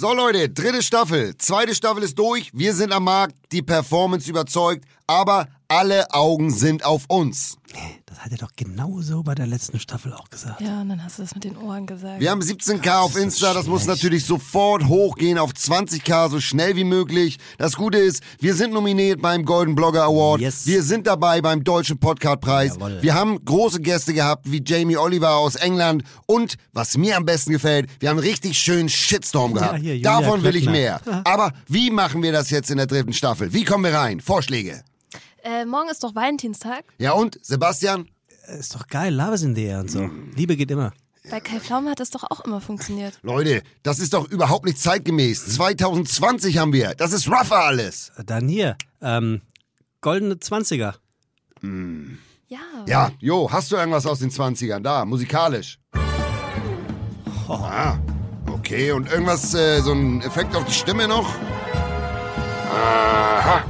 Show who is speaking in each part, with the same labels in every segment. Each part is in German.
Speaker 1: So Leute, dritte Staffel. Zweite Staffel ist durch. Wir sind am Markt. Die Performance überzeugt. Aber alle Augen sind auf uns.
Speaker 2: Das hat er doch genauso bei der letzten Staffel auch gesagt.
Speaker 3: Ja, und dann hast du das mit den Ohren gesagt.
Speaker 1: Wir haben 17k auf
Speaker 2: ist
Speaker 1: Insta. Das muss
Speaker 2: schlecht.
Speaker 1: natürlich sofort hochgehen auf 20k, so schnell wie möglich. Das Gute ist, wir sind nominiert beim Golden Blogger Award.
Speaker 2: Yes.
Speaker 1: Wir sind dabei beim Deutschen Podcast-Preis. Wir haben große Gäste gehabt, wie Jamie Oliver aus England. Und, was mir am besten gefällt, wir haben einen richtig schönen Shitstorm gehabt.
Speaker 2: hier, Julia
Speaker 1: Davon will ich mehr. Aber wie machen wir das jetzt in der dritten Staffel? Wie kommen wir rein? Vorschläge.
Speaker 3: Äh, morgen ist doch Valentinstag.
Speaker 1: Ja und, Sebastian?
Speaker 2: Ist doch geil, Love is in the air und so. Liebe geht immer.
Speaker 3: Bei Kai Pflaume hat das doch auch immer funktioniert.
Speaker 1: Leute, das ist doch überhaupt nicht zeitgemäß. 2020 haben wir. Das ist rougher alles.
Speaker 2: Dann hier, ähm, goldene 20er.
Speaker 3: Ja.
Speaker 1: Ja, jo, hast du irgendwas aus den 20ern da, musikalisch? Ah, okay, und irgendwas, äh, so ein Effekt auf die Stimme noch? Aha.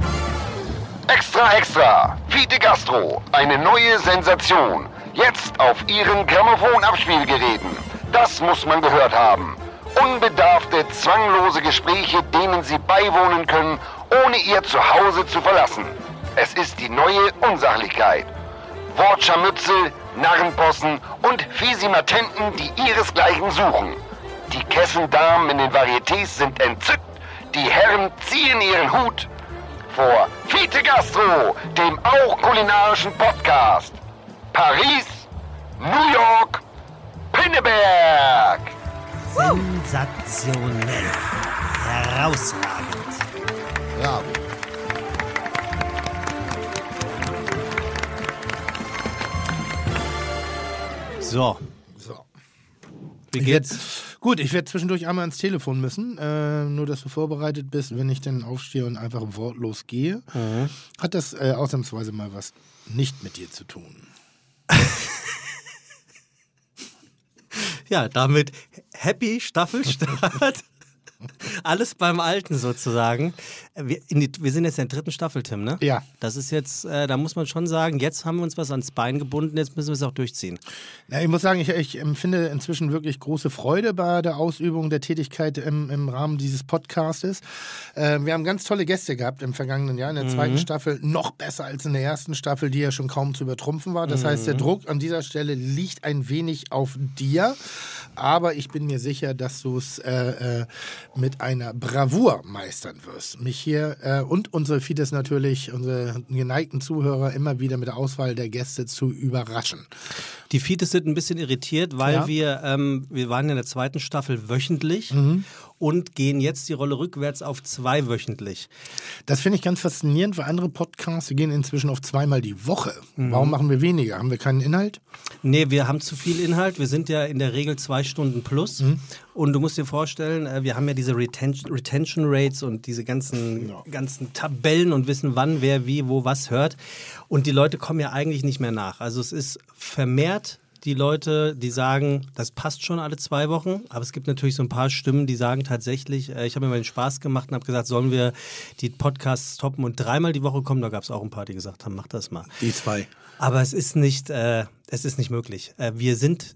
Speaker 1: Extra, extra. Fiete Gastro. Eine neue Sensation. Jetzt auf Ihren Grammophon-Abspielgeräten. Das muss man gehört haben. Unbedarfte, zwanglose Gespräche, denen Sie beiwohnen können, ohne Ihr Zuhause zu verlassen. Es ist die neue Unsachlichkeit. Wortscharmützel, Narrenpossen und Fisimatenten, die ihresgleichen suchen. Die Kessendamen in den Varietés sind entzückt, die Herren ziehen ihren Hut vor Fiete Gastro, dem auch kulinarischen Podcast. Paris, New York, Pinneberg.
Speaker 2: Sensationell. Herausragend.
Speaker 1: Bravo.
Speaker 2: So,
Speaker 4: So.
Speaker 2: wie geht's?
Speaker 4: werd- Gut, ich werde zwischendurch einmal ans Telefon müssen, äh, nur dass du vorbereitet bist, wenn ich dann aufstehe und einfach wortlos gehe. Hat das äh, ausnahmsweise mal was nicht mit dir zu tun?
Speaker 2: Ja, damit Happy Staffelstart. Alles beim Alten sozusagen. Wir, die, wir sind jetzt in der dritten Staffel, Tim, ne?
Speaker 4: Ja.
Speaker 2: Das ist jetzt, äh, da muss man schon sagen, jetzt haben wir uns was ans Bein gebunden, jetzt müssen wir es auch durchziehen.
Speaker 4: Na, ich muss sagen, ich, ich empfinde inzwischen wirklich große Freude bei der Ausübung der Tätigkeit im, im Rahmen dieses Podcastes. Äh, wir haben ganz tolle Gäste gehabt im vergangenen Jahr, in der zweiten Staffel, noch besser als in der ersten Staffel, die ja schon kaum zu übertrumpfen war. Das heißt, der Druck an dieser Stelle liegt ein wenig auf dir, aber ich bin mir sicher, dass du es äh, äh, mit einer Bravour meistern wirst. Mich hier äh, und unsere Fides natürlich, unsere geneigten Zuhörer immer wieder mit der Auswahl der Gäste zu überraschen.
Speaker 2: Die Fites sind ein bisschen irritiert, weil
Speaker 4: Ja.
Speaker 2: wir, ähm, wir waren in der zweiten Staffel wöchentlich
Speaker 4: Mhm.
Speaker 2: Und gehen jetzt die Rolle rückwärts auf zweiwöchentlich.
Speaker 4: Das finde ich ganz faszinierend, weil andere Podcasts die gehen inzwischen auf zweimal die Woche. Warum machen wir weniger? Haben wir keinen Inhalt?
Speaker 2: Nee, wir haben zu viel Inhalt. Wir sind ja in der Regel zwei Stunden plus.
Speaker 4: Mhm.
Speaker 2: Und du musst dir vorstellen, äh, wir haben ja diese Retention, Retention Rates und diese ganzen, ganzen Tabellen und wissen, wann, wer, wie, wo, was hört. Und die Leute kommen ja eigentlich nicht mehr nach. Also es ist vermehrt die Leute, die sagen, das passt schon alle zwei Wochen. Aber es gibt natürlich so ein paar Stimmen, die sagen tatsächlich, äh, ich habe mir mal den Spaß gemacht und habe gesagt, sollen wir die Podcasts toppen und dreimal die Woche kommen? Da gab es auch ein paar, die gesagt haben, mach das mal.
Speaker 4: Die zwei.
Speaker 2: Aber es ist nicht, äh, es ist nicht möglich. Äh, wir sind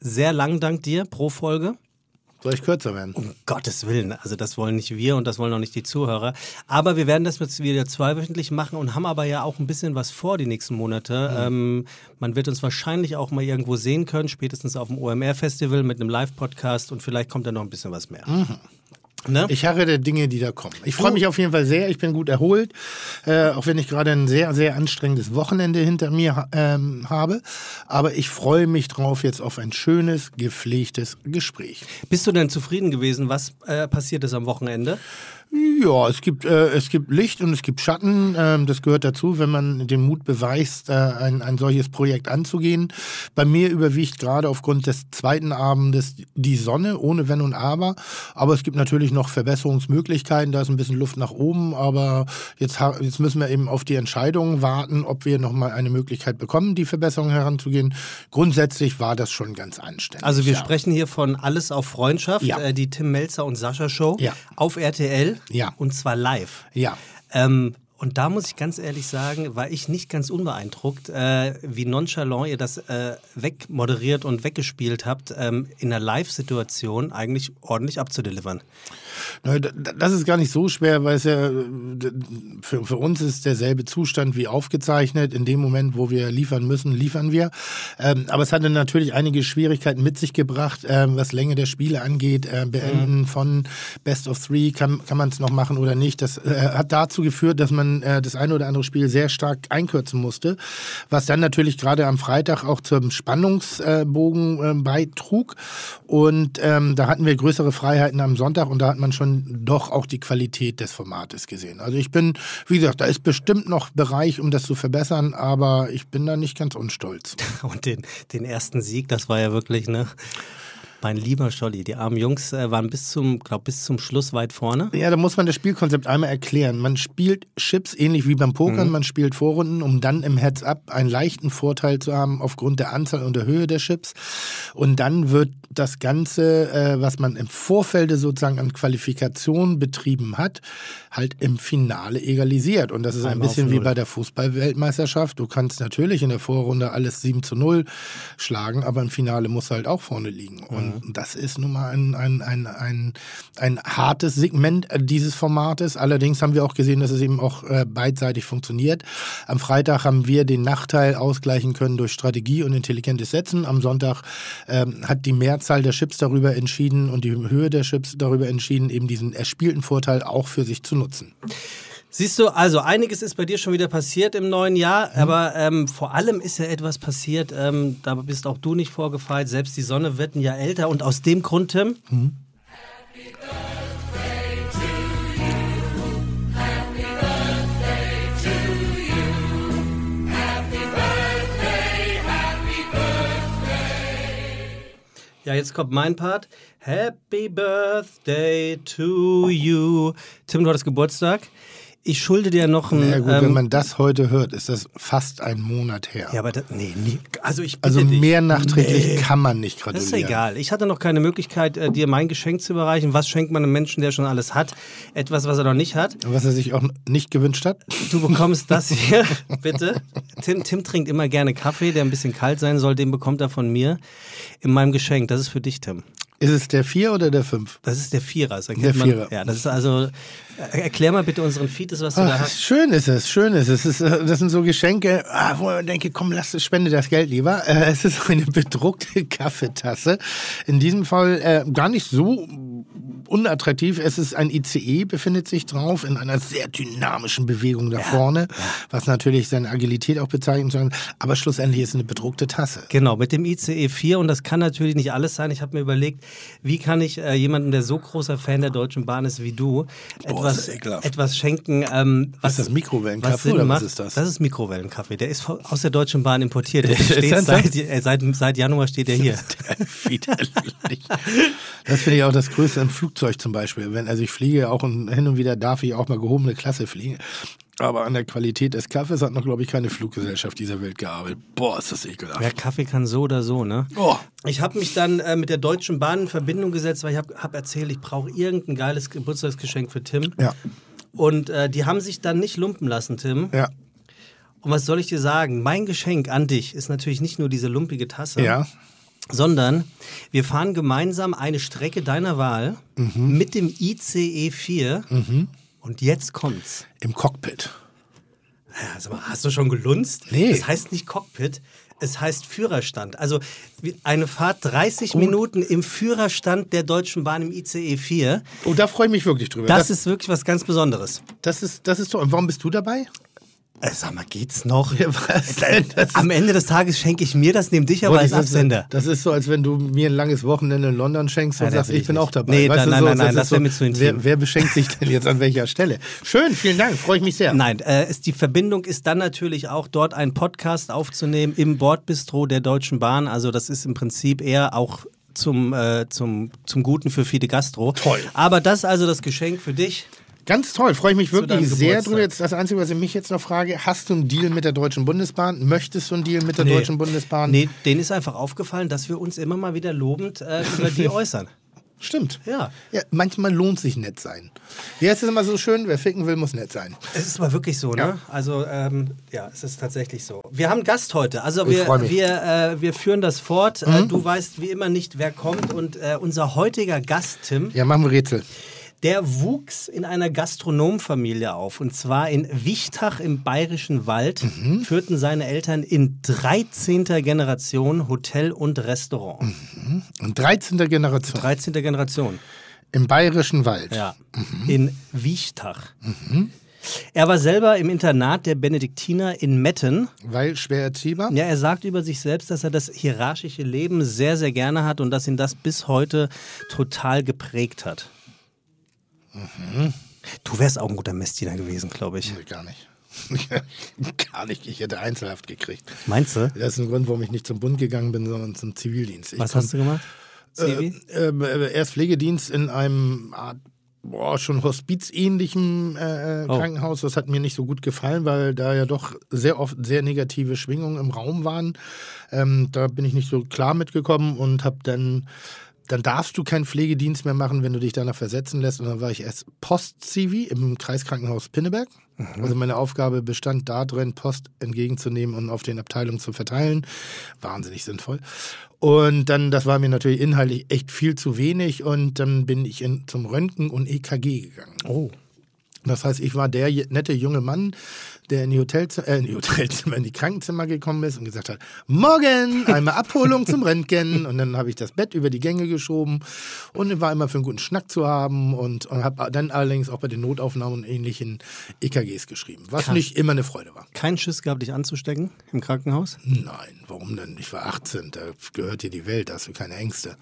Speaker 2: sehr lang dank dir pro Folge.
Speaker 4: Soll ich kürzer werden?
Speaker 2: Um Gottes Willen. Also das wollen nicht wir und das wollen auch nicht die Zuhörer. Aber wir werden das jetzt wieder zweiwöchentlich machen und haben aber ja auch ein bisschen was vor die nächsten Monate. Ähm, man wird uns wahrscheinlich auch mal irgendwo sehen können, spätestens auf dem OMR-Festival mit einem Live-Podcast und vielleicht kommt da noch ein bisschen was mehr. Ne?
Speaker 4: Ich harre der Dinge, die da kommen. Ich freue mich auf jeden Fall sehr. Ich bin gut erholt, äh, auch wenn ich gerade ein sehr, sehr anstrengendes Wochenende hinter mir ähm, habe. Aber ich freue mich drauf jetzt auf ein schönes, gepflegtes Gespräch.
Speaker 2: Bist du denn zufrieden gewesen? Was äh, passiert ist am Wochenende?
Speaker 4: Ja, es gibt, äh, es gibt Licht und es gibt Schatten. Ähm, das gehört dazu, wenn man den Mut beweist, äh, ein, ein solches Projekt anzugehen. Bei mir überwiegt gerade aufgrund des zweiten Abendes die Sonne, ohne Wenn und Aber. Aber es gibt natürlich noch Verbesserungsmöglichkeiten. Da ist ein bisschen Luft nach oben. Aber jetzt, jetzt müssen wir eben auf die Entscheidung warten, ob wir nochmal eine Möglichkeit bekommen, die Verbesserung heranzugehen. Grundsätzlich war das schon ganz anständig.
Speaker 2: Also wir
Speaker 4: ja.
Speaker 2: sprechen hier von Alles auf Freundschaft,
Speaker 4: Ja.
Speaker 2: äh, die Tim Melzer und Sascha Show
Speaker 4: Ja.
Speaker 2: auf RTL
Speaker 4: Ja.
Speaker 2: und zwar live.
Speaker 4: Ja.
Speaker 2: Ähm, Und da muss ich ganz ehrlich sagen, war ich nicht ganz unbeeindruckt, äh, wie nonchalant ihr das äh, wegmoderiert und weggespielt habt, ähm, in einer Live-Situation eigentlich ordentlich abzudelivern.
Speaker 4: Das ist gar nicht so schwer, weil es ja für, für uns ist derselbe Zustand wie aufgezeichnet. In dem Moment, wo wir liefern müssen, liefern wir. Ähm, aber es hatte natürlich einige Schwierigkeiten mit sich gebracht, ähm, was Länge der Spiele angeht. Äh, beenden mhm. von Best of Three, kann, kann man es noch machen oder nicht. Das äh, hat dazu geführt, dass man äh, das eine oder andere Spiel sehr stark einkürzen musste, was dann natürlich gerade am Freitag auch zum Spannungsbogen äh, beitrug. Und ähm, da hatten wir größere Freiheiten am Sonntag und da hat man schon doch auch die Qualität des Formates gesehen. Also ich bin, wie gesagt, da ist bestimmt noch Bereich, um das zu verbessern, aber ich bin da nicht ganz unstolz.
Speaker 2: Und den, den ersten Sieg, das war ja wirklich, ne? Mein lieber Scholli, die armen Jungs äh, waren bis zum, glaub, bis zum Schluss weit vorne.
Speaker 4: Ja, da muss man das Spielkonzept einmal erklären. Man spielt Chips ähnlich wie beim Pokern, mhm. man spielt Vorrunden, um dann im Heads-up einen leichten Vorteil zu haben aufgrund der Anzahl und der Höhe der Chips. Und dann wird das Ganze, äh, was man im Vorfeld sozusagen an Qualifikation betrieben hat, halt im Finale egalisiert. Und das ist ein bisschen wie bei der Fußball-Weltmeisterschaft. Du kannst natürlich in der Vorrunde alles 7 zu 0 schlagen, aber im Finale musst du halt auch vorne liegen. Und Mhm. Das ist nun mal ein, ein, ein, ein, ein hartes Segment dieses Formates. Allerdings haben wir auch gesehen, dass es eben auch äh, beidseitig funktioniert. Am Freitag haben wir den Nachteil ausgleichen können durch Strategie und intelligentes Setzen. Am Sonntag ähm, hat die Mehrzahl der Chips darüber entschieden und die Höhe der Chips darüber entschieden, eben diesen erspielten Vorteil auch für sich zu nutzen.
Speaker 2: Siehst du, also einiges ist bei dir schon wieder passiert im neuen Jahr, mhm. aber ähm, vor allem ist ja etwas passiert, ähm, da bist auch du nicht vorgefeilt, selbst die Sonne wird ein Jahr älter und aus dem Grund, Tim, mhm. Ja, jetzt kommt mein Part. Happy Birthday to you. Tim, du hattest Geburtstag. Ich schulde dir noch ein.
Speaker 4: Ja, gut, ähm, wenn man das heute hört, ist das fast ein Monat her.
Speaker 2: Ja, aber das, nee, nee, also ich
Speaker 4: Also mehr dich. nachträglich nee. kann man nicht gratulieren.
Speaker 2: Das ist egal. Ich hatte noch keine Möglichkeit, äh, dir mein Geschenk zu überreichen. Was schenkt man einem Menschen, der schon alles hat? Etwas, was er noch nicht hat.
Speaker 4: Was er sich auch nicht gewünscht hat?
Speaker 2: Du bekommst das hier, bitte. Tim, Tim trinkt immer gerne Kaffee, der ein bisschen kalt sein soll. Den bekommt er von mir in meinem Geschenk. Das ist für dich, Tim.
Speaker 4: Ist es der Vier oder der Fünf?
Speaker 2: Das ist der Vierer. Das
Speaker 4: der
Speaker 2: man,
Speaker 4: Vierer.
Speaker 2: Ja, das ist also. Äh, erklär mal bitte unseren Feed, was du Ach, da hast.
Speaker 4: Schön ist es, schön ist es. Äh, das sind so Geschenke, ah, wo man denke, komm, lass es, spende das Geld lieber. Äh, es ist eine bedruckte Kaffeetasse. In diesem Fall äh, gar nicht so unattraktiv. Es ist ein ICE, befindet sich drauf, in einer sehr dynamischen Bewegung da ja, vorne, was natürlich seine Agilität auch bezeichnen soll. Aber schlussendlich ist es eine bedruckte Tasse.
Speaker 2: Genau, mit dem ICE 4 und das kann natürlich nicht alles sein. Ich habe mir überlegt, wie kann ich äh, jemandem, der so großer Fan der Deutschen Bahn ist wie du, etwas, etwas schenken. Ähm,
Speaker 4: was, ist das Mikrowellenkaffee was oder was ist das?
Speaker 2: Das ist Mikrowellenkaffee. Der ist aus der Deutschen Bahn importiert. Der steht seit, äh, seit, seit Januar steht er hier.
Speaker 4: Das finde ich auch das Größte im Flugzeug zum Beispiel. Wenn, also ich fliege auch und hin und wieder darf ich auch mal gehobene Klasse fliegen. Aber an der Qualität des Kaffees hat noch, glaube ich, keine Fluggesellschaft dieser Welt gearbeitet. Boah, ist das ekelhaft.
Speaker 2: Ja, Kaffee kann so oder so, ne?
Speaker 4: Oh.
Speaker 2: Ich habe mich dann äh, mit der Deutschen Bahn in Verbindung gesetzt, weil ich habe hab erzählt, ich brauche irgendein geiles Geburtstagsgeschenk für Tim.
Speaker 4: Ja.
Speaker 2: Und äh, die haben sich dann nicht lumpen lassen, Tim.
Speaker 4: Ja.
Speaker 2: Und was soll ich dir sagen? Mein Geschenk an dich ist natürlich nicht nur diese lumpige Tasse.
Speaker 4: Ja
Speaker 2: sondern wir fahren gemeinsam eine Strecke deiner Wahl mhm. mit dem ICE 4
Speaker 4: mhm.
Speaker 2: und jetzt kommt's.
Speaker 4: Im Cockpit.
Speaker 2: Ja, also hast du schon gelunzt?
Speaker 4: Nee.
Speaker 2: Es heißt nicht Cockpit, es heißt Führerstand. Also eine Fahrt 30 oh. Minuten im Führerstand der Deutschen Bahn im ICE 4.
Speaker 4: Oh, da freue ich mich wirklich drüber.
Speaker 2: Das, das, ist wirklich was ganz Besonderes.
Speaker 4: Das ist, das ist toll. Und warum bist du dabei?
Speaker 2: Äh, sag mal, geht's noch? Am Ende des Tages schenke ich mir das, nehme dich aber als Absender.
Speaker 4: Das ist so, als wenn du mir ein langes Wochenende in London schenkst und ja, sagst, ich bin nicht. auch dabei.
Speaker 2: Nee, weißt da, nein, so, nein, nein, das, das wäre so, mir zu intim.
Speaker 4: Wer, wer, beschenkt sich denn jetzt an welcher Stelle? Schön, vielen Dank, freue ich mich sehr.
Speaker 2: Nein, äh, ist, die Verbindung ist dann natürlich auch dort einen Podcast aufzunehmen im Bordbistro der Deutschen Bahn. Also das ist im Prinzip eher auch zum, äh, zum, zum Guten für Fide Gastro.
Speaker 4: Toll.
Speaker 2: Aber das also das Geschenk für dich.
Speaker 4: Ganz toll, freue ich mich wirklich sehr drüber. Jetzt das Einzige, was ich mich jetzt noch frage, hast du einen Deal mit der Deutschen Bundesbahn? Möchtest du einen Deal mit der nee. Deutschen Bundesbahn?
Speaker 2: Nee, denen ist einfach aufgefallen, dass wir uns immer mal wieder lobend äh, über die äußern.
Speaker 4: Stimmt.
Speaker 2: Ja.
Speaker 4: ja. Manchmal lohnt sich nett sein. Wie heißt es immer so schön? Wer ficken will, muss nett sein.
Speaker 2: Es ist aber wirklich so, ne?
Speaker 4: Ja.
Speaker 2: Also, ähm, ja, es ist tatsächlich so. Wir haben einen Gast heute. Also, wir.
Speaker 4: Mhm.
Speaker 2: wir, äh, wir führen das fort. Äh, du weißt wie immer nicht, wer kommt. Und äh, unser heutiger Gast, Tim,
Speaker 4: Ja, machen wir Rätsel.
Speaker 2: Der wuchs in einer Gastronomfamilie auf. Und zwar in Wichtach im Bayerischen Wald
Speaker 4: Mhm.
Speaker 2: führten seine Eltern in 13. Generation Hotel und Restaurant.
Speaker 4: In 13. Generation.
Speaker 2: 13. Generation.
Speaker 4: Im Bayerischen Wald.
Speaker 2: Ja, in Wichtach. Er war selber im Internat der Benediktiner in Metten.
Speaker 4: Weil schwer erziehbar.
Speaker 2: Ja, er sagt über sich selbst, dass er das hierarchische Leben sehr, sehr gerne hat und dass ihn das bis heute total geprägt hat. Du wärst auch ein guter Messdiener gewesen, glaube ich.
Speaker 4: Nee, gar nicht. gar nicht. Ich hätte Einzelhaft gekriegt.
Speaker 2: Meinst du?
Speaker 4: Das ist ein Grund, warum ich nicht zum Bund gegangen bin, sondern zum Zivildienst. Ich
Speaker 2: Was hast du gemacht? Zivi?
Speaker 4: Äh, äh, erst Pflegedienst in einem Art, boah, schon hospizähnlichen äh,
Speaker 2: Oh.
Speaker 4: Krankenhaus. Das hat mir nicht so gut gefallen, weil da ja doch sehr oft sehr negative Schwingungen im Raum waren. Ähm, da bin ich nicht so klar mitgekommen und habe dann dann darfst du keinen Pflegedienst mehr machen, wenn du dich danach versetzen lässt. Und dann war ich erst Post-Civi im Kreiskrankenhaus Pinneberg. Also meine Aufgabe bestand darin, Post entgegenzunehmen und auf den Abteilungen zu verteilen. Wahnsinnig sinnvoll. Und dann, das war mir natürlich inhaltlich echt viel zu wenig. Und dann bin ich in, zum Röntgen und EKG gegangen.
Speaker 2: Oh.
Speaker 4: Das heißt, ich war der nette junge Mann, der in die, Hotelzimmer, äh, in die Hotelzimmer, in die Krankenzimmer gekommen ist und gesagt hat, morgen einmal Abholung zum Röntgen. Und dann habe ich das Bett über die Gänge geschoben und war immer für einen guten Schnack zu haben und, und habe dann allerdings auch bei den Notaufnahmen und ähnlichen EKGs geschrieben, was
Speaker 2: Krass.
Speaker 4: nicht immer eine Freude war.
Speaker 2: Kein Schiss gehabt, dich anzustecken im Krankenhaus?
Speaker 4: Nein, warum denn? Ich war 18, da gehört dir die Welt, da hast du keine Ängste.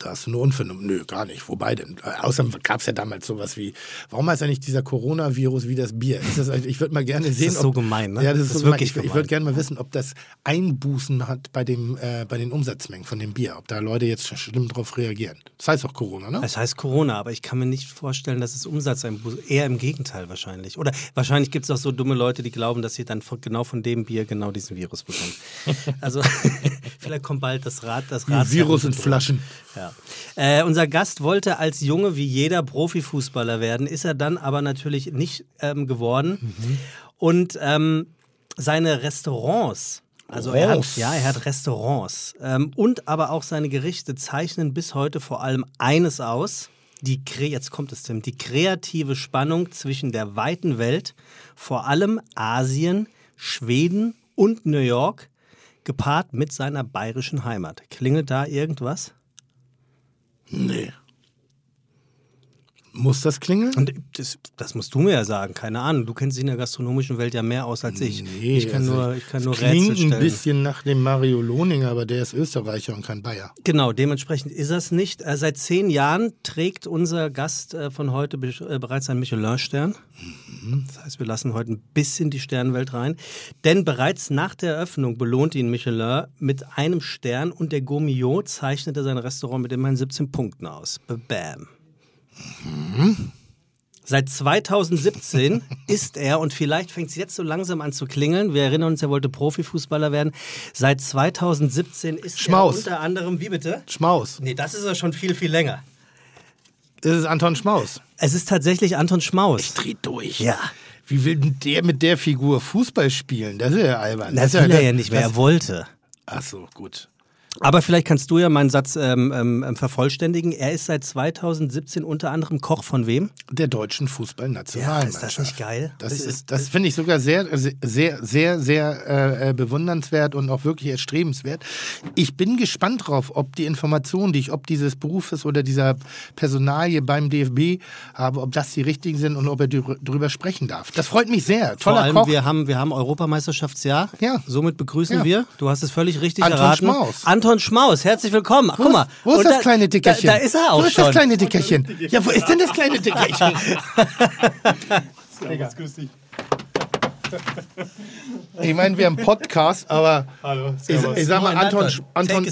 Speaker 4: Da hast du nur Unvernunft. Nö, gar nicht. Wobei denn? Außerdem gab es ja damals sowas wie, warum heißt eigentlich dieser Coronavirus wie das Bier? Ist das, ich würde mal gerne sehen,
Speaker 2: ist
Speaker 4: ob,
Speaker 2: so gemein, ne?
Speaker 4: Ja, das ist,
Speaker 2: Das ist
Speaker 4: so gemein.
Speaker 2: wirklich
Speaker 4: Ich, ich
Speaker 2: gemein.
Speaker 4: würde gerne mal wissen, ob das Einbußen hat bei, dem, äh, bei den Umsatzmengen von dem Bier. Ob da Leute jetzt schlimm drauf reagieren. Das heißt auch Corona, ne?
Speaker 2: Es heißt Corona, aber ich kann mir nicht vorstellen, dass es Umsatzeinbuße, eher im Gegenteil wahrscheinlich. Oder wahrscheinlich gibt es auch so dumme Leute, die glauben, dass sie dann von, genau von dem Bier genau diesen Virus bekommen. Also vielleicht kommt bald das Rad, das Rad.
Speaker 4: Virus in Flaschen.
Speaker 2: Ja. Äh, unser Gast wollte als Junge wie jeder Profifußballer werden, ist er dann aber natürlich nicht ähm, geworden. Und ähm, seine Restaurants, also er hat,
Speaker 4: Restaurants.
Speaker 2: ja, er hat Restaurants ähm, und aber auch seine Gerichte zeichnen bis heute vor allem eines aus. Die, jetzt kommt es, Tim, die kreative Spannung zwischen der weiten Welt, vor allem Asien, Schweden und New York, gepaart mit seiner bayerischen Heimat. Klingelt da irgendwas?
Speaker 4: Nee. Muss das klingeln?
Speaker 2: Und das, das musst du mir ja sagen, keine Ahnung. Du kennst dich in der gastronomischen Welt ja mehr aus als ich.
Speaker 4: Nee,
Speaker 2: ich kann
Speaker 4: also
Speaker 2: nur, ich kann nur
Speaker 4: klingt
Speaker 2: Rätsel stellen.
Speaker 4: ein bisschen nach dem Mario Lohninger, aber der ist Österreicher und kein Bayer.
Speaker 2: Genau, dementsprechend ist das nicht. Äh, seit zehn Jahren trägt unser Gast äh, von heute äh, bereits einen Michelin-Stern. Das heißt, wir lassen heute ein bisschen die Sternenwelt rein. Denn bereits nach der Eröffnung belohnt ihn Michelin mit einem Stern und der Gourmillot zeichnete sein Restaurant mit immerhin 17 Punkten aus. Bam. Seit 2017 ist er, und vielleicht fängt es jetzt so langsam an zu klingeln, wir erinnern uns, er wollte Profifußballer werden. Seit 2017 ist
Speaker 4: Schmaus.
Speaker 2: er unter anderem, wie bitte?
Speaker 4: Schmaus.
Speaker 2: Nee, das ist ja schon viel, viel länger.
Speaker 4: Das ist Anton Schmaus.
Speaker 2: Es ist tatsächlich Anton Schmaus.
Speaker 4: Dreht durch.
Speaker 2: Ja.
Speaker 4: Wie will denn der mit der Figur Fußball spielen? Das ist ja albern.
Speaker 2: Das
Speaker 4: ist
Speaker 2: will er ja nicht mehr,
Speaker 4: das-
Speaker 2: er wollte.
Speaker 4: Ach so, gut.
Speaker 2: Aber vielleicht kannst du ja meinen Satz ähm, ähm, vervollständigen. Er ist seit 2017 unter anderem Koch von wem?
Speaker 4: Der deutschen
Speaker 2: Ja,
Speaker 4: Fußballnationalmannschaft.
Speaker 2: ist das nicht geil?
Speaker 4: Das, ist, das finde ich sogar sehr, sehr, sehr, sehr äh, äh, bewundernswert und auch wirklich erstrebenswert. Ich bin gespannt drauf, ob die Informationen, die ich ob dieses Berufes oder dieser Personalie beim DFB habe, ob das die richtigen sind und ob er drüber sprechen darf. Das freut mich sehr.
Speaker 2: Vor
Speaker 4: Toller
Speaker 2: allem,
Speaker 4: Koch.
Speaker 2: wir haben, wir haben Europameisterschaftsjahr.
Speaker 4: Ja.
Speaker 2: Somit begrüßen
Speaker 4: Ja.
Speaker 2: wir, du hast es völlig richtig
Speaker 4: Anton
Speaker 2: erraten.
Speaker 4: Schmaus.
Speaker 2: Anton Schmaus, herzlich willkommen. Ach, guck
Speaker 4: ist-
Speaker 2: mal.
Speaker 4: Wo ist das
Speaker 2: da-
Speaker 4: kleine Dickerchen?
Speaker 2: Da, da ist er auch
Speaker 4: Wo ist
Speaker 2: schon.
Speaker 4: das kleine Dickerchen? Ja, wo ist denn das kleine Dickerchen? Ich meine, wir haben einen Podcast, aber
Speaker 5: Hallo,
Speaker 4: ich, ich sag mal, Anton,
Speaker 2: Anton.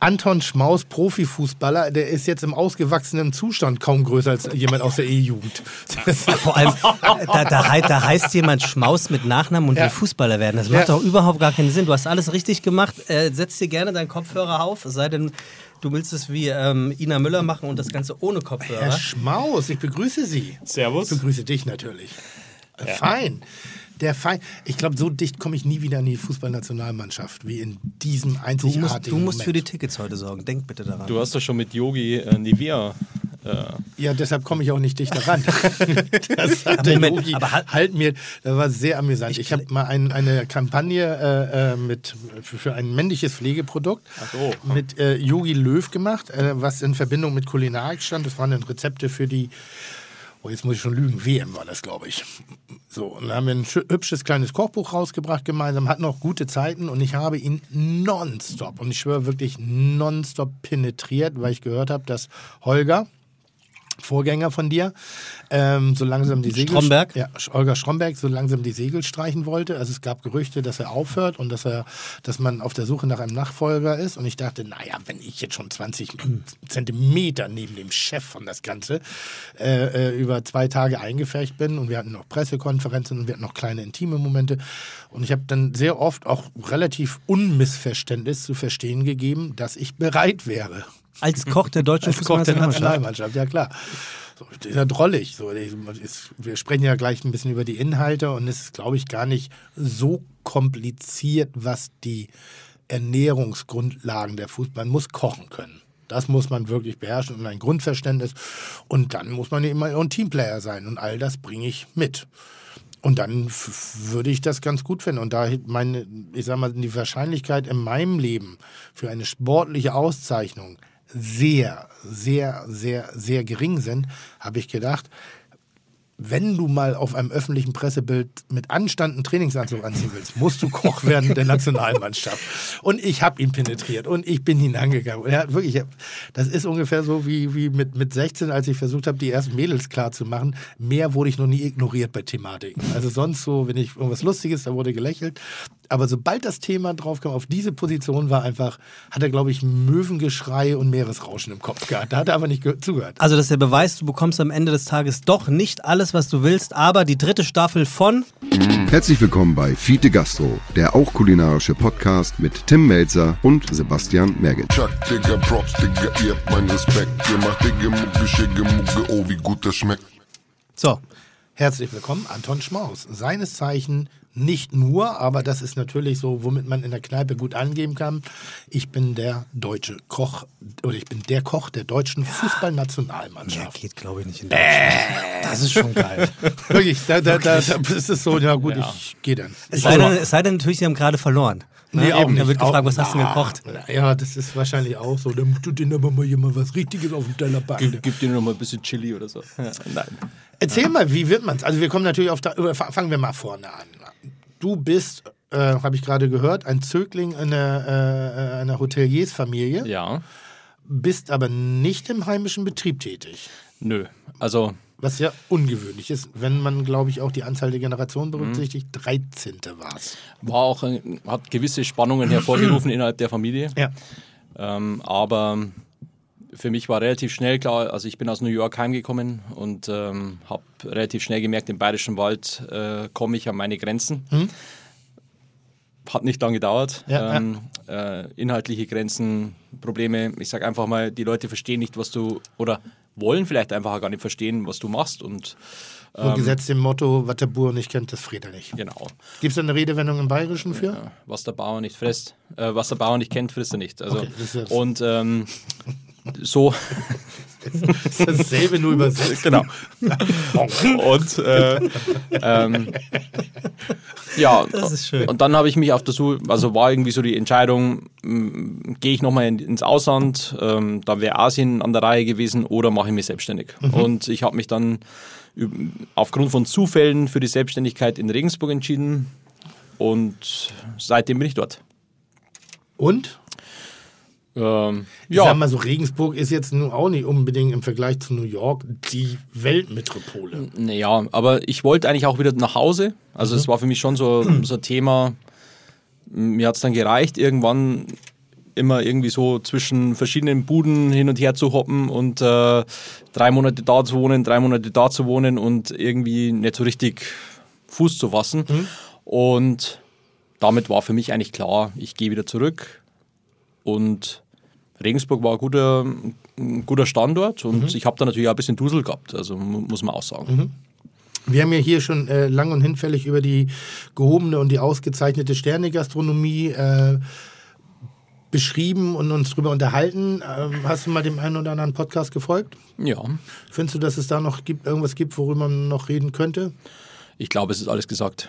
Speaker 4: Anton, Schmaus, Profifußballer, der ist jetzt im ausgewachsenen Zustand kaum größer als jemand aus der E-Jugend.
Speaker 2: Vor allem, da, da, da heißt jemand Schmaus mit Nachnamen und
Speaker 4: Ja.
Speaker 2: will Fußballer werden. Das macht
Speaker 4: Ja.
Speaker 2: doch überhaupt gar keinen Sinn. Du hast alles richtig gemacht. Äh, setz dir gerne deinen Kopfhörer auf, es sei denn, du willst es wie ähm, Ina Müller machen und das Ganze ohne
Speaker 4: Herr
Speaker 2: Kopfhörer.
Speaker 4: Schmaus, ich begrüße Sie.
Speaker 5: Servus.
Speaker 4: Ich begrüße dich natürlich. Äh, Fein. Der Fein. Ich glaube, so dicht komme ich nie wieder in die Fußballnationalmannschaft wie in diesem
Speaker 2: Du
Speaker 4: einzigartigen
Speaker 2: musst, du musst für die. Tickets heute sorgen. Denk bitte daran.
Speaker 5: Du hast doch schon mit Yogi äh, Nivea. Äh,
Speaker 4: Ja, deshalb komme ich auch nicht dichter ran. das hat der
Speaker 2: Moment,
Speaker 4: Yogi
Speaker 2: aber halt-
Speaker 4: halt mir, das war sehr amüsant. Ich, habe mal ein, eine Kampagne äh, äh, mit, für, für ein männliches Pflegeprodukt
Speaker 5: so.
Speaker 4: mit äh, Yogi Löw gemacht, äh, was in Verbindung mit Kulinarik stand. Das waren dann Rezepte für die, oh jetzt muss ich schon lügen, WM war das, glaube ich. So, und dann haben wir ein hübsches kleines Kochbuch rausgebracht gemeinsam, hatten auch gute Zeiten und ich habe ihn nonstop, und ich schwöre wirklich nonstop penetriert, weil ich gehört habe, dass Holger, Vorgänger von dir, ähm, so langsam die Segel...
Speaker 2: Stromberg?
Speaker 4: Ja, Holger Stromberg so langsam die Segel streichen wollte. Also es gab Gerüchte, dass er aufhört und dass er, dass man auf der Suche nach einem Nachfolger ist. Und ich dachte, naja, wenn ich jetzt schon 20 Zentimeter neben dem Chef von das Ganze äh, äh, über zwei Tage eingefärbt bin und wir hatten noch Pressekonferenzen und wir hatten noch kleine intime Momente. Und ich habe dann sehr oft auch relativ Unmissverständnis zu verstehen gegeben, dass ich bereit wäre.
Speaker 2: Als Koch der deutschen
Speaker 4: Als Koch der
Speaker 2: Fußballnationalmannschaft.
Speaker 4: Nationalmannschaft, ja klar. So, ist ja drollig. So, ist, wir sprechen ja gleich ein bisschen über die Inhalte und es ist, glaube ich, gar nicht so kompliziert, was die Ernährungsgrundlagen der Fußball, man muss kochen können. Das muss man wirklich beherrschen und ein Grundverständnis. Und dann muss man eben ein Teamplayer sein. Und all das bringe ich mit. Und dann würde ich das ganz gut finden. Und da meine, ich sag mal, die Wahrscheinlichkeit in meinem Leben für eine sportliche Auszeichnung sehr, sehr, sehr, sehr gering sind, habe ich gedacht, wenn du mal auf einem öffentlichen Pressebild mit Anstand einen Trainingsanzug anziehen willst, musst du Koch werden der Nationalmannschaft. Und ich habe ihn penetriert und ich bin ihn angegangen. Er wirklich, das ist ungefähr so wie, wie mit, mit 16, als ich versucht habe, die ersten Mädels klar zu machen. Mehr wurde ich noch nie ignoriert bei Thematiken. Also sonst so, wenn ich irgendwas Lustiges, da wurde gelächelt. Aber sobald das Thema drauf kam, auf diese Position war einfach, hat er, glaube ich, Möwengeschrei und Meeresrauschen im Kopf gehabt. Da hat er aber nicht ge- zugehört.
Speaker 2: Also das ist der Beweis, du bekommst am Ende des Tages doch nicht alles, was du willst, aber die dritte Staffel von
Speaker 6: Herzlich willkommen bei Fiete Gastro, der auch kulinarische Podcast mit Tim Melzer und Sebastian Merget.
Speaker 7: Chuck, Digga, Props, Digga, ihr habt meinen Respekt. Ihr macht Digga, Mucke, Schicke, Mucke, oh, wie gut das schmeckt.
Speaker 2: so.
Speaker 4: Herzlich willkommen, Anton Schmaus. Seines Zeichen nicht nur, aber das ist natürlich so, womit man in der Kneipe gut angeben kann. Ich bin der deutsche Koch oder ich bin der Koch der deutschen Fußballnationalmannschaft.
Speaker 2: geht, glaube ich, nicht in Deutschland. Das ist schon geil.
Speaker 4: Wirklich, da, da, da, da ist es so, ja gut, ich gehe dann.
Speaker 2: Es sei, denn, es sei denn natürlich, sie haben gerade verloren.
Speaker 4: Nee,
Speaker 2: Na,
Speaker 4: auch
Speaker 2: eben,
Speaker 4: nicht.
Speaker 2: Da wird gefragt,
Speaker 4: auch,
Speaker 2: was hast du gekocht?
Speaker 4: Ja, das ist wahrscheinlich auch so. Dann tut dir aber mal jemand was Richtiges auf den Teller packen.
Speaker 5: gib, gib dir noch mal ein bisschen Chili oder so. Ja, nein.
Speaker 4: Erzähl mal, wie wird man's? Also wir kommen natürlich auf, da, fangen wir mal vorne an. Du bist, äh, habe ich gerade gehört, ein Zögling einer, äh, einer Hoteliersfamilie,
Speaker 5: Ja,
Speaker 4: bist aber nicht im heimischen Betrieb tätig.
Speaker 5: nö. Also,
Speaker 4: Was ja ungewöhnlich ist, wenn man, glaube ich, auch die Anzahl der Generationen berücksichtigt. 13. war es.
Speaker 5: war auch, hat gewisse Spannungen hervorgerufen innerhalb der Familie.
Speaker 4: Ja.
Speaker 5: Ähm, aber für mich war relativ schnell klar, also ich bin aus New York heimgekommen und ähm, habe relativ schnell gemerkt, im Bayerischen Wald äh, komme ich an meine Grenzen. Hat nicht lange gedauert.
Speaker 4: Ja,
Speaker 5: ähm, Äh, inhaltliche Grenzen, Probleme. Ich sage einfach mal, die Leute verstehen nicht, was du, oder wollen vielleicht einfach gar nicht verstehen, was du machst. Und
Speaker 4: So gesetzt dem Motto, was der Bauer nicht kennt, das friert er nicht.
Speaker 5: genau,
Speaker 4: Gibt es da eine Redewendung im Bayerischen für?
Speaker 5: Ja, was der Bauer nicht frisst, äh, was der Bauer nicht kennt, frisst er nicht. Also,
Speaker 4: Okay, das ist jetzt-
Speaker 5: und ähm, so,
Speaker 4: Das ist dasselbe nur übersetzt.
Speaker 5: genau. und äh, ähm, ja,
Speaker 2: Das ist schön.
Speaker 5: und dann habe ich mich auf der Suche, also war irgendwie so die Entscheidung, gehe ich nochmal in, ins Ausland, ähm, da wäre Asien an der Reihe gewesen oder mache ich mich selbstständig. Und ich habe mich dann aufgrund von Zufällen für die Selbstständigkeit in Regensburg entschieden und seitdem bin ich dort.
Speaker 4: Und?
Speaker 5: Ähm,
Speaker 4: Ich sag
Speaker 5: ja,
Speaker 4: mal so, Regensburg ist jetzt nun auch nicht unbedingt im Vergleich zu New York die Weltmetropole.
Speaker 5: naja, aber ich wollte eigentlich auch wieder nach Hause. Also es war für mich schon so, so ein Thema, mir hat es dann gereicht, irgendwann immer irgendwie so zwischen verschiedenen Buden hin und her zu hoppen und äh, drei Monate da zu wohnen, drei Monate da zu wohnen und irgendwie nicht so richtig Fuß zu fassen. Und damit war für mich eigentlich klar, ich gehe wieder zurück und Regensburg war ein guter, ein guter Standort und ich habe da natürlich auch ein bisschen Dusel gehabt, also mu- muss man auch sagen.
Speaker 4: Wir haben ja hier schon äh, lang und hinfällig über die gehobene und die ausgezeichnete Sternegastronomie äh, beschrieben und uns drüber unterhalten. Ähm, hast du mal dem einen oder anderen Podcast gefolgt?
Speaker 5: Ja,
Speaker 4: Findest du, dass es da noch gibt, irgendwas gibt, worüber man noch reden könnte?
Speaker 5: ich glaube, es ist alles gesagt.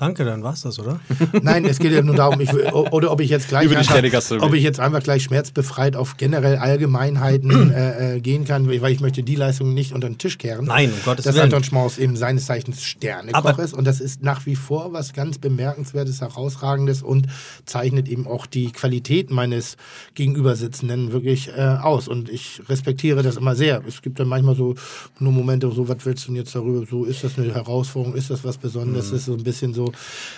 Speaker 2: Danke, dann war's das, oder?
Speaker 4: Nein, es geht ja nur darum, ich, will- oder ob ich jetzt gleich
Speaker 5: Über die
Speaker 4: einfach, ob ich jetzt einfach gleich schmerzbefreit auf generell Allgemeinheiten äh, äh, gehen kann, weil ich möchte die Leistung nicht unter den Tisch kehren.
Speaker 2: Nein, um Gottes
Speaker 4: dass
Speaker 2: Willen.
Speaker 4: Anton Schmaus eben seines Zeichens Sternekoch
Speaker 2: Aber-
Speaker 4: ist und das ist nach wie vor was ganz bemerkenswertes, herausragendes und zeichnet eben auch die Qualität meines Gegenübersitzenden wirklich äh, aus und ich respektiere das immer sehr. Es gibt dann manchmal so nur Momente, so was willst du denn jetzt darüber, so ist das eine Herausforderung, ist das was Besonderes,
Speaker 2: Mhm.
Speaker 4: ist so ein bisschen so,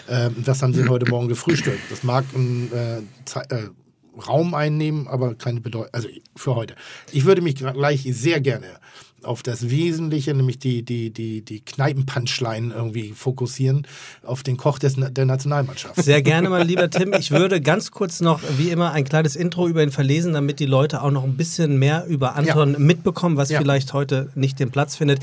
Speaker 4: äh, was haben sie heute Morgen gefrühstückt? Das mag ein äh, äh, Raum einnehmen, aber keine Bedeutung, also für heute. Ich würde mich gleich sehr gerne auf das Wesentliche, nämlich die, die, die, die Kneipenpunchline irgendwie fokussieren, auf den Koch des, der Nationalmannschaft.
Speaker 2: Sehr gerne, mein lieber Tim. Ich würde ganz kurz noch, wie immer, ein kleines Intro über ihn verlesen, damit die Leute auch noch ein bisschen mehr über Anton mitbekommen, was
Speaker 4: Ja.
Speaker 2: vielleicht heute nicht den Platz findet.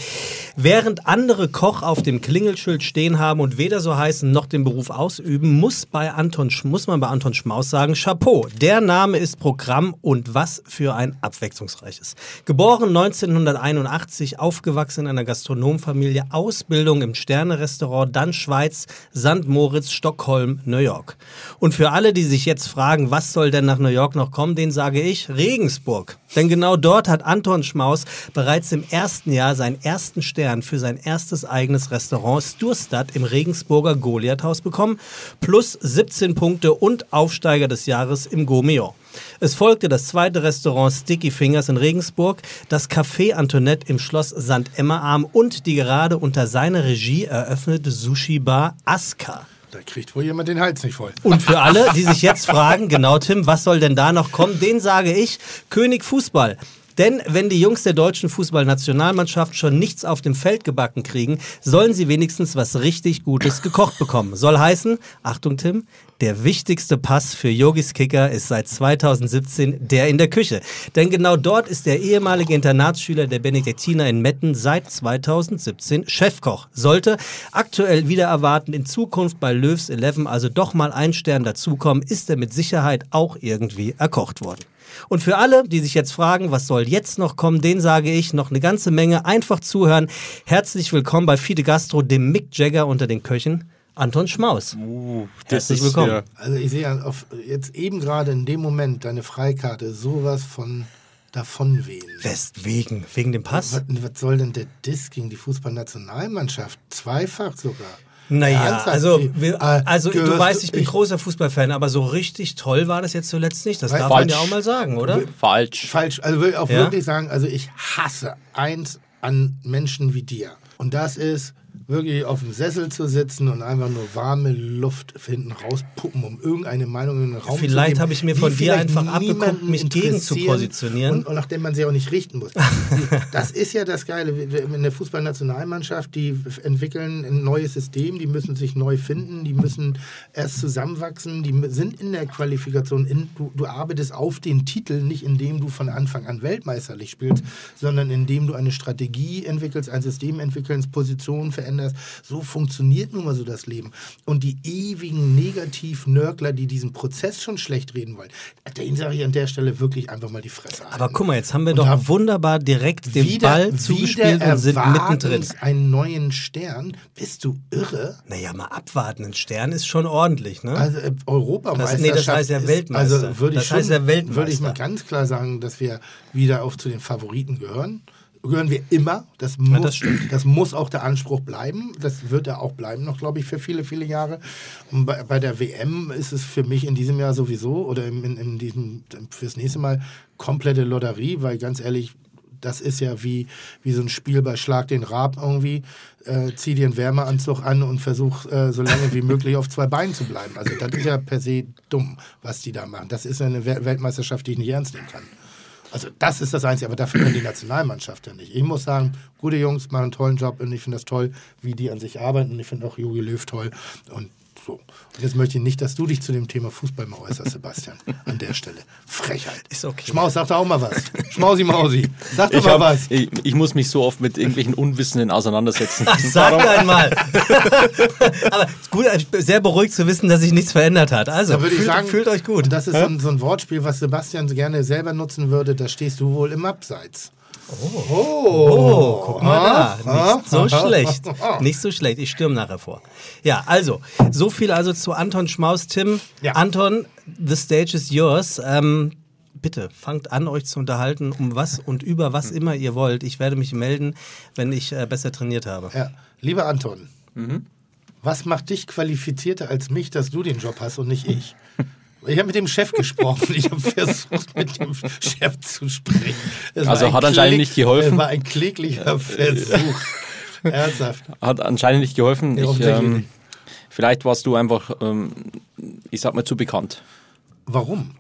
Speaker 2: Während andere Koch auf dem Klingelschild stehen haben und weder so heißen noch den Beruf ausüben, muss, bei Anton, muss man bei Anton Schmaus sagen, Chapeau. Der Name ist Programm und was für ein abwechslungsreiches. Geboren 1981, aufgewachsen in einer Gastronomfamilie, Ausbildung im Sterne-Restaurant, dann Schweiz, St. Moritz, Stockholm, New York. Und für alle, die sich jetzt fragen, was soll denn nach New York noch kommen, den sage ich Regensburg. Denn genau dort hat Anton Schmaus bereits im ersten Jahr seinen ersten Stern für sein erstes eigenes Restaurant Sturstadt im Regensburger Goliathhaus bekommen, plus 17 Punkte und Aufsteiger des Jahres im Gourmillon. Es folgte das zweite Restaurant Sticky Fingers in Regensburg, das Café Antoinette im Schloss St. Emma-Arm und die gerade unter seiner Regie eröffnete Sushi-Bar Aska.
Speaker 4: Da kriegt wohl jemand den Hals nicht voll.
Speaker 2: Und für alle, die sich jetzt fragen, genau Tim, was soll denn da noch kommen, den sage ich, König Fußball. Denn wenn die Jungs der deutschen Fußballnationalmannschaft schon nichts auf dem Feld gebacken kriegen, sollen sie wenigstens was richtig Gutes gekocht bekommen. Soll heißen, Achtung Tim, der wichtigste Pass für Yogis Kicker ist seit 2017 der in der Küche. Denn genau dort ist der ehemalige Internatsschüler der Benediktiner in Metten seit 2017 Chefkoch. Sollte aktuell wieder erwarten, in Zukunft bei Löws 11 also doch mal ein Stern dazukommen, ist er mit Sicherheit auch irgendwie erkocht worden. Und für alle, die sich jetzt fragen, was soll jetzt noch kommen, den sage ich noch eine ganze Menge. Einfach zuhören. Herzlich willkommen bei Fide Gastro, dem Mick Jagger unter den Köchen, Anton Schmaus. Herzlich willkommen.
Speaker 5: ja-
Speaker 4: Also ich sehe ja auf, jetzt eben gerade in dem Moment deine Freikarte sowas von davonwehen.
Speaker 2: Westwegen, wegen dem Pass?
Speaker 4: Was, was soll denn der Diss gegen die Fußballnationalmannschaft? Zweifach sogar.
Speaker 2: Naja, also, wir,
Speaker 4: äh,
Speaker 2: also du weißt, ich bin
Speaker 4: ich-
Speaker 2: großer Fußballfan, aber so richtig toll war das jetzt zuletzt nicht. Das darf man
Speaker 5: Falsch.
Speaker 2: ja auch mal sagen, oder?
Speaker 5: Falsch.
Speaker 4: Falsch. Also will ich auch
Speaker 2: Ja?
Speaker 4: wirklich sagen, also ich hasse eins an Menschen wie dir. Und das ist wirklich auf dem Sessel zu sitzen und einfach nur warme Luft hinten rauspuppen, um irgendeine Meinung in den Raum zu
Speaker 2: Vielleicht habe ich mir von dir
Speaker 4: vielleicht
Speaker 2: einfach abgeguckt, mich gegen zu positionieren.
Speaker 4: Und, und nachdem man sie auch nicht richten muss. das ist ja das Geile. In der Fußballnationalmannschaft, die entwickeln ein neues System, die müssen sich neu finden, die müssen erst zusammenwachsen, die sind in der Qualifikation. In, du, du arbeitest auf den Titel, nicht indem du von Anfang an weltmeisterlich spielst, sondern indem du eine Strategie entwickelst, ein System entwickelst, Positionen veränderst. So funktioniert nun mal so das Leben. Und die ewigen Negativ-Nörgler, die diesen Prozess schon schlecht reden wollen, denen sage ich an der Stelle wirklich einfach mal die Fresse halten.
Speaker 2: Aber guck mal, jetzt haben wir
Speaker 4: Und
Speaker 2: doch wunderbar direkt den Ball zugespielt und sind mittendrin.
Speaker 4: einen neuen Stern. Bist du irre?
Speaker 2: Naja, mal abwarten. Ein Stern ist schon ordentlich, ne?
Speaker 4: Also äh, Europameisterschaft.
Speaker 2: Das- nee, das heißt ja
Speaker 4: ist-
Speaker 2: Weltmeister.
Speaker 4: Also würde ich
Speaker 2: Das heißt
Speaker 4: schon,
Speaker 2: ja Weltmeister.
Speaker 4: Würde ich mal ganz klar sagen, dass wir wieder auf zu den Favoriten gehören. Hören wir immer. Das muss,
Speaker 2: das stimmt.
Speaker 4: das muss auch der Anspruch bleiben. Das wird er auch bleiben noch, glaube ich, für viele, viele Jahre. Und bei, bei der WM ist es für mich in diesem Jahr sowieso oder in, in, in diesem, fürs nächste Mal komplette Lotterie, weil ganz ehrlich, das ist ja wie, wie so ein Spiel bei Schlag den Rab irgendwie. Äh, zieh dir einen Wärmeanzug an und versuch äh, so lange wie möglich auf zwei Beinen zu bleiben. Also das ist ja per se dumm, was die da machen. Das ist ja eine Wel- Weltmeisterschaft, die ich nicht ernst nehmen kann. Also das ist das Einzige, aber dafür können die Nationalmannschaft ja nicht. Ich muss sagen, gute Jungs machen einen tollen Job und ich finde das toll, wie die an sich arbeiten und ich finde auch Jogi Löw toll und so. Und jetzt möchte ich nicht, dass du dich zu dem Thema Fußball mal äußerst, Sebastian, an der Stelle. Frechheit.
Speaker 2: Ist okay.
Speaker 4: Schmaus, sag doch auch mal was. Schmausi Mausi, sag doch
Speaker 5: Ich,
Speaker 4: mal
Speaker 5: hab,
Speaker 4: was.
Speaker 5: ich, ich muss mich so oft mit irgendwelchen Unwissenden auseinandersetzen.
Speaker 2: Sag einmal. Aber gut, ich sehr beruhigt zu wissen, dass sich nichts verändert hat. Also,
Speaker 4: Da würde ich
Speaker 2: fühlt,
Speaker 4: sagen,
Speaker 2: fühlt euch gut.
Speaker 4: Und das ist so ein, so ein Wortspiel, was Sebastian gerne selber nutzen würde. Da stehst du wohl im Abseits.
Speaker 2: Oh, guck mal da.
Speaker 4: Ah,
Speaker 2: Nicht so schlecht. Nicht so schlecht. Ich stürme nachher vor. Ja, also, so viel also zu Anton Schmaus. Tim,
Speaker 4: Ja.
Speaker 2: Anton, the stage is yours. Ähm, bitte, fangt an, euch zu unterhalten, um was und über was immer ihr wollt. Ich werde mich melden, wenn ich äh, besser trainiert habe.
Speaker 4: Ja. Lieber Anton, was macht dich qualifizierter als mich, dass du den Job hast und nicht ich? Ich habe mit dem Chef gesprochen. Ich habe versucht, mit dem Chef zu sprechen. Es
Speaker 5: Also hat anscheinend
Speaker 4: kläg-
Speaker 5: nicht geholfen?
Speaker 4: Es war ein kläglicher Versuch. Ernsthaft.
Speaker 5: Hat anscheinend nicht geholfen.
Speaker 4: Ja,
Speaker 5: ich, ähm, vielleicht warst du einfach, ähm, ich sag mal, zu bekannt.
Speaker 4: Warum?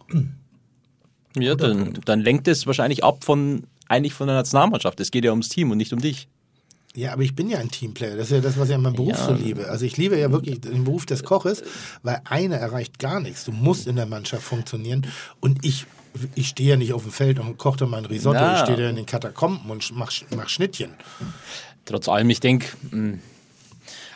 Speaker 5: Ja, dann, dann lenkt es wahrscheinlich ab von eigentlich von der Nationalmannschaft. Es geht ja ums Team und nicht um dich.
Speaker 4: Ja, aber ich bin ja ein Teamplayer. Das ist ja das, was ich an meinem Beruf
Speaker 5: Ja.
Speaker 4: so liebe. Also ich liebe ja wirklich den Beruf des Koches, weil einer erreicht gar nichts. Du musst in der Mannschaft funktionieren. Und ich, ich stehe ja nicht auf dem Feld und koche da mein Risotto.
Speaker 5: Na.
Speaker 4: Ich stehe da in den Katakomben und mach, mach Schnittchen.
Speaker 5: Trotz allem, ich denke,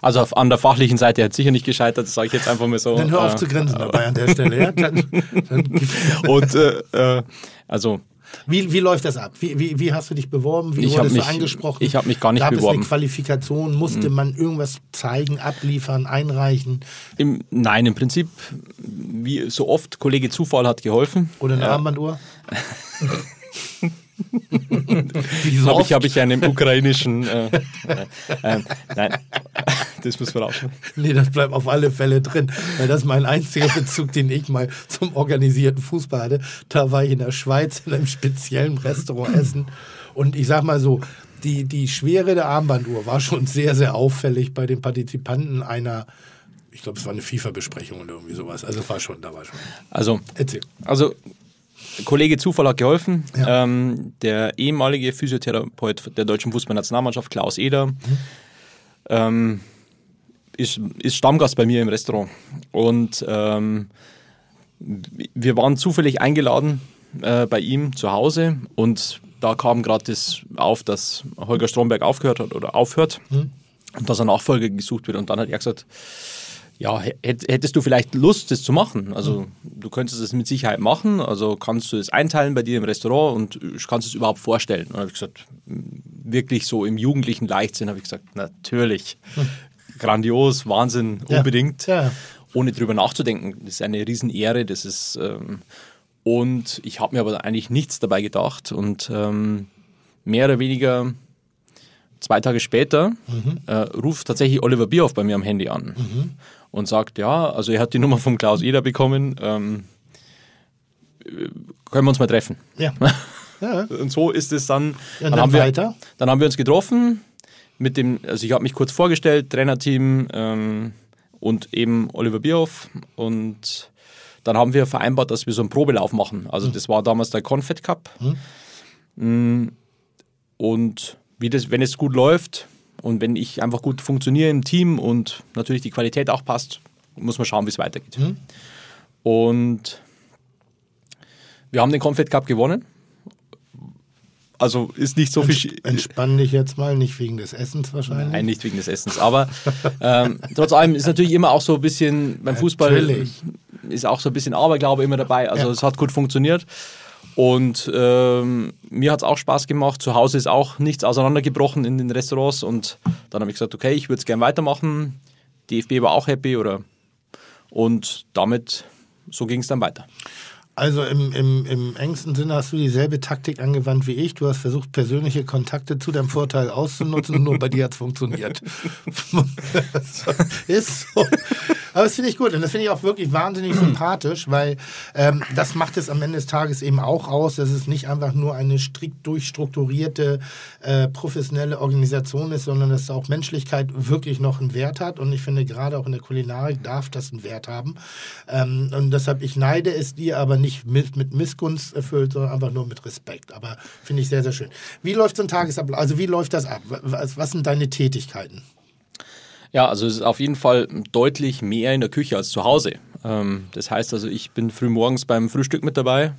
Speaker 5: also auf, an der fachlichen Seite hat sicher nicht gescheitert, das sage ich jetzt einfach mal so.
Speaker 4: Dann hör auf
Speaker 5: Äh,
Speaker 4: zu grinsen dabei an der Stelle. Ja? Dann, dann,
Speaker 5: Und äh, äh, also
Speaker 4: wie, wie läuft das ab? Wie, wie, wie hast du dich beworben? Wie
Speaker 5: Ich
Speaker 4: wurdest
Speaker 5: mich-
Speaker 4: du angesprochen?
Speaker 5: ich hab mich gar nicht
Speaker 4: Gab es
Speaker 5: beworben.
Speaker 4: eine Qualifikation? Musste man irgendwas zeigen, abliefern, einreichen?
Speaker 5: im, nein, im Prinzip, wie so oft, Kollege Zufall hat geholfen.
Speaker 4: Oder eine
Speaker 5: Ja.
Speaker 4: Armbanduhr? so
Speaker 5: Habe ich, hab ich einen ukrainischen. Äh, äh, ähm, nein, das muss man rausschneiden.
Speaker 4: Nee, das bleibt auf alle Fälle drin. Weil das ist mein einziger Bezug, den ich mal zum organisierten Fußball hatte. Da war ich in der Schweiz in einem speziellen Restaurant essen. Und ich sag mal so, die, die Schwere der Armbanduhr war schon sehr, sehr auffällig bei den Partizipanten einer, ich glaube, es war eine FIFA-Besprechung oder irgendwie sowas. Also war schon, da war schon.
Speaker 5: Also,
Speaker 4: Erzähl.
Speaker 5: also Kollege Zufall hat geholfen.
Speaker 4: Ja.
Speaker 5: Ähm, der ehemalige Physiotherapeut der deutschen Fußballnationalmannschaft, Klaus Eder, ähm, ist, ist Stammgast bei mir im Restaurant. Und ähm, wir waren zufällig eingeladen äh, bei ihm zu Hause und da kam gerade das auf, dass Holger Stromberg aufgehört hat oder aufhört und dass ein Nachfolger gesucht wird. Und dann hat er gesagt, ja, hätt- hättest du vielleicht Lust, das zu machen? Also du könntest es mit Sicherheit machen, also kannst du es einteilen bei dir im Restaurant und kannst es überhaupt vorstellen? Und habe ich gesagt, wirklich so im jugendlichen Leichtsinn habe ich gesagt, natürlich, grandios, Wahnsinn,
Speaker 4: Ja.
Speaker 5: unbedingt,
Speaker 4: Ja.
Speaker 5: ohne drüber nachzudenken. Das ist eine Riesenehre, das ist ähm, und ich habe mir aber eigentlich nichts dabei gedacht und ähm, mehr oder weniger zwei Tage später äh, ruft tatsächlich Oliver Bierhoff bei mir am Handy an und sagt, ja, also er hat die Nummer vom Klaus Eder bekommen, ähm, äh, können wir uns mal treffen.
Speaker 4: Ja. ja.
Speaker 5: Und so ist es dann.
Speaker 4: Ja, und dann
Speaker 5: haben wir,
Speaker 4: weiter?
Speaker 5: Dann haben wir uns getroffen mit dem, also ich habe mich kurz vorgestellt, Trainerteam ähm, und eben Oliver Bierhoff und dann haben wir vereinbart, dass wir so einen Probelauf machen. Also das war damals der Confed Cup. Mm, Und wie das, wenn es gut läuft und wenn ich einfach gut funktioniere im Team und natürlich die Qualität auch passt, muss man schauen, wie es weitergeht. Und wir haben den Confed Cup gewonnen. Also ist nicht so viel. Sch-
Speaker 4: Entspann dich jetzt mal, nicht wegen des Essens wahrscheinlich.
Speaker 5: Nein, nicht wegen des Essens. Aber ähm, trotz allem ist natürlich immer auch so ein bisschen beim Fußball
Speaker 4: Natürlich.
Speaker 5: ist auch so ein bisschen Aberglaube immer dabei. Also
Speaker 4: Ja.
Speaker 5: es hat gut funktioniert. Und ähm, mir hat es auch Spaß gemacht. Zu Hause ist auch nichts auseinandergebrochen in den Restaurants. Und dann habe ich gesagt, okay, ich würde es gerne weitermachen. DFB war auch happy oder und damit so ging es dann weiter.
Speaker 4: Also im, im, im engsten Sinne hast du dieselbe Taktik angewandt wie ich. Du hast versucht, persönliche Kontakte zu deinem Vorteil auszunutzen und nur bei dir hat es funktioniert. ist so. Aber das finde ich gut und das finde ich auch wirklich wahnsinnig sympathisch, weil ähm, das macht es am Ende des Tages eben auch aus, dass es nicht einfach nur eine strikt durchstrukturierte, äh, professionelle Organisation ist, sondern dass auch Menschlichkeit wirklich noch einen Wert hat. Und ich finde, gerade auch in der Kulinarik darf das einen Wert haben. Ähm, und deshalb, ich neide es dir, aber nicht mit, mit Missgunst erfüllt, sondern einfach nur mit Respekt. Aber finde ich sehr, sehr schön. Wie läuft so ein Tagesablauf? Also wie läuft das ab? Was, was sind deine Tätigkeiten?
Speaker 5: Ja, also es ist auf jeden Fall deutlich mehr in der Küche als zu Hause. Ähm, das heißt also, ich bin früh morgens beim Frühstück mit dabei.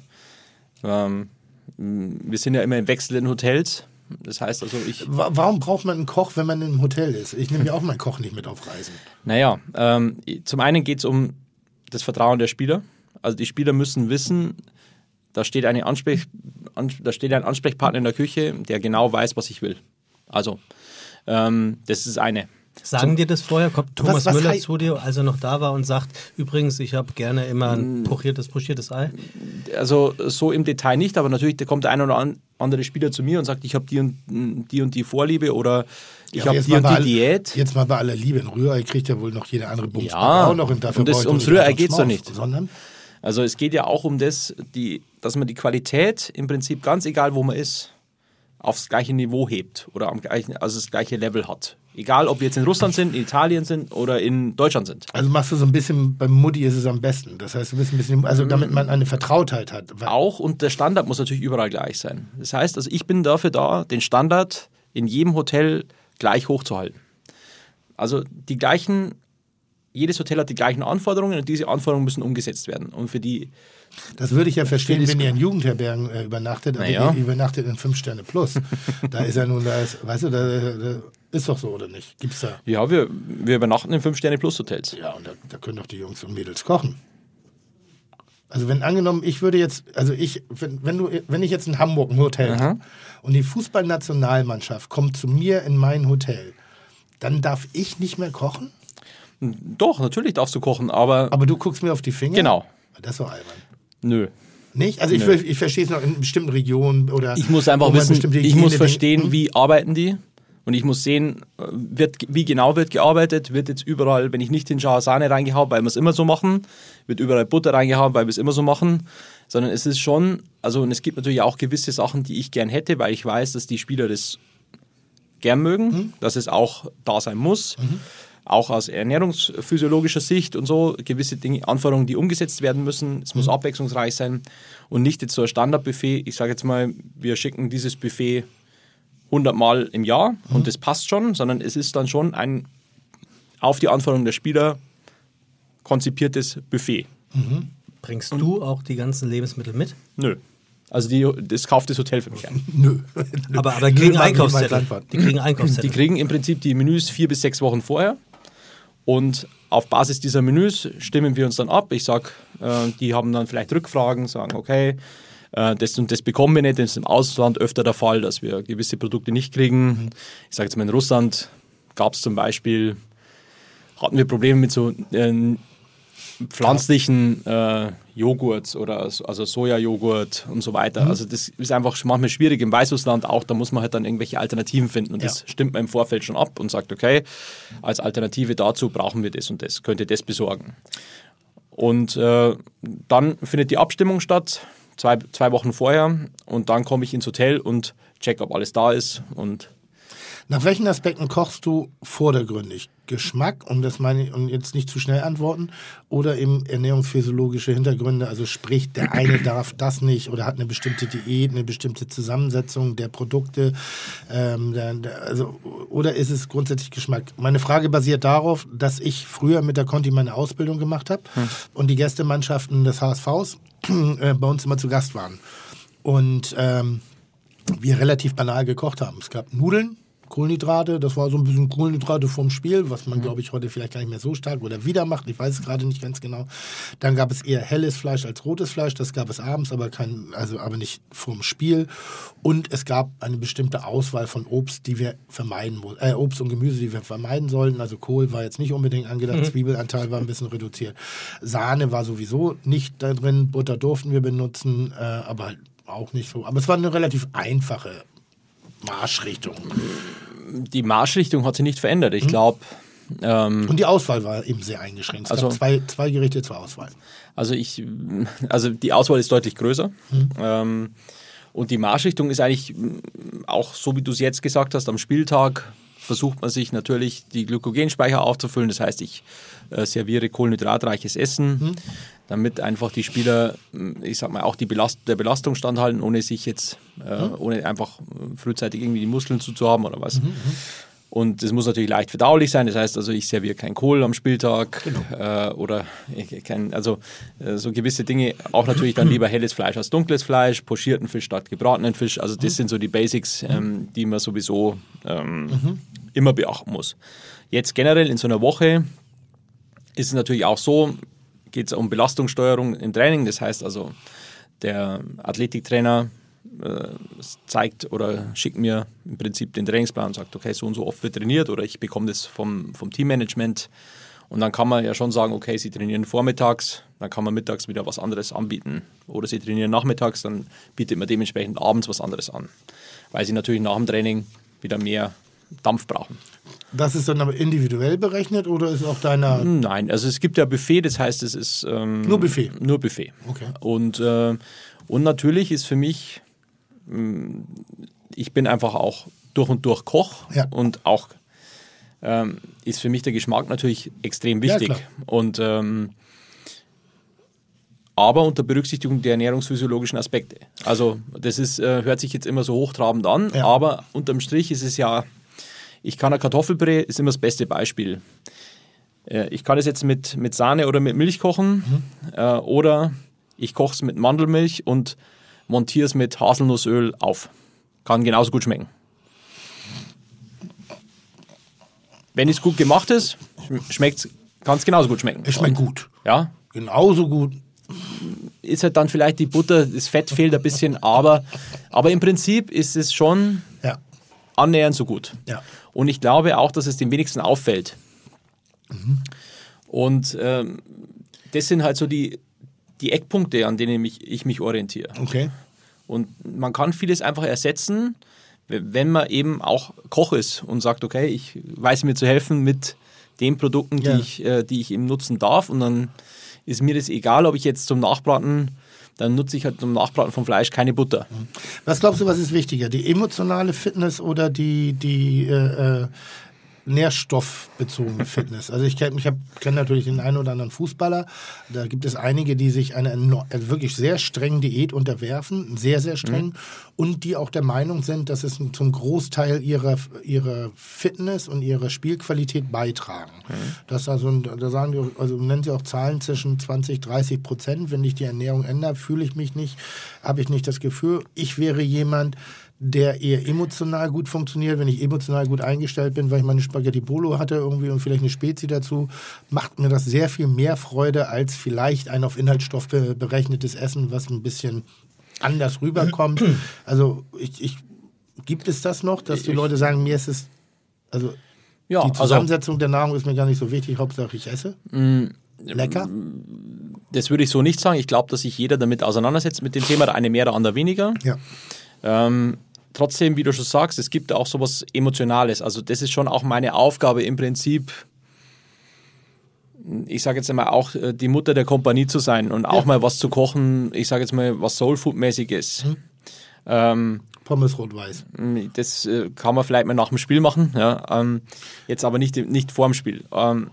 Speaker 5: Ähm, wir sind ja immer im Wechsel in Hotels. Das heißt also, ich.
Speaker 4: Wa- Warum braucht man einen Koch, wenn man im Hotel ist? Ich nehme ja auch meinen Koch nicht mit auf Reisen.
Speaker 5: Naja, ähm, zum einen geht es um das Vertrauen der Spieler. Also die Spieler müssen wissen, da steht, eine Ansprech, an, da steht ein Ansprechpartner in der Küche, der genau weiß, was ich will. Also, ähm, das ist eine.
Speaker 2: Sagen dir das vorher? Kommt Thomas
Speaker 4: Was- was
Speaker 2: Müller zu dir, als er noch da war und sagt, übrigens, ich habe gerne immer ein pochiertes, pochiertes Ei?
Speaker 5: Also so im Detail nicht, aber natürlich da kommt der ein oder an- andere Spieler zu mir und sagt, ich habe die und die und die Vorliebe oder ich
Speaker 4: Ja,
Speaker 5: habe die
Speaker 4: mal
Speaker 5: und
Speaker 4: bei
Speaker 5: die
Speaker 4: all-
Speaker 5: Diät.
Speaker 4: Jetzt mal bei aller Liebe. Ein Rührei kriegt ja wohl noch jede andere Bums
Speaker 5: Ja,
Speaker 4: auch noch. Und dafür
Speaker 5: und das- ums
Speaker 4: nicht
Speaker 5: Rührei
Speaker 4: einfach
Speaker 5: geht's doch nicht.
Speaker 4: Sondern
Speaker 5: Also es geht ja auch um das, die, dass man die Qualität im Prinzip ganz egal, wo man ist, aufs gleiche Niveau hebt oder am gleichen, also das gleiche Level hat. Egal, ob wir jetzt in Russland sind, in Italien sind oder in Deutschland sind.
Speaker 4: Also machst du so ein bisschen, beim Mutti ist es am besten. Das heißt, du bist ein bisschen, also damit man eine Vertrautheit hat.
Speaker 5: Auch und der Standard muss natürlich überall gleich sein. Das heißt, also ich bin dafür da, den Standard in jedem Hotel gleich hochzuhalten. Also die gleichen, jedes Hotel hat die gleichen Anforderungen und diese Anforderungen müssen umgesetzt werden. Und für die,
Speaker 4: Das würde ich ja verstehen,
Speaker 5: Finde
Speaker 4: wenn ihr in Jugendherbergen äh, übernachtet, aber
Speaker 5: Naja.
Speaker 4: ihr übernachtet in 5 Sterne plus. da ist ja nun, da ist, weißt du, da, da ist doch so, oder nicht? Gibt's da.
Speaker 5: ja, wir, wir übernachten in 5-Sterne-Plus-Hotels.
Speaker 4: Ja, und da, da können doch die Jungs und Mädels kochen. Also wenn angenommen, ich würde jetzt, also ich, wenn, wenn du, wenn ich jetzt in Hamburg ein Hotel habe und die Fußballnationalmannschaft kommt zu mir in mein Hotel, dann darf ich nicht mehr kochen?
Speaker 5: Doch, natürlich darfst du kochen, aber
Speaker 4: Aber du guckst mir auf die Finger?
Speaker 5: Genau.
Speaker 4: Das ist so albern.
Speaker 5: Nö.
Speaker 4: Nicht? Also ich, ich verstehe es noch in bestimmten Regionen oder.
Speaker 5: Ich muss einfach wissen, ich muss verstehen,
Speaker 4: Hm?
Speaker 5: wie arbeiten die. Und ich muss sehen, äh, wird, wie genau wird gearbeitet. Wird jetzt überall, wenn ich nicht hinschaue, Sahne reingehauen, weil wir es immer so machen. Wird überall Butter reingehauen, weil wir es immer so machen. Sondern es ist schon, also und es gibt natürlich auch gewisse Sachen, die ich gern hätte, weil ich weiß, dass die Spieler das gern mögen,
Speaker 4: Hm?
Speaker 5: dass es auch da sein muss. Auch aus ernährungsphysiologischer Sicht und so gewisse Dinge, Anforderungen, die umgesetzt werden müssen. Es muss abwechslungsreich sein und nicht jetzt so ein Standardbuffet. Ich sage jetzt mal, wir schicken dieses Buffet 100 Mal im Jahr
Speaker 4: Hm?
Speaker 5: und das passt schon, sondern es ist dann schon ein auf die Anforderungen der Spieler konzipiertes Buffet.
Speaker 2: Bringst du auch die ganzen Lebensmittel mit?
Speaker 5: Nö. Also die, das kauft das Hotel für mich ein.
Speaker 4: Nö.
Speaker 2: Aber, aber die
Speaker 4: Nö,
Speaker 2: kriegen Einkaufszettel. Die kriegen
Speaker 5: Die
Speaker 2: Einkaufszettel.
Speaker 5: kriegen im Prinzip die Menüs vier bis sechs Wochen vorher. Und auf Basis dieser Menüs stimmen wir uns dann ab. Ich sage, äh, die haben dann vielleicht Rückfragen, sagen, okay, äh, das und das bekommen wir nicht. Das ist im Ausland öfter der Fall, dass wir gewisse Produkte nicht kriegen. Ich sage jetzt mal, in Russland gab es zum Beispiel, hatten wir Probleme mit so äh, pflanzlichen äh, Joghurt oder so- also Sojajoghurt und so weiter. Also das ist einfach manchmal schwierig im Weißrussland auch, da muss man halt dann irgendwelche Alternativen finden und
Speaker 4: Ja.
Speaker 5: das stimmt man im Vorfeld schon ab und sagt, okay, als Alternative dazu brauchen wir das und das, könnt ihr das besorgen. Und äh, dann findet die Abstimmung statt, zwei, zwei Wochen vorher und dann komme ich ins Hotel und check, ob alles da ist und
Speaker 4: Nach welchen Aspekten kochst du vordergründig? Geschmack, um das meine ich, und jetzt nicht zu schnell antworten, oder eben ernährungsphysiologische Hintergründe, also sprich, der eine darf das nicht oder hat eine bestimmte Diät, eine bestimmte Zusammensetzung der Produkte, ähm, der, der, also, oder ist es grundsätzlich Geschmack? Meine Frage basiert darauf, dass ich früher mit der Conti meine Ausbildung gemacht habe und die Gästemannschaften des HSVs äh, bei uns immer zu Gast waren. Und ähm, wir relativ banal gekocht haben. Es gab Nudeln, Kohlenhydrate, das war so ein bisschen Kohlenhydrate vom Spiel, was man, glaube ich, heute vielleicht gar nicht mehr so stark oder wieder macht. Ich weiß es gerade nicht ganz genau. Dann gab es eher helles Fleisch als rotes Fleisch. Das gab es abends, aber kein, also aber nicht vorm Spiel. Und es gab eine bestimmte Auswahl von Obst, die wir vermeiden äh, Obst und Gemüse, die wir vermeiden sollten. Also Kohl war jetzt nicht unbedingt angedacht, Zwiebelanteil war ein bisschen reduziert. Sahne war sowieso nicht da drin, Butter durften wir benutzen, äh, aber halt auch nicht so. Aber es war eine relativ einfache Marschrichtung.
Speaker 5: Die Marschrichtung hat sich nicht verändert. Ich glaube, ähm,
Speaker 4: Und die Auswahl war eben sehr eingeschränkt. Es
Speaker 5: Also-
Speaker 4: gab zwei, zwei Gerichte zur Auswahl.
Speaker 5: Also ich, also die Auswahl ist deutlich größer. Ähm, und die Marschrichtung ist eigentlich auch so, wie du es jetzt gesagt hast, am Spieltag versucht man sich natürlich die Glykogenspeicher aufzufüllen. Das heißt, ich äh, serviere kohlenhydratreiches Essen, damit einfach die Spieler, mm, ich sag mal, auch die Belast der Belastung standhalten, ohne sich jetzt, äh, ohne einfach äh, frühzeitig irgendwie die Muskeln zuzuhaben oder was. Und das muss natürlich leicht verdaulich sein. Das heißt also, ich serviere kein Kohl am Spieltag äh, oder kein, also äh, so gewisse Dinge. Auch natürlich dann lieber helles Fleisch als dunkles Fleisch, pochierten Fisch statt gebratenen Fisch. Also das sind so die Basics, ähm, die man sowieso ähm, immer beachten muss. Jetzt generell in so einer Woche ist es natürlich auch so, geht es um Belastungssteuerung im Training. Das heißt also, der Athletiktrainer äh, zeigt oder schickt mir im Prinzip den Trainingsplan und sagt, okay, so und so oft wird trainiert oder ich bekomme das vom, vom Teammanagement. Und dann kann man ja schon sagen, okay, sie trainieren vormittags, dann kann man mittags wieder was anderes anbieten. Oder sie trainieren nachmittags, dann bietet man dementsprechend abends was anderes an. Weil sie natürlich nach dem Training wieder mehr Dampf brauchen.
Speaker 4: Das ist dann aber individuell berechnet oder ist auch deiner.
Speaker 5: Nein, also es gibt ja Buffet, das heißt, es ist ähm,
Speaker 4: Nur Buffet?
Speaker 5: Nur Buffet.
Speaker 4: Okay.
Speaker 5: Und, äh, und natürlich ist für mich, mh, ich bin einfach auch durch und durch Koch
Speaker 4: Ja.
Speaker 5: und auch ähm, ist für mich der Geschmack natürlich extrem
Speaker 4: Ja,
Speaker 5: wichtig.
Speaker 4: klar.
Speaker 5: und ähm, aber unter Berücksichtigung der ernährungsphysiologischen Aspekte. Also das ist, äh, hört sich jetzt immer so hochtrabend an,
Speaker 4: Ja.
Speaker 5: aber unterm Strich ist es ja, ich kann ein Kartoffelbrei, ist immer das beste Beispiel. Äh, Ich kann es jetzt mit, mit Sahne oder mit Milch kochen äh, oder ich koche es mit Mandelmilch und montiere es mit Haselnussöl auf. Kann genauso gut schmecken. Wenn es gut gemacht ist, schmeckt kann es genauso gut schmecken.
Speaker 4: Es schmeckt
Speaker 5: Und-
Speaker 4: gut.
Speaker 5: Ja,
Speaker 4: Genauso gut.
Speaker 5: ist halt dann vielleicht die Butter, das Fett fehlt ein bisschen, aber, aber im Prinzip ist es schon
Speaker 4: Ja.
Speaker 5: annähernd so gut.
Speaker 4: Ja.
Speaker 5: Und ich glaube auch, dass es dem wenigsten auffällt. Und ähm, das sind halt so die, die Eckpunkte, an denen mich, ich mich orientiere.
Speaker 4: Okay.
Speaker 5: Und man kann vieles einfach ersetzen, wenn man eben auch Koch ist und sagt, okay, ich weiß mir zu helfen mit den Produkten, die,
Speaker 4: Ja.
Speaker 5: ich, äh, die ich eben nutzen darf. Und dann ist mir das egal, ob ich jetzt zum Nachbraten, dann nutze ich halt zum Nachbraten vom Fleisch keine Butter.
Speaker 4: Was glaubst du, was ist wichtiger? Die emotionale Fitness oder die, die äh, äh, nährstoffbezogene Fitness? Also ich kenne ich kenn natürlich den einen oder anderen Fußballer. Da gibt es einige, die sich einer äh, wirklich sehr strengen Diät unterwerfen, sehr, sehr streng. Und die auch der Meinung sind, dass es zum Großteil ihrer, ihrer Fitness und ihrer Spielqualität beitragen. Das also, da sagen die, also nennen sie auch Zahlen zwischen 20, 30 Prozent. Wenn ich die Ernährung ändere, fühle ich mich nicht, habe ich nicht das Gefühl, ich wäre jemand, der eher emotional gut funktioniert, wenn ich emotional gut eingestellt bin, weil ich meine Spaghetti Bolo hatte irgendwie und vielleicht eine Spezi dazu, macht mir das sehr viel mehr Freude als vielleicht ein auf Inhaltsstoff be- berechnetes Essen, was ein bisschen anders rüberkommt. Also ich, ich gibt es das noch, dass die Leute sagen, mir ist es also
Speaker 5: Ja,
Speaker 4: die
Speaker 5: also
Speaker 4: Zusammensetzung der Nahrung ist mir gar nicht so wichtig, Hauptsache ich esse. Lecker.
Speaker 5: das würde ich so nicht sagen. Ich glaube, dass sich jeder damit auseinandersetzt mit dem Thema, der eine mehr, der andere weniger.
Speaker 4: Ja.
Speaker 5: Ähm, trotzdem, wie du schon sagst, es gibt auch sowas Emotionales. Also das ist schon auch meine Aufgabe im Prinzip, ich sage jetzt einmal auch äh, die Mutter der Kompanie zu sein und auch mal was zu kochen, ich sage jetzt mal was Soulfood-mäßiges. Ähm,
Speaker 4: Pommes rot-weiß.
Speaker 5: das äh, kann man vielleicht mal nach dem Spiel machen, ja, ähm, jetzt aber nicht, nicht vor dem Spiel. Ähm,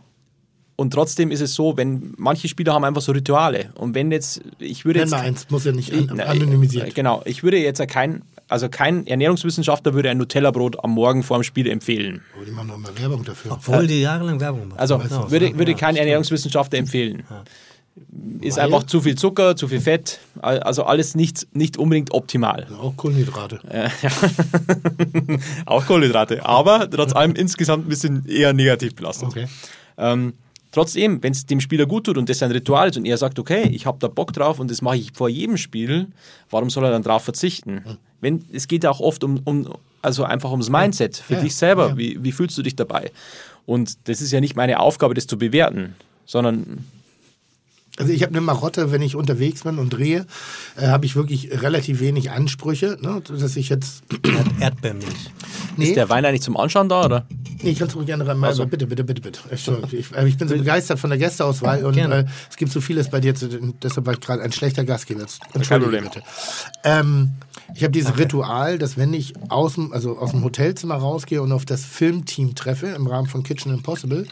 Speaker 5: und trotzdem ist es so, wenn manche Spieler haben einfach so Rituale und wenn jetzt, ich würde jetzt
Speaker 4: mal eins, muss ja nicht an, anonymisiert.
Speaker 5: äh, Genau, ich würde jetzt kein, also kein Ernährungswissenschaftler würde ein Nutella-Brot am Morgen vor dem Spiel empfehlen.
Speaker 4: Oh, die machen doch immer Werbung dafür.
Speaker 2: Obwohl die jahrelang Werbung machen.
Speaker 5: Also
Speaker 2: Genau,
Speaker 5: würde,
Speaker 2: ja,
Speaker 5: würde
Speaker 2: ja,
Speaker 5: kein. Ernährungswissenschaftler empfehlen. ist
Speaker 4: Weil?
Speaker 5: einfach zu viel Zucker, zu viel Fett, al- also alles nicht, nicht unbedingt optimal.
Speaker 4: Auch Kohlenhydrate.
Speaker 5: Auch Kohlenhydrate, aber trotz allem insgesamt ein bisschen eher negativ belastet.
Speaker 4: Okay.
Speaker 5: Ähm, trotzdem, wenn es dem Spieler gut tut und das ein Ritual ist und er sagt, okay, ich habe da Bock drauf und das mache ich vor jedem Spiel, warum soll er dann drauf verzichten? Wenn, es geht ja auch oft um, um also einfach ums Mindset für
Speaker 4: Ja,
Speaker 5: dich selber.
Speaker 4: ja.
Speaker 5: Wie, wie fühlst du dich dabei? Und das ist ja nicht meine Aufgabe, das zu bewerten, sondern
Speaker 4: Also ich habe eine Marotte, wenn ich unterwegs bin und drehe, äh, habe ich wirklich relativ wenig Ansprüche, ne, dass ich jetzt
Speaker 2: Erd Erdbeermilch.
Speaker 4: nee,
Speaker 5: ist der Wein eigentlich zum Anschauen da, oder?
Speaker 4: nee, ich kann es ruhig gerne rein.
Speaker 5: Also.
Speaker 4: Bitte, bitte, bitte, bitte. Entschuldigung, Ich, äh, ich bin so begeistert von der Gästeauswahl und äh, es gibt so vieles bei dir, zu, deshalb war ich gerade ein schlechter Gastgeber. Entschuldige
Speaker 5: Problem.
Speaker 4: bitte. Ähm, ich habe dieses Ritual, dass wenn ich aus dem, also aus dem Hotelzimmer rausgehe und auf das Filmteam treffe im Rahmen von Kitchen Impossible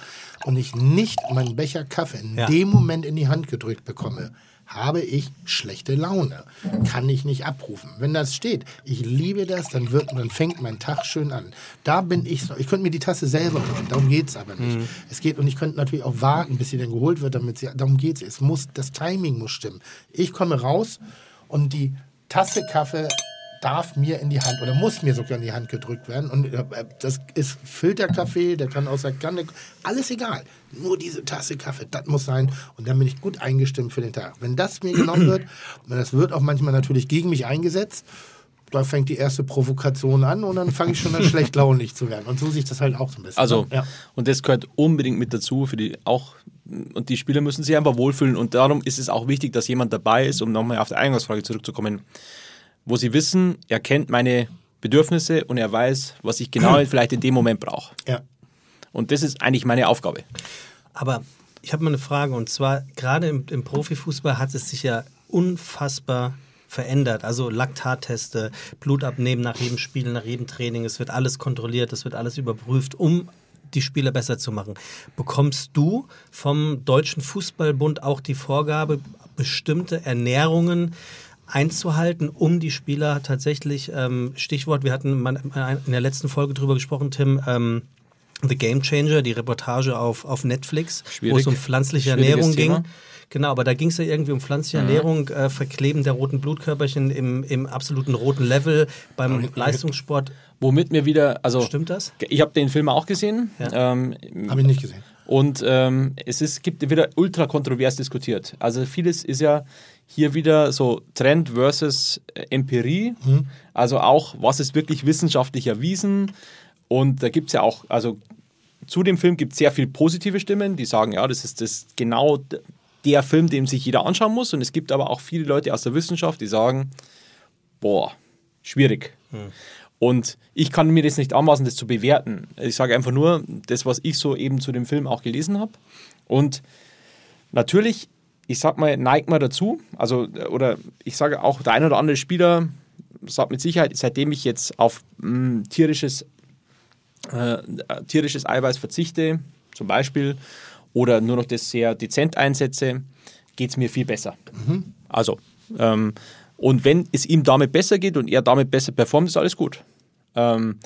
Speaker 4: und ich nicht meinen Becher Kaffee in
Speaker 2: Ja.
Speaker 4: dem Moment in die Hand gedrückt bekomme, habe ich schlechte Laune. Kann ich nicht abrufen. Wenn das steht, ich liebe das, dann, wird, dann fängt mein Tag schön an. Da bin ich so. Ich könnte mir die Tasse selber holen, darum geht es aber nicht. Es geht, und ich könnte natürlich auch warten, bis sie dann geholt wird, damit sie, darum geht es. Es muss, das Timing muss stimmen. Ich komme raus und die Tasse Kaffee darf mir in die Hand oder muss mir sogar in die Hand gedrückt werden. Und äh, das ist Filterkaffee, der kann aus der Kanne, alles egal. Nur diese Tasse Kaffee, das muss sein. Und dann bin ich gut eingestimmt für den Tag. Wenn das mir genommen wird, und das wird auch manchmal natürlich gegen mich eingesetzt, da fängt die erste Provokation an und dann fange ich schon an, schlecht launig zu werden. Und so ich das halt auch so ein bisschen.
Speaker 5: Also,
Speaker 4: ne? ja.
Speaker 5: und das gehört unbedingt mit dazu für die auch und die Spieler müssen sich einfach wohlfühlen und darum ist es auch wichtig, dass jemand dabei ist, um nochmal auf die Eingangsfrage zurückzukommen, wo sie wissen, er kennt meine Bedürfnisse und er weiß, was ich genau vielleicht in dem Moment brauche.
Speaker 4: ja.
Speaker 5: Und das ist eigentlich meine Aufgabe.
Speaker 2: Aber ich habe mal eine Frage und zwar gerade im, im Profifußball hat es sich ja unfassbar verändert. Also Laktatteste, Blutabnehmen nach jedem Spiel, nach jedem Training. Es wird alles kontrolliert, es wird alles überprüft, um die Spieler besser zu machen. Bekommst du vom Deutschen Fußballbund auch die Vorgabe, bestimmte Ernährungen einzuhalten, um die Spieler tatsächlich, ähm, Stichwort, wir hatten mal in der letzten Folge drüber gesprochen, Tim, ähm, The Game Changer, die Reportage auf, auf Netflix, wo
Speaker 5: Schwierig.
Speaker 2: es um pflanzliche Ernährung ging. Genau, aber da ging es ja irgendwie um pflanzliche Ernährung, äh, Verkleben der roten Blutkörperchen im, im absoluten roten Level beim Leistungssport.
Speaker 5: Womit mir wieder, also
Speaker 2: Stimmt das?
Speaker 5: ich habe den Film auch gesehen
Speaker 2: Ja.
Speaker 5: ähm,
Speaker 4: Habe ich nicht gesehen.
Speaker 5: Und ähm, es ist, gibt wieder ultra kontrovers diskutiert. Also vieles ist ja hier wieder so Trend versus äh, Empirie. Also auch, was ist wirklich wissenschaftlich erwiesen. Und da gibt es ja auch, also zu dem Film gibt es sehr viel positive Stimmen, die sagen, ja, das ist das genau der Film, den sich jeder anschauen muss. Und es gibt aber auch viele Leute aus der Wissenschaft, die sagen, boah, schwierig. Und ich kann mir das nicht anmaßen, das zu bewerten. Ich sage einfach nur das, was ich so eben zu dem Film auch gelesen habe. Und natürlich, ich sag mal, neigt man dazu. Also, oder ich sage auch, der ein oder andere Spieler sagt mit Sicherheit, seitdem ich jetzt auf mh, tierisches, äh, tierisches Eiweiß verzichte, zum Beispiel, oder nur noch das sehr dezent einsetze, geht es mir viel besser. Also, ähm, und wenn es ihm damit besser geht und er damit besser performt, ist alles gut. Ähm,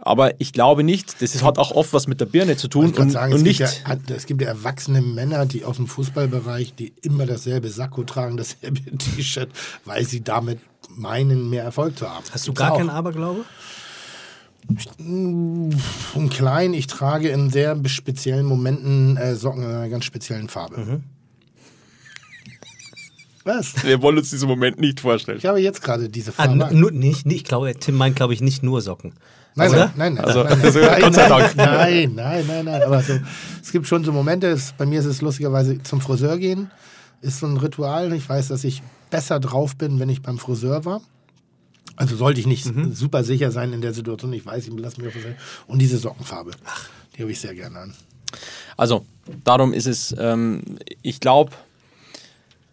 Speaker 5: aber ich glaube nicht, das hat auch oft was mit der Birne zu tun
Speaker 4: Ich kann
Speaker 5: und,
Speaker 4: sagen,
Speaker 5: und
Speaker 4: es,
Speaker 5: nicht.
Speaker 4: Gibt ja, es gibt ja erwachsene Männer, die aus dem Fußballbereich, die immer dasselbe Sakko tragen, dasselbe T-Shirt, weil sie damit meinen, mehr Erfolg zu haben.
Speaker 2: Hast du gar
Speaker 4: auch.
Speaker 2: keinen Aberglaube?
Speaker 4: Und klein, ich trage in sehr speziellen Momenten äh, Socken in einer ganz speziellen Farbe.
Speaker 2: Mhm.
Speaker 4: Was?
Speaker 5: Wir wollen uns diesen Moment nicht vorstellen.
Speaker 4: Ich habe jetzt gerade diese
Speaker 2: Ah,
Speaker 4: Farbe.
Speaker 2: nur, nicht, nicht, ich glaube, Tim meint, glaube ich, nicht nur Socken.
Speaker 4: Nein,
Speaker 2: Oder?
Speaker 4: nein, nein, nein,
Speaker 5: Also-
Speaker 4: nein,
Speaker 5: also
Speaker 4: nein,
Speaker 5: Gott sei
Speaker 4: nein,
Speaker 5: Dank.
Speaker 4: nein, nein, nein, nein, aber so, es gibt schon so Momente, es, bei mir ist es lustigerweise zum Friseur gehen, ist so ein Ritual. Ich weiß, dass ich besser drauf bin, wenn ich beim Friseur war. Also sollte ich nicht
Speaker 5: Mhm.
Speaker 4: super sicher sein in der Situation. Ich weiß, ich lasse mich auf Friseur. Und diese Sockenfarbe, die habe ich sehr gerne an.
Speaker 5: Also, darum ist es, ähm, ich glaube,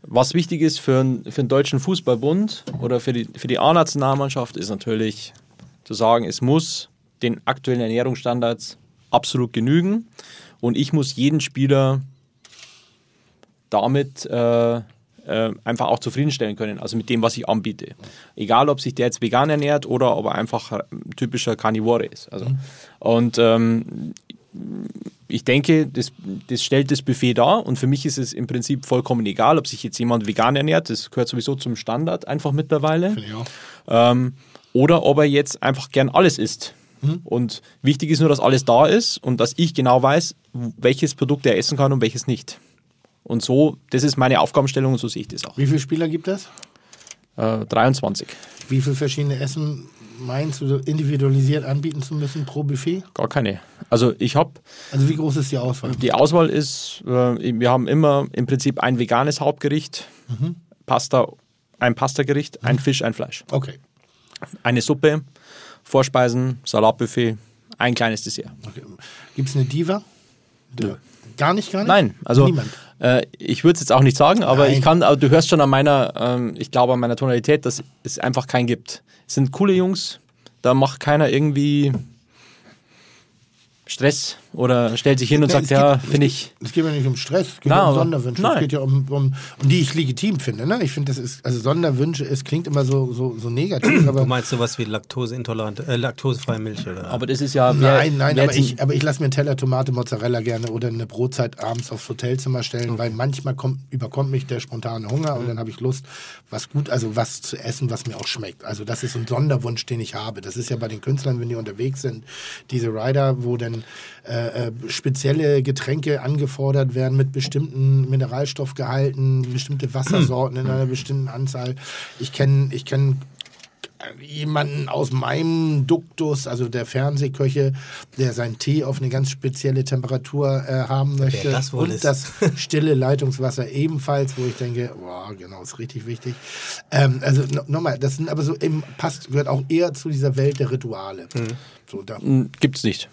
Speaker 5: was wichtig ist für, für den Deutschen Fußballbund oder für die, für die A-Nationalmannschaft, ist natürlich zu sagen, es muss den aktuellen Ernährungsstandards absolut genügen und ich muss jeden Spieler damit äh, äh, einfach auch zufriedenstellen können, also mit dem, was ich anbiete. Egal, ob sich der jetzt vegan ernährt oder ob er einfach ein typischer Carnivore ist. Also, Und ähm, ich denke, das, das stellt das Buffet dar und für mich ist es im Prinzip vollkommen egal, ob sich jetzt jemand vegan ernährt, das gehört sowieso zum Standard einfach mittlerweile.
Speaker 4: Finde ich auch.
Speaker 5: Ähm, oder ob er jetzt einfach gern alles isst. Und wichtig ist nur, dass alles da ist und dass ich genau weiß, welches Produkt er essen kann und welches nicht. Und so, das ist meine Aufgabenstellung und so sehe ich das auch.
Speaker 4: Wie viele Spieler gibt es?
Speaker 5: Äh, 23.
Speaker 4: Wie viele verschiedene Essen meinst du individualisiert anbieten zu müssen pro Buffet?
Speaker 5: Gar keine. Also ich habe,
Speaker 4: Also wie groß ist die Auswahl?
Speaker 5: die Auswahl ist, äh, wir haben immer im Prinzip ein veganes Hauptgericht, Pasta, ein Pastagericht, ein Fisch, ein Fleisch.
Speaker 4: Okay.
Speaker 5: Eine Suppe, Vorspeisen, Salatbuffet, ein kleines Dessert.
Speaker 4: okay. Gibt es eine Diva? Gar nicht, gar nicht?
Speaker 5: Nein, also äh, ich würde es jetzt auch nicht sagen, aber
Speaker 4: Nein.
Speaker 5: ich kann, aber du hörst schon an meiner, ähm, ich glaube an meiner Tonalität, dass es einfach keinen gibt. Es sind coole Jungs, da macht keiner irgendwie Stress oder stellt sich hin und sagt, ja, finde ich.
Speaker 4: Es geht ja nicht um Stress, es geht
Speaker 5: Na,
Speaker 4: ja um Sonderwünsche.
Speaker 5: nein.
Speaker 4: Es geht ja um, um, um die ich legitim finde. Ne? Ich finde, das ist, also Sonderwünsche, es klingt immer so, so, so negativ,
Speaker 2: Du
Speaker 4: aber.
Speaker 2: meinst sowas wie laktoseintolerant, äh, laktosefreie Milch oder?
Speaker 5: Aber das ist ja. wer-
Speaker 4: Nein, nein, aber ich, aber ich lasse mir einen Teller Tomate, Mozzarella gerne oder eine Brotzeit abends aufs Hotelzimmer stellen, weil manchmal kommt, überkommt mich der spontane Hunger und dann habe ich Lust, was gut, also was zu essen, was mir auch schmeckt. Also das ist ein Sonderwunsch, den ich habe. Das ist ja bei den Künstlern, wenn die unterwegs sind, diese Rider, wo dann äh, äh, spezielle Getränke angefordert werden mit bestimmten Mineralstoffgehalten, bestimmte Wassersorten in einer bestimmten Anzahl. Ich kenne ich kenn jemanden aus meinem Duktus, also der Fernsehköche, der seinen Tee auf eine ganz spezielle Temperatur äh, haben möchte.
Speaker 2: das wohl
Speaker 4: und
Speaker 2: ist.
Speaker 4: das stille Leitungswasser ebenfalls, wo ich denke, boah, genau, ist richtig wichtig. Ähm, also no, nochmal, das sind aber so eben passt, gehört auch eher zu dieser Welt der Rituale. So, da,
Speaker 5: Gibt's nicht.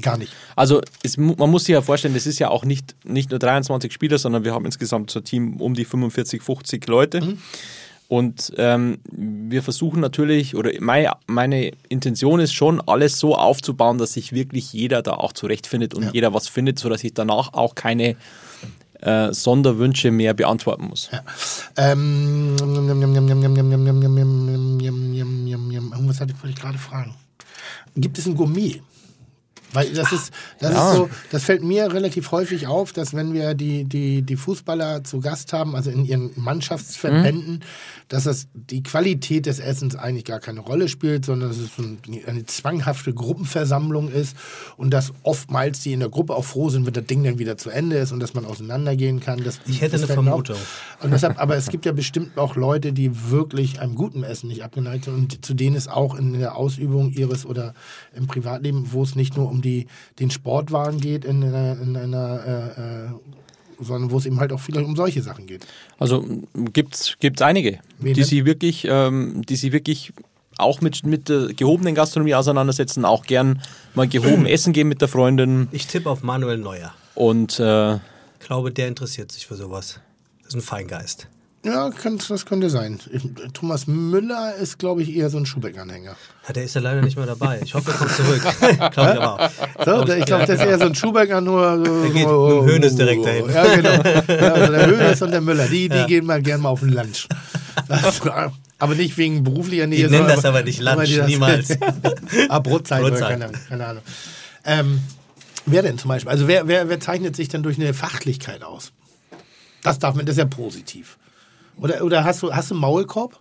Speaker 4: Gar nicht.
Speaker 5: Also es, man muss sich ja vorstellen, das ist ja auch nicht, nicht nur 23 Spieler, sondern wir haben insgesamt so ein Team um die 45, 50 Leute. Mhm. Und ähm, wir versuchen natürlich, oder mein, meine Intention ist schon, alles so aufzubauen, dass sich wirklich jeder da auch zurechtfindet und ja. jeder was findet, sodass ich danach auch keine äh, Sonderwünsche mehr beantworten muss.
Speaker 4: Ja. Ähm, was hatte ich, gerade fragen? Gibt es ein Gourmet? Weil das ist, das
Speaker 5: Ja.
Speaker 4: ist so, das fällt mir relativ häufig auf, dass wenn wir die, die, die Fußballer zu Gast haben, also in ihren Mannschaftsverbänden, dass das die Qualität des Essens eigentlich gar keine Rolle spielt, sondern dass es eine zwanghafte Gruppenversammlung ist und dass oftmals die in der Gruppe auch froh sind, wenn das Ding dann wieder zu Ende ist und dass man auseinandergehen kann. Das,
Speaker 2: Ich hätte
Speaker 4: das
Speaker 2: eine. Vermutung.
Speaker 4: Und deshalb, aber es gibt ja bestimmt auch Leute, die wirklich einem guten Essen nicht abgeneigt sind und zu denen es auch in der Ausübung ihres oder im Privatleben, wo es nicht nur um die, den Sportwagen geht, in einer, in einer äh, äh, sondern wo es eben halt auch vielleicht um solche Sachen geht.
Speaker 5: Also gibt es einige,
Speaker 4: Wen
Speaker 5: die
Speaker 4: denn?
Speaker 5: sich wirklich, ähm, die sich wirklich auch mit, mit der gehobenen Gastronomie auseinandersetzen, auch gern mal gehoben essen gehen mit der Freundin
Speaker 2: Ich tippe auf Manuel Neuer.
Speaker 5: und äh,
Speaker 2: Ich glaube, der interessiert sich für sowas. Das ist ein Feingeist.
Speaker 4: Ja, kann, das könnte sein. Thomas Müller ist, glaube ich, eher so ein Schubeck-Anhänger.
Speaker 2: Ja, der ist ja leider nicht mehr dabei. Ich hoffe, er kommt zurück. glaube ich aber auch.
Speaker 4: So, der, ich glaube, das ist eher so ein Schubecker, nur. So,
Speaker 2: Der geht
Speaker 4: so,
Speaker 2: mit Hoeneß direkt dahin.
Speaker 4: Ja, genau. Ja, also der Hönes und der Müller, die, die gehen mal gerne mal auf den Lunch. Das, aber nicht wegen beruflicher Nähe.
Speaker 2: Die nennen das aber nicht Lunch,
Speaker 4: das-
Speaker 2: niemals.
Speaker 4: ah, Brotzeit,
Speaker 2: Brotzeit.
Speaker 4: keine, Ahnung, keine Ahnung. Ähm, wer denn zum Beispiel? Also wer, wer, wer zeichnet sich denn durch eine Fachlichkeit aus? Das darf man, das ist ja positiv. Oder, oder hast, du, hast du einen Maulkorb?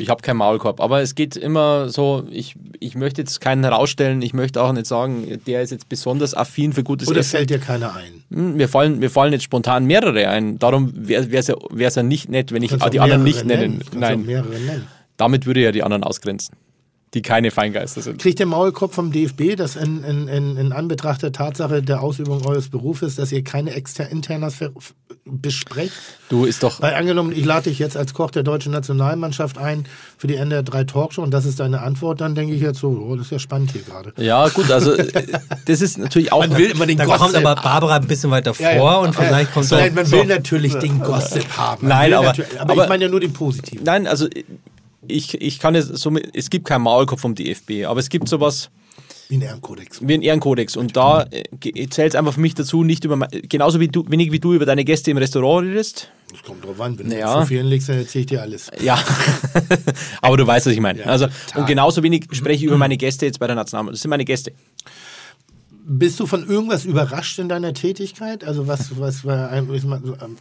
Speaker 5: ich habe keinen Maulkorb. Aber es geht immer so, ich, ich möchte jetzt keinen herausstellen, ich möchte auch nicht sagen, der ist jetzt besonders affin für gutes
Speaker 4: Oder
Speaker 5: Essen.
Speaker 4: fällt dir keiner ein?
Speaker 5: Hm, Mir fallen, mir fallen jetzt spontan mehrere ein. Darum wäre es ja, wär's ja nicht nett, wenn ich die anderen nicht nennen.
Speaker 4: Auch
Speaker 5: Nein,
Speaker 4: mehrere nennen.
Speaker 5: damit würde ja die anderen ausgrenzen, die keine Feingeister sind.
Speaker 4: Kriegt der Maulkorb vom DFB, dass in, in, in, in Anbetracht der Tatsache der Ausübung eures Berufes, dass ihr keine exter Internas besprecht?
Speaker 5: Du ist doch,
Speaker 4: Weil angenommen, ich lade dich jetzt als Koch der deutschen Nationalmannschaft ein für die NDR 3 Talkshow und das ist deine Antwort, dann denke ich jetzt so, oh, das ist ja spannend hier gerade.
Speaker 5: ja gut, also äh, das ist natürlich auch...
Speaker 4: immer den
Speaker 2: Da kommt aber Barbara ein bisschen weiter vor und vielleicht kommt
Speaker 4: Nein,
Speaker 2: dann.
Speaker 4: man will natürlich den Gossip haben. Man
Speaker 5: Nein,
Speaker 4: will
Speaker 5: aber-
Speaker 4: aber,
Speaker 5: aber-
Speaker 4: ich meine ja nur den Positiven.
Speaker 5: Nein, also ich, ich kann es somit, es gibt keinen Maulkorb vom DFB, aber es gibt sowas
Speaker 4: Wie ein Ehrenkodex.
Speaker 5: wie einen Ehrenkodex und da äh, zählt es einfach für mich dazu, nicht über, genauso wie du, wenig wie du über deine Gäste im Restaurant redest.
Speaker 4: Das kommt drauf an. Wenn
Speaker 5: Ja.
Speaker 4: du zu vielen legst, dann erzähle ich dir alles.
Speaker 5: Ja, aber du weißt, was ich meine.
Speaker 4: Ja,
Speaker 5: also,
Speaker 4: total.
Speaker 5: und genauso wenig spreche ich über meine Gäste jetzt bei der Nationalmannschaft. Das sind meine Gäste.
Speaker 4: Bist du von irgendwas überrascht in deiner Tätigkeit? Also was, was war ein- so, ähm,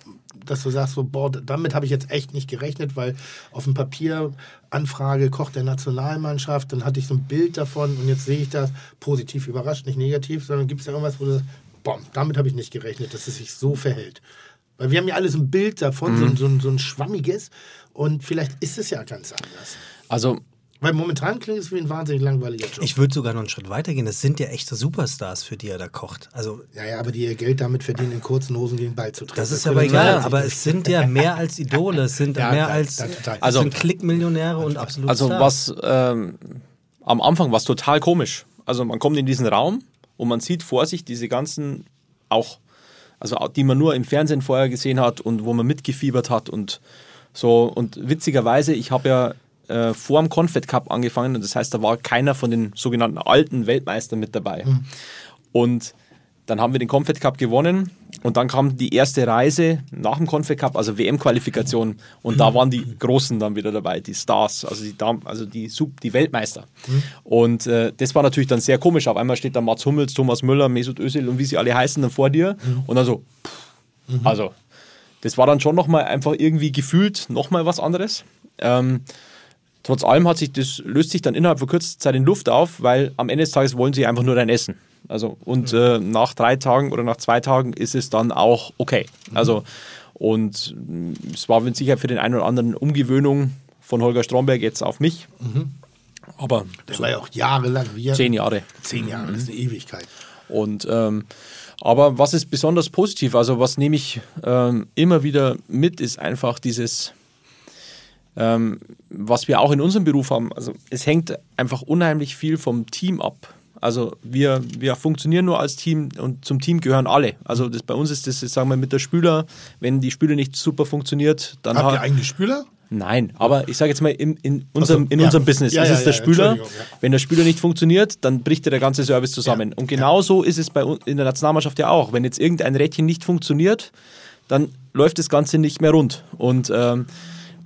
Speaker 4: dass du sagst, so, boah, damit habe ich jetzt echt nicht gerechnet, weil auf dem Papier Anfrage Koch der Nationalmannschaft, dann hatte ich so ein Bild davon und jetzt sehe ich das positiv überrascht, nicht negativ, sondern gibt es ja irgendwas, wo du sagst, boah, damit habe ich nicht gerechnet, dass es sich so verhält. Weil wir haben ja alle so ein Bild davon, so, ein- so, ein- so ein schwammiges und vielleicht ist es ja ganz anders.
Speaker 5: Also
Speaker 4: Weil momentan klingt es wie ein wahnsinnig langweiliger Job.
Speaker 2: Ich würde sogar noch einen Schritt weiter gehen. Das sind ja echte Superstars, für die er da kocht. Also
Speaker 4: Ja, ja, aber die ihr Geld damit verdienen, in kurzen Hosen gegen Ball zu treffen.
Speaker 2: das ist aber egal. Aber es sind ja mehr als Idole. Es sind
Speaker 4: Ja,
Speaker 2: mehr als
Speaker 4: ja, total.
Speaker 2: also
Speaker 5: Also-
Speaker 2: sind Klickmillionäre und absolut
Speaker 5: Also
Speaker 2: Stars.
Speaker 5: was ähm, am Anfang war es total komisch. Also man kommt in diesen Raum und man sieht vor sich diese ganzen auch, also die man nur im Fernsehen vorher gesehen hat und wo man mitgefiebert hat und so. Und witzigerweise, ich habe ja äh, vor dem Confed Cup angefangen und das heißt, da war keiner von den sogenannten alten Weltmeistern mit dabei. Und dann haben wir den Confed Cup gewonnen und dann kam die erste Reise nach dem Confed Cup, also WM-Qualifikation. Und da waren die Großen dann wieder dabei, die Stars, also die, Dam also die, Sub die Weltmeister. Und äh, das war natürlich dann sehr komisch. Auf einmal steht da Mats Hummels, Thomas Müller, Mesut Özil und wie sie alle heißen dann vor dir. Und dann so, pff, also das war dann schon nochmal einfach irgendwie gefühlt nochmal was anderes. Ähm, Trotz allem hat sich das, löst sich dann innerhalb von kurzer Zeit in Luft auf, weil am Ende des Tages wollen sie einfach nur dein Essen. Also, und äh, nach drei Tagen oder nach zwei Tagen ist es dann auch okay. Also, und mh, es war mit Sicherheit für den einen oder anderen Umgewöhnung von Holger Stromberg jetzt auf mich. Aber
Speaker 4: Der war ja auch jahrelang. Wie,
Speaker 5: zehn Jahre.
Speaker 4: Zehn Jahre, das ist eine Ewigkeit.
Speaker 5: Und ähm, aber was ist besonders positiv? Also was nehme ich ähm, immer wieder mit, ist einfach dieses, ähm, was wir auch in unserem Beruf haben. Also es hängt einfach unheimlich viel vom Team ab. Also wir, wir funktionieren nur als Team und zum Team gehören alle. Also das, bei uns ist das, sagen wir, mit der Spüler, wenn die Spüle nicht super funktioniert, dann
Speaker 4: Habt ihr eigene Spüler?
Speaker 5: Nein, aber ich sage jetzt mal, in, in unserem, in
Speaker 4: ja.
Speaker 5: unserem Business
Speaker 4: Ja,
Speaker 5: ist
Speaker 4: ja,
Speaker 5: es der
Speaker 4: ja,
Speaker 5: Spüler.
Speaker 4: Ja.
Speaker 5: Wenn der Spüler nicht funktioniert, dann bricht der ganze Service zusammen.
Speaker 4: Ja,
Speaker 5: Und genauso ist es bei uns in der Nationalmannschaft ja auch. Wenn jetzt irgendein Rädchen nicht funktioniert, dann läuft das Ganze nicht mehr rund. Und ähm,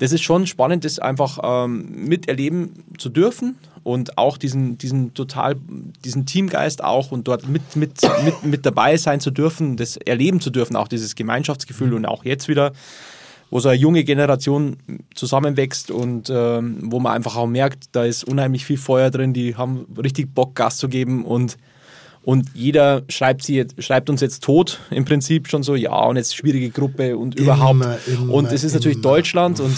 Speaker 5: das ist schon spannend, das einfach ähm, miterleben zu dürfen und auch diesen, diesen total, diesen Teamgeist auch und dort mit, mit, mit, mit dabei sein zu dürfen, das erleben zu dürfen, auch dieses Gemeinschaftsgefühl und auch jetzt wieder, wo so eine junge Generation zusammenwächst und ähm, wo man einfach auch merkt, da ist unheimlich viel Feuer drin, die haben richtig Bock, Gas zu geben und und jeder schreibt, sie schreibt uns jetzt tot, im Prinzip schon so, ja, und jetzt schwierige Gruppe und überhaupt.
Speaker 4: immer,
Speaker 5: und es ist natürlich
Speaker 4: immer.
Speaker 5: Deutschland und,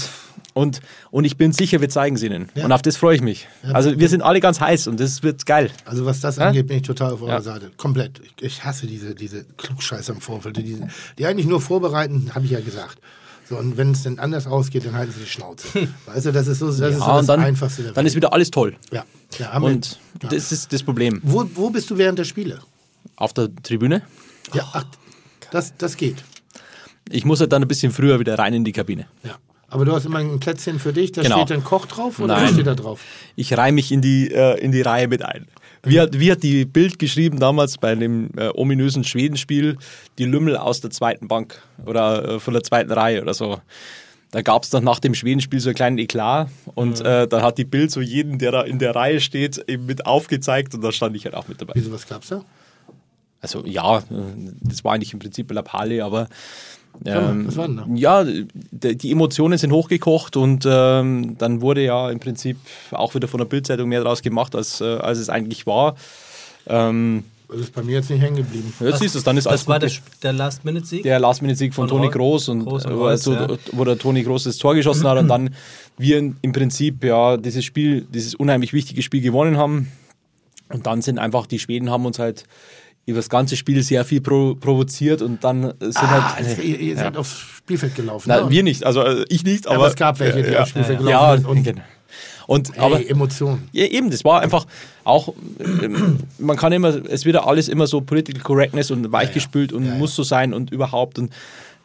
Speaker 5: und, und ich bin sicher, wir zeigen es ihnen.
Speaker 4: Ja.
Speaker 5: Und auf das freue ich mich. Also wir sind alle ganz heiß und das wird geil.
Speaker 4: Also was das angeht, bin ich total auf eurer
Speaker 5: Ja.
Speaker 4: Seite. Komplett. Ich, ich hasse diese, diese Klugscheißer im Vorfeld. Die, die eigentlich nur vorbereiten, habe ich ja gesagt. So, und wenn es dann anders ausgeht, dann halten sie die Schnauze. weißt du, das ist so das, ist so
Speaker 5: Ja,
Speaker 4: das
Speaker 5: dann,
Speaker 4: Einfachste
Speaker 5: dann ist wieder alles toll.
Speaker 4: Ja. ja Amen.
Speaker 5: Und das ist das Problem.
Speaker 4: wo, wo bist du während der Spiele?
Speaker 5: Auf der Tribüne,
Speaker 4: Ja, ach, das, das geht.
Speaker 5: ich muss halt dann ein bisschen früher wieder rein in die Kabine.
Speaker 4: Ja. Aber du hast immer ein Plätzchen für dich, da
Speaker 5: Genau.
Speaker 4: steht dann Koch drauf oder
Speaker 5: Nein.
Speaker 4: steht da drauf?
Speaker 5: Ich reihe mich in die, äh, in die Reihe mit ein. Wie hat, wie hat die Bild geschrieben damals bei dem äh, ominösen Schwedenspiel, die Lümmel aus der zweiten Bank oder äh, von der zweiten Reihe oder so. Da gab es dann nach dem Schwedenspiel so einen kleinen Eklat und äh, dann hat die Bild so jeden, der da in der Reihe steht, eben mit aufgezeigt und da stand ich halt auch mit dabei.
Speaker 4: Wieso, was gab's da?
Speaker 5: Also ja, äh, das war eigentlich im Prinzip Lappale, aber ähm,
Speaker 4: was war denn da?
Speaker 5: ja, die Emotionen sind hochgekocht und ähm, dann wurde ja im Prinzip auch wieder von der Bildzeitung mehr draus gemacht, als, äh, als es eigentlich war. Ähm,
Speaker 4: Das ist bei mir jetzt nicht hängen geblieben.
Speaker 5: jetzt siehst du es, dann ist alles
Speaker 2: das war der, der Last-Minute-Sieg.
Speaker 5: der Last-Minute-Sieg von,
Speaker 2: Von
Speaker 5: Toni Groß und
Speaker 2: Groß und
Speaker 5: also,
Speaker 2: ja.
Speaker 5: wo der Toni Groß das Tor geschossen hat und dann wir im Prinzip ja dieses Spiel, dieses unheimlich wichtige Spiel gewonnen haben und dann sind einfach die Schweden haben uns halt über das ganze Spiel sehr viel pro provoziert und dann sind
Speaker 4: Ah,
Speaker 5: halt
Speaker 4: also ihr, ihr seid aufs Spielfeld gelaufen.
Speaker 5: Na,
Speaker 4: ne?
Speaker 5: wir nicht, also äh, ich nicht, aber,
Speaker 4: aber es gab welche, die
Speaker 5: äh,
Speaker 4: aufs Spielfeld
Speaker 5: ja,
Speaker 4: gelaufen
Speaker 5: ja,
Speaker 4: sind und-
Speaker 5: genau. Und
Speaker 4: Ey,
Speaker 5: aber
Speaker 4: Emotionen.
Speaker 5: ja, eben, das war einfach auch, ähm, man kann immer, es wird ja alles immer so Political Correctness und weichgespült und
Speaker 4: Ja, ja.
Speaker 5: muss so sein und überhaupt und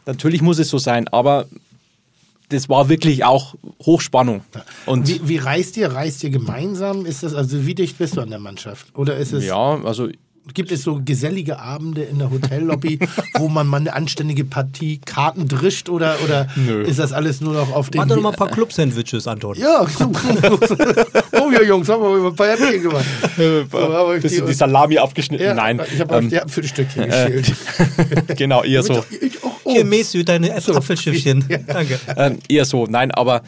Speaker 5: natürlich muss es so sein, aber das war wirklich auch Hochspannung. Und
Speaker 4: Wie, wie reist ihr? Reist ihr gemeinsam? Ist das, also wie dicht bist du an der Mannschaft? Oder ist es.
Speaker 5: ja, also
Speaker 4: Gibt es so gesellige Abende in der Hotellobby, wo man mal eine anständige Partie Karten drischt oder, oder ist das alles nur noch auf den...
Speaker 2: Mach doch mal ein paar Club-Sandwiches, Anton.
Speaker 4: ja, oh ja, Jungs, haben wir ein paar Häppchen gemacht. So, aber ich
Speaker 5: Bisschen
Speaker 4: die-
Speaker 5: die Salami aufgeschnitten.
Speaker 4: ja,
Speaker 5: Nein.
Speaker 4: Ich habe
Speaker 5: Ähm,
Speaker 4: die Apfelstückchen geschält.
Speaker 5: genau, eher so.
Speaker 4: Ich auch
Speaker 2: Hier. Mesü, deine Apfelschiffchen. Danke.
Speaker 5: Ähm, eher so, nein, aber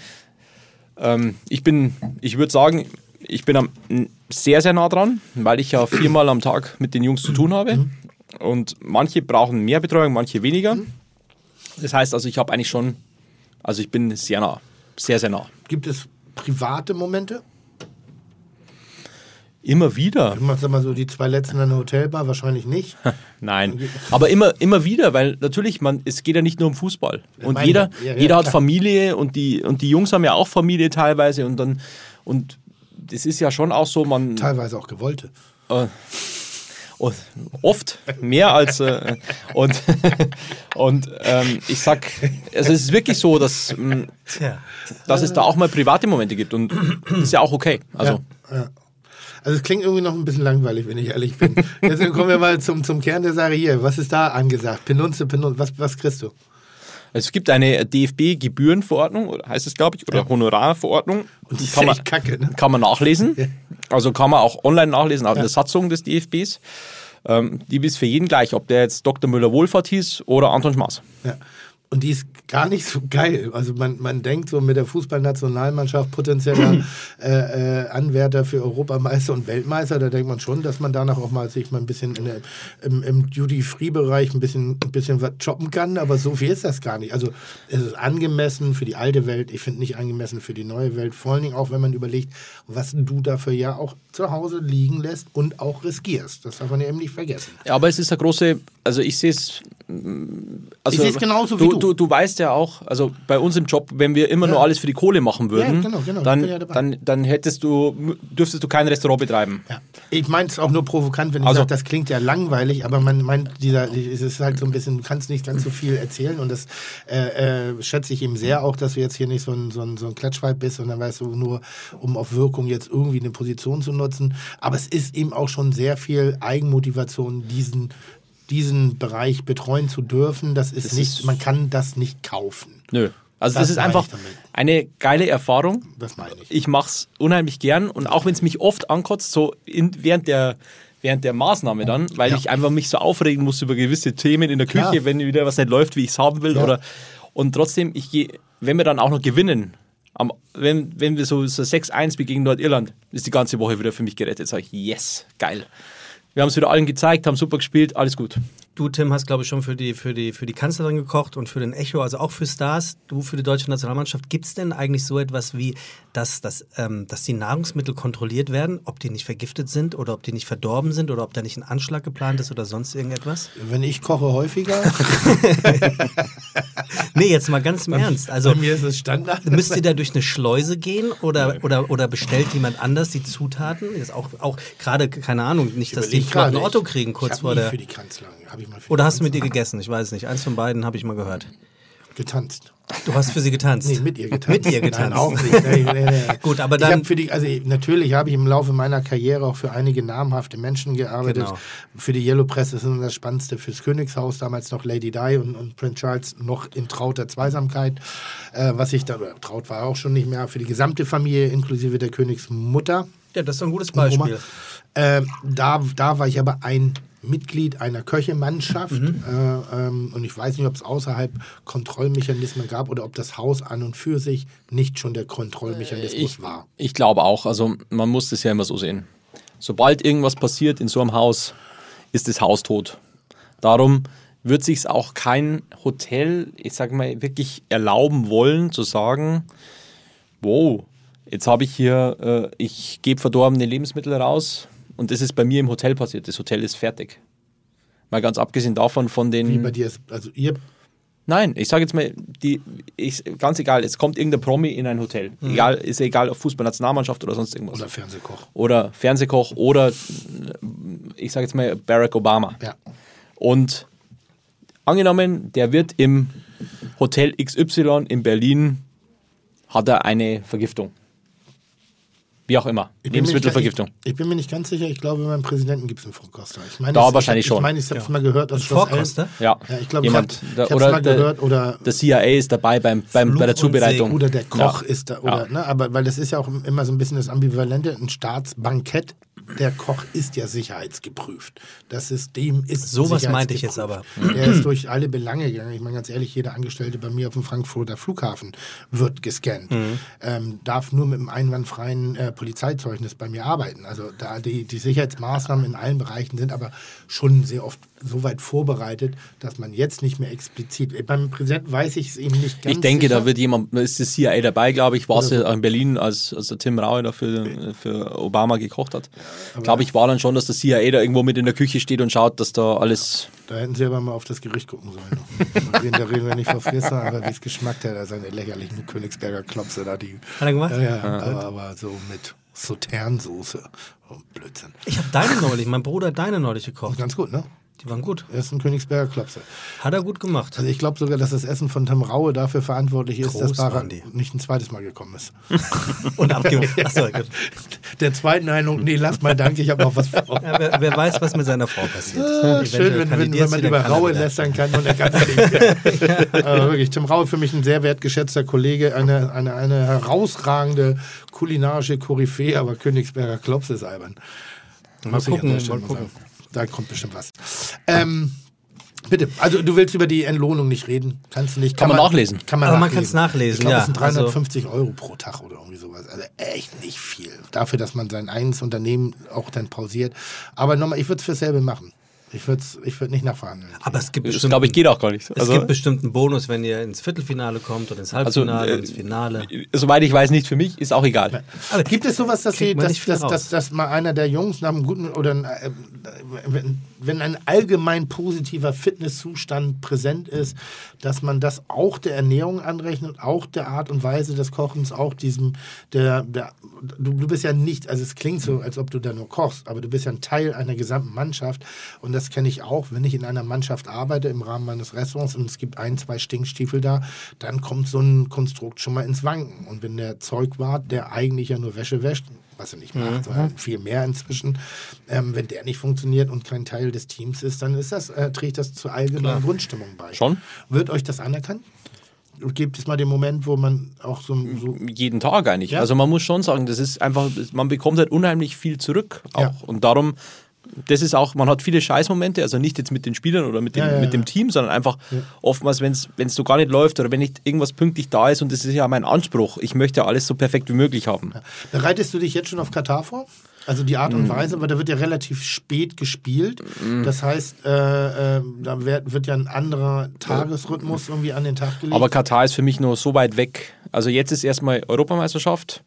Speaker 5: ähm, ich bin, ich würde sagen, ich bin am, sehr, sehr nah dran, weil ich ja viermal am Tag mit den Jungs zu tun habe. Und manche brauchen mehr Betreuung, manche weniger. Das heißt also, ich habe eigentlich schon, also ich bin sehr nah, sehr, sehr nah.
Speaker 4: Gibt es private Momente?
Speaker 5: Immer wieder.
Speaker 4: Ich mach mal so die zwei letzten in der Hotelbar, wahrscheinlich nicht.
Speaker 5: Nein, aber immer, immer wieder, weil natürlich, man, es geht ja nicht nur um Fußball. Und jeder,
Speaker 4: ja, ja,
Speaker 5: jeder hat
Speaker 4: klar.
Speaker 5: Familie und die, und die Jungs haben ja auch Familie teilweise und dann, und das ist ja schon auch so, man,
Speaker 4: Teilweise auch gewollte.
Speaker 5: und oft mehr als äh, und und ähm, ich sag, also es ist wirklich so, dass, ähm,
Speaker 2: Tja.
Speaker 5: dass es da auch mal private Momente gibt und das ist ja auch okay. Also
Speaker 4: Also es klingt irgendwie noch ein bisschen langweilig, wenn ich ehrlich bin. Deswegen kommen wir mal zum, zum Kern der Sache hier. Was ist da angesagt? Penunze, Penunze, was, was kriegst du?
Speaker 5: Es gibt eine DFB-Gebührenverordnung, heißt es glaube ich, oder Honorarverordnung.
Speaker 4: Und die
Speaker 5: kann man,
Speaker 4: kacke, ne?
Speaker 5: kann man nachlesen. Also kann man auch online nachlesen, auch in der Satzung des DFBs. Ähm, die ist für jeden gleich, ob der jetzt Dr. Müller-Wohlfahrt hieß oder Anton Schmaß.
Speaker 4: Ja. Und die ist gar nicht so geil. Also man, man denkt so mit der Fußballnationalmannschaft potenzieller äh, äh, Anwärter für Europameister und Weltmeister, da denkt man schon, dass man danach auch mal sich mal ein bisschen in der, im, im Duty-Free-Bereich ein bisschen, ein bisschen was shoppen kann, aber so viel ist das gar nicht. Also es ist angemessen für die alte Welt, ich finde nicht angemessen für die neue Welt, vor allen Dingen auch, wenn man überlegt, was du dafür ja auch zu Hause liegen lässt und auch riskierst. Das darf man ja eben nicht vergessen.
Speaker 5: Ja, aber es ist eine große, also ich sehe es. Also,
Speaker 4: Ich sehe es genauso wie
Speaker 5: du,
Speaker 4: du.
Speaker 5: du. Weißt ja auch, also bei uns im Job, wenn wir immer
Speaker 4: Ja.
Speaker 5: nur alles für die Kohle machen würden,
Speaker 4: Ja, genau, genau,
Speaker 5: dann,
Speaker 4: ja
Speaker 5: dann, dann hättest du, dürftest du kein Restaurant betreiben.
Speaker 4: Ja. Ich meine es auch nur provokant, wenn ich
Speaker 5: Also-
Speaker 4: sage, das klingt ja langweilig, aber man meint, dieser, es ist halt so ein bisschen, du kannst nicht ganz so viel erzählen und das äh, äh, schätze ich eben sehr auch, dass du jetzt hier nicht so ein, so ein, so ein Klatschweib bist, sondern weißt du, nur um auf Wirkung jetzt irgendwie eine Position zu nutzen. Aber es ist eben auch schon sehr viel Eigenmotivation, diesen, diesen Bereich betreuen zu dürfen. Das ist
Speaker 5: Das
Speaker 4: nicht,
Speaker 5: ist-
Speaker 4: man kann das nicht kaufen.
Speaker 5: Nö. Also
Speaker 4: Das
Speaker 5: das, ist einfach eine geile Erfahrung.
Speaker 4: Das meine ich.
Speaker 5: Ich mache es unheimlich gern und auch wenn es mich oft ankotzt, so in, während der während der Maßnahme dann, weil
Speaker 4: Ja.
Speaker 5: ich einfach mich so aufregen muss über gewisse Themen in der Küche,
Speaker 4: Klar.
Speaker 5: wenn wieder was nicht läuft, wie ich es haben will
Speaker 4: Ja.
Speaker 5: oder und trotzdem ich gehe, wenn wir dann auch noch gewinnen, am, wenn, wenn wir so, so 6-1 gegen Nordirland, ist die ganze Woche wieder für mich gerettet. Sag ich, yes, geil. Wir haben es wieder allen gezeigt, haben super gespielt, alles gut.
Speaker 2: Du, Tim, hast, glaube ich, schon für die, für, die, für die Kanzlerin gekocht und für den Echo, also auch für Stars. Du für die deutsche Nationalmannschaft. Gibt es denn eigentlich so etwas wie, dass, dass, ähm, dass die Nahrungsmittel kontrolliert werden, ob die nicht vergiftet sind oder ob die nicht verdorben sind oder ob da nicht ein Anschlag geplant ist oder sonst irgendetwas?
Speaker 4: Wenn ich koche häufiger,
Speaker 2: Nee, jetzt mal ganz im Ernst. Also
Speaker 4: bei mir ist es Standard.
Speaker 2: müsst ihr da durch eine Schleuse gehen oder, oder, oder bestellt jemand anders die Zutaten? Ist auch, auch gerade, keine Ahnung, nicht, dass die ein Otto kriegen kurz vor der.
Speaker 4: Für die Kanzlerin. Hab ich mal
Speaker 2: Oder hast du mit ihr gegessen? Ich weiß nicht. Eins von beiden habe ich mal gehört.
Speaker 4: getanzt?
Speaker 2: Du hast für sie getanzt.
Speaker 4: Nee, mit ihr getanzt.
Speaker 2: Mit ihr getanzt.
Speaker 4: Nein, auch nicht. Nee, nee, nee.
Speaker 2: Gut, aber
Speaker 4: ich
Speaker 2: dann-
Speaker 4: hab für die, also natürlich habe ich im Laufe meiner Karriere auch für einige namhafte Menschen gearbeitet.
Speaker 2: Genau.
Speaker 4: Für die Yellow Press ist das Spannendste fürs Königshaus, damals noch Lady Di und, und Prince Charles noch in trauter Zweisamkeit. Äh, was ich da, traut war auch schon nicht mehr, für die gesamte Familie inklusive der Königsmutter.
Speaker 2: Ja, das ist ein gutes. Beispiel.
Speaker 4: Ähm, da, da war ich aber ein Mitglied einer Köchemannschaft
Speaker 2: Mhm.
Speaker 4: äh, ähm, und ich weiß nicht, ob es außerhalb Kontrollmechanismen gab oder ob das Haus an und für sich nicht schon der Kontrollmechanismus
Speaker 5: Ich,
Speaker 4: war.
Speaker 5: ich glaube auch, also man muss das ja immer so sehen. Sobald irgendwas passiert in so einem Haus, ist das Haus tot. Darum wird sich auch kein Hotel, ich sage mal, wirklich erlauben wollen zu sagen, wow, jetzt habe ich hier, äh, ich gebe verdorbene Lebensmittel raus und das ist bei mir im Hotel passiert. Das Hotel ist fertig. Mal ganz abgesehen davon von den...
Speaker 4: Wie bei dir ist, also ihr,
Speaker 5: Nein, ich sage jetzt mal, die, ich, ganz egal, es kommt irgendein Promi in ein Hotel. Egal, ist ja egal, ob Fußballnationalmannschaft oder sonst irgendwas.
Speaker 4: oder Fernsehkoch.
Speaker 5: Oder Fernsehkoch oder ich sage jetzt mal Barack Obama.
Speaker 4: Ja.
Speaker 5: Und angenommen, der wird im Hotel XY in Berlin, hat er eine Vergiftung. Wie auch immer.
Speaker 4: Ich bin mir nicht-
Speaker 5: Lebensmittelvergiftung.
Speaker 4: Ich, ich bin mir nicht ganz sicher. Ich glaube, beim Präsidenten gibt es einen Vorkoster. Ich meine,
Speaker 5: Da
Speaker 4: ich-
Speaker 5: wahrscheinlich
Speaker 4: ich,
Speaker 5: schon.
Speaker 4: Ich meine, ich habe es mal gehört. Dass
Speaker 2: Ein
Speaker 4: das
Speaker 2: Vorkoster?
Speaker 5: Ja.
Speaker 4: Ja, ich glaube,
Speaker 5: Jemand,
Speaker 4: ich
Speaker 5: der-
Speaker 4: habe es
Speaker 5: oder
Speaker 4: mal
Speaker 5: der-
Speaker 4: gehört. Oder,
Speaker 5: Der CIA ist dabei beim, beim, bei der Zubereitung.
Speaker 4: oder der Koch
Speaker 5: Ja.
Speaker 4: ist da. Oder,
Speaker 5: Ja.
Speaker 4: ne, aber weil das ist ja auch immer so ein bisschen das Ambivalente. Ein Staatsbankett, der Koch ist ja sicherheitsgeprüft. Das System ist
Speaker 2: Sowas meinte ich jetzt
Speaker 4: sicherheitsgeprüft. Der ist durch alle Belange gegangen. Ich meine ganz ehrlich, jeder Angestellte bei mir auf dem Frankfurter Flughafen wird gescannt.
Speaker 2: Mhm.
Speaker 4: Ähm, darf nur mit einem einwandfreien äh, Polizeizeugnis bei mir arbeiten. Also da die, die Sicherheitsmaßnahmen in allen Bereichen sind aber schon sehr oft so weit vorbereitet, dass man jetzt nicht mehr explizit. Beim Präsidenten weiß ich es eben nicht ganz
Speaker 5: Ich denke,
Speaker 4: sicher.
Speaker 5: da wird jemand, da ist das CIA dabei, glaube ich, war es ja in Berlin, als, als der Tim Raue da für, für Obama gekocht hat. glaube ich, war dann schon, dass der CIA da irgendwo mit in der Küche steht und schaut, dass da alles.
Speaker 4: Da hätten sie aber mal auf das Gericht gucken sollen. da reden- da reden wir nicht von Frisser, aber wie es geschmackt hat, seine lächerlichen Königsberger Klopse da, die.
Speaker 2: Hat er gemacht?
Speaker 4: Ja, ja, aber, aber so mit Sauternsoße. Oh, Blödsinn.
Speaker 2: Ich habe deine neulich, mein Bruder hat deine neulich gekocht.
Speaker 4: Ganz gut, ne?
Speaker 2: Die waren gut.
Speaker 4: Er ist ein Königsberger Klopse.
Speaker 2: Hat er gut gemacht.
Speaker 4: Also ich glaube sogar, dass das Essen von Tim Raue dafür verantwortlich ist,
Speaker 2: Groß
Speaker 4: dass Bara nicht ein zweites Mal gekommen ist.
Speaker 2: Und abgemacht. Achso, gut.
Speaker 4: Der zweiten Eindruck, nee, lass mal danke, ich habe noch was vor.
Speaker 2: Ja, wer, wer weiß, was mit seiner Frau passiert.
Speaker 4: Ah, Schön, wenn, wenn, wenn man über
Speaker 2: er
Speaker 4: Raue lästern kann und er kann es nicht. Aber wirklich, Tim Raue für mich ein sehr wertgeschätzter Kollege, eine, eine, eine herausragende kulinarische Koryphäe, aber Königsberger Klops ist albern.
Speaker 2: Mal
Speaker 4: Muss ich an
Speaker 2: gucken, mal gucken.
Speaker 4: Da kommt bestimmt was. Ähm, bitte, also du willst über die Entlohnung nicht reden. Kannst du nicht.
Speaker 5: Kann man nachlesen.
Speaker 4: Kann man
Speaker 2: Aber man
Speaker 4: nachlesen.
Speaker 2: kann's nachlesen,
Speaker 4: Ich glaube,
Speaker 2: ja.
Speaker 4: das sind 350 Euro pro Tag oder irgendwie sowas. Also echt nicht viel. Dafür, dass man sein eigenes Unternehmen auch dann pausiert. Aber nochmal, ich würde es für selber machen. Ich würde ich würd nicht nachverhandeln.
Speaker 2: Aber es gibt bestimmt,
Speaker 5: glaube ich geht auch gar nicht.
Speaker 2: es
Speaker 5: Also,
Speaker 2: gibt bestimmt einen Bonus, wenn ihr ins Viertelfinale kommt oder ins
Speaker 5: also
Speaker 2: Halbfinale
Speaker 5: äh,
Speaker 2: oder ins Finale.
Speaker 5: soweit ich weiß, nicht für mich, ist auch egal.
Speaker 2: Aber
Speaker 4: Gibt es sowas, dass, sie, dass, dass, dass, dass mal einer der Jungs nach einem guten oder ein, äh, wenn, ein allgemein positiver Fitnesszustand präsent ist, dass man das auch der Ernährung anrechnet, auch der Art und Weise des Kochens, auch diesem, der, der du, du bist ja nicht, also es klingt so, als ob du da nur kochst, aber du bist ja ein Teil einer gesamten Mannschaft und das kenne ich auch, wenn ich in einer Mannschaft arbeite im Rahmen meines Restaurants und es gibt ein, zwei Stinkstiefel da, dann kommt so ein Konstrukt schon mal ins Wanken. Und wenn der Zeugwart, der eigentlich ja nur Wäsche wäscht, was er nicht macht, sondern viel mehr inzwischen, ähm, wenn der nicht funktioniert und kein Teil des Teams ist, dann ist das, äh, trägt das zur allgemeinen Grundstimmung bei.
Speaker 5: Schon.
Speaker 4: Wird euch das anerkannt? Gibt es mal den Moment, wo man auch so, so
Speaker 5: Jeden Tag eigentlich.
Speaker 4: Ja.
Speaker 5: Also man muss schon sagen, das ist einfach, man bekommt halt unheimlich viel zurück auch.
Speaker 4: Ja.
Speaker 5: Und darum, das ist auch, man hat viele Scheißmomente, also nicht jetzt mit den Spielern oder mit dem,
Speaker 4: Ja,
Speaker 5: mit dem. Team, sondern einfach oftmals, wenn es so gar nicht läuft oder wenn nicht irgendwas pünktlich da ist und das ist ja mein Anspruch, ich möchte alles so perfekt wie möglich haben.
Speaker 4: Bereitest du dich jetzt schon auf Katar vor? Also die. Art und Weise, weil da wird ja relativ spät gespielt. Das heißt, äh, äh, da wird, wird ja ein anderer Tagesrhythmus irgendwie an den Tag gelegt.
Speaker 5: Aber Katar ist für mich nur so weit weg. Also jetzt ist erstmal Europameisterschaft.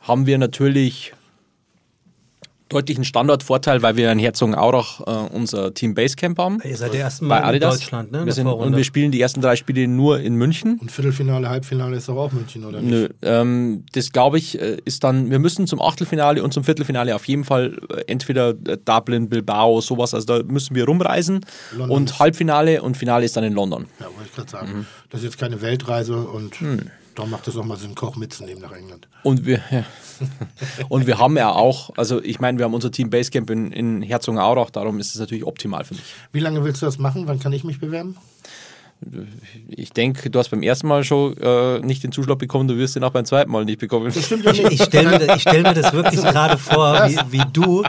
Speaker 5: Haben wir natürlich deutlichen Standortvorteil, weil wir in Herzogenaurach äh, unser Team Basecamp haben.
Speaker 2: Ihr seid der erste
Speaker 5: Bei
Speaker 2: Mal in
Speaker 5: Adidas.
Speaker 2: Deutschland, ne? in
Speaker 5: wir sind, und wir spielen die ersten drei Spiele nur in München.
Speaker 4: und Viertelfinale, Halbfinale ist doch auch München, oder nicht?
Speaker 5: Nö, ähm, das glaube ich äh, ist dann, wir müssen zum Achtelfinale und zum Viertelfinale auf jeden Fall äh, entweder äh, Dublin, Bilbao, sowas, also da müssen wir rumreisen.
Speaker 4: London
Speaker 5: und Halbfinale und Finale ist dann in London.
Speaker 4: Ja, wollte ich gerade sagen.
Speaker 5: Mhm.
Speaker 4: Das ist jetzt keine Weltreise und
Speaker 5: Hm.
Speaker 4: Da macht es auch mal Sinn, Koch mitzunehmen nach England.
Speaker 5: Und wir, ja. und wir haben ja auch, also ich meine, wir haben unser Team Basecamp in, in Herzogenaurach, darum ist es natürlich optimal für mich.
Speaker 4: Wie lange willst du das machen? Wann kann ich mich bewerben?
Speaker 5: Ich denke, du hast beim ersten Mal schon äh, nicht den Zuschlag bekommen, du wirst den auch beim zweiten Mal nicht bekommen.
Speaker 2: Ich stelle mir, ich stell mir das wirklich gerade vor, wie, wie du,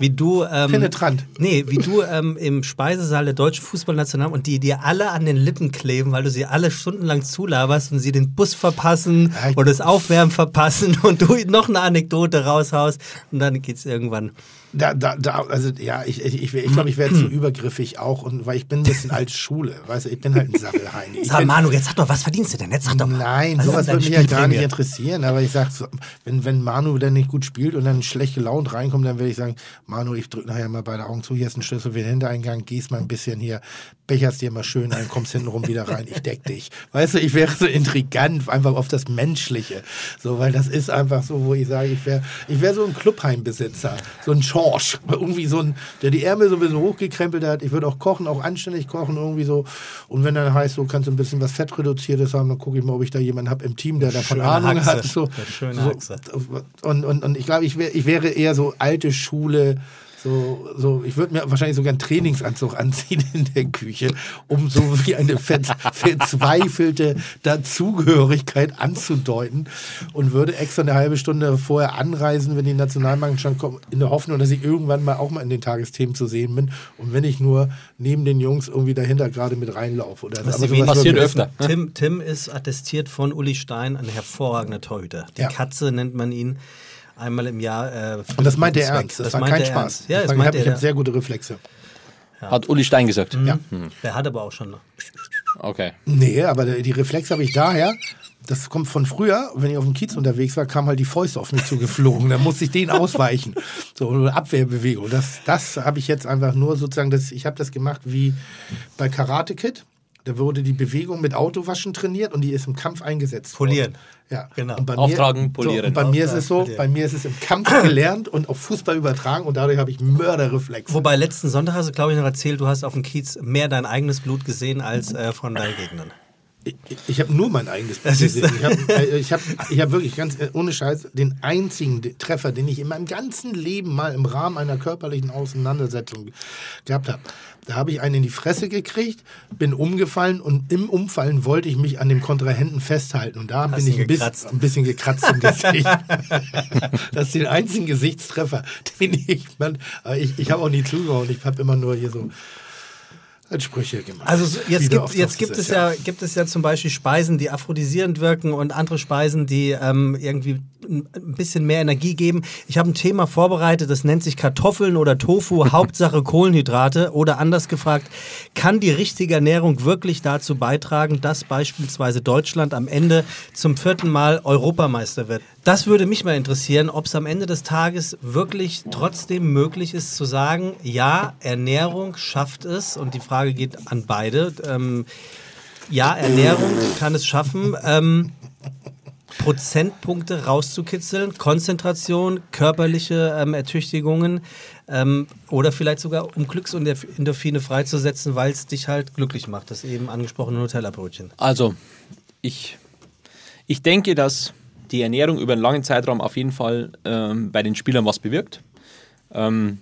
Speaker 2: wie du, ähm,
Speaker 4: Penetrant.
Speaker 2: nee, wie du ähm, im Speisesaal der deutschen Fußballnational und die dir alle an den Lippen kleben, weil du sie alle stundenlang zulaberst und sie den Bus verpassen oder das Aufwärmen verpassen und du noch eine Anekdote raushaust und dann geht's irgendwann.
Speaker 4: Da, da, da, also ja, ich, ich, ich, ich glaube, ich werde zu übergriffig auch, und weil ich bin ein bisschen alte Schule, weißt du, ich bin halt ein Sabbelheini. Ich
Speaker 2: Sag Manu, jetzt sag doch, was verdienst du denn? Jetzt sag doch mal.
Speaker 4: Nein,
Speaker 2: Was
Speaker 4: sowas würde mich ja gar nicht interessieren. Aber ich sag, so, wenn, wenn Manu dann nicht gut spielt und dann schlecht gelaunt reinkommt, dann werde ich sagen, Manu, ich drücke nachher mal beide Augen zu, hier ist ein Schlüssel für den Hintereingang, gehst mal ein bisschen hier, becherst dir mal schön ein, kommst hintenrum wieder rein, ich deck dich. Weißt du, ich wäre so intrigant, einfach auf das Menschliche. So, weil das ist einfach so, wo ich sage, ich wäre ich wär so ein Clubheimbesitzer, so ein Sean morsch. Irgendwie so ein, der die Ärmel so ein bisschen hochgekrempelt hat. Ich würde auch kochen, auch anständig kochen, irgendwie so. Und wenn dann heißt, so kannst du ein bisschen was Fettreduziertes haben, dann gucke ich mal, ob ich da jemanden habe im Team, der davon
Speaker 2: Schöne
Speaker 4: Ahnung
Speaker 2: Haxe.
Speaker 4: hat. So,
Speaker 2: schöne
Speaker 4: so,
Speaker 2: Haxe.
Speaker 4: Und, und, und ich glaube, ich, wär, ich wäre eher so alte Schule. So, so, ich würde mir wahrscheinlich sogar einen Trainingsanzug anziehen in der Küche, um so wie eine ver verzweifelte Dazugehörigkeit anzudeuten und würde extra eine halbe Stunde vorher anreisen, wenn die Nationalmannschaft schon kommt, in der Hoffnung, dass ich irgendwann mal auch mal in den Tagesthemen zu sehen bin und wenn ich nur neben den Jungs irgendwie dahinter gerade mit reinlaufe. Oder sowas
Speaker 5: passiert öfter.
Speaker 2: Tim, Tim ist attestiert von Uli Stein, ein hervorragender Torhüter. Die
Speaker 4: Ja.
Speaker 2: Katze nennt man ihn einmal im Jahr. Äh,
Speaker 4: Und das meint er ernst. Das, war
Speaker 2: meint
Speaker 4: kein
Speaker 2: er
Speaker 4: Spaß.
Speaker 2: Ja,
Speaker 4: das
Speaker 2: das
Speaker 4: war, ich habe hab sehr gute Reflexe.
Speaker 5: Hat Uli Stein gesagt.
Speaker 4: Ja.
Speaker 2: Der hat aber auch schon.
Speaker 5: Okay.
Speaker 4: Nee, aber die Reflexe habe ich daher. Das kommt von früher, wenn ich auf dem Kiez unterwegs war, kam halt die Fäuste auf mich zugeflogen. Da musste ich denen ausweichen. So eine Abwehrbewegung. Das, das habe ich jetzt einfach nur sozusagen, das, ich habe das gemacht wie bei Karate Kid. Da wurde die Bewegung mit Autowaschen trainiert und die ist im Kampf eingesetzt.
Speaker 2: Polieren.
Speaker 4: Ja,
Speaker 2: Genau.
Speaker 4: Und bei
Speaker 5: Auftragen,
Speaker 4: mir,
Speaker 5: polieren.
Speaker 4: So, und bei mir ist es so,
Speaker 2: Auftragen,
Speaker 4: bei mir ist es im Kampf gelernt und auf Fußball übertragen und dadurch habe ich Mörderreflexe.
Speaker 2: Wobei letzten Sonntag hast du, glaube ich, noch erzählt, du hast auf dem Kiez mehr dein eigenes Blut gesehen als äh, von deinen Gegnern.
Speaker 4: Ich, ich habe nur mein eigenes Bild gesehen. Ich habe äh, ich hab, ich hab wirklich ganz äh, ohne Scheiß den einzigen Treffer, den ich in meinem ganzen Leben mal im Rahmen einer körperlichen Auseinandersetzung gehabt habe. Da habe ich einen in die Fresse gekriegt, bin umgefallen und im Umfallen wollte ich mich an dem Kontrahenten festhalten. Und da bin
Speaker 2: ihn
Speaker 4: ich ein bisschen,
Speaker 2: gekratzt.
Speaker 4: ein bisschen gekratzt im Gesicht. das ist den einzigen Gesichtstreffer, den ich, man, aber ich, ich habe auch nie zugehauen. Ich habe immer nur hier so halt Sprüche gemacht.
Speaker 2: Also so- jetzt, gibt, jetzt gibt, es ja, gibt es ja zum Beispiel Speisen, die aphrodisierend wirken und andere Speisen, die ähm, irgendwie ein bisschen mehr Energie geben. Ich habe ein Thema vorbereitet, das nennt sich Kartoffeln oder Tofu, Hauptsache Kohlenhydrate. Oder anders gefragt, kann die richtige Ernährung wirklich dazu beitragen, dass beispielsweise Deutschland am Ende zum vierten Mal Europameister wird? Das würde mich mal interessieren, ob es am Ende des Tages wirklich trotzdem möglich ist zu sagen, ja, Ernährung schafft es. Und die Frage geht an beide. Ähm, ja, Ernährung kann es schaffen. Ähm, Prozentpunkte rauszukitzeln, Konzentration, körperliche ähm, Ertüchtigungen ähm, oder vielleicht sogar um Glücksendorphine freizusetzen, weil es dich halt glücklich macht, das eben angesprochene Nutella-Brötchen.
Speaker 5: Also, ich, ich denke, dass die Ernährung über einen langen Zeitraum auf jeden Fall ähm, bei den Spielern was bewirkt. Ähm,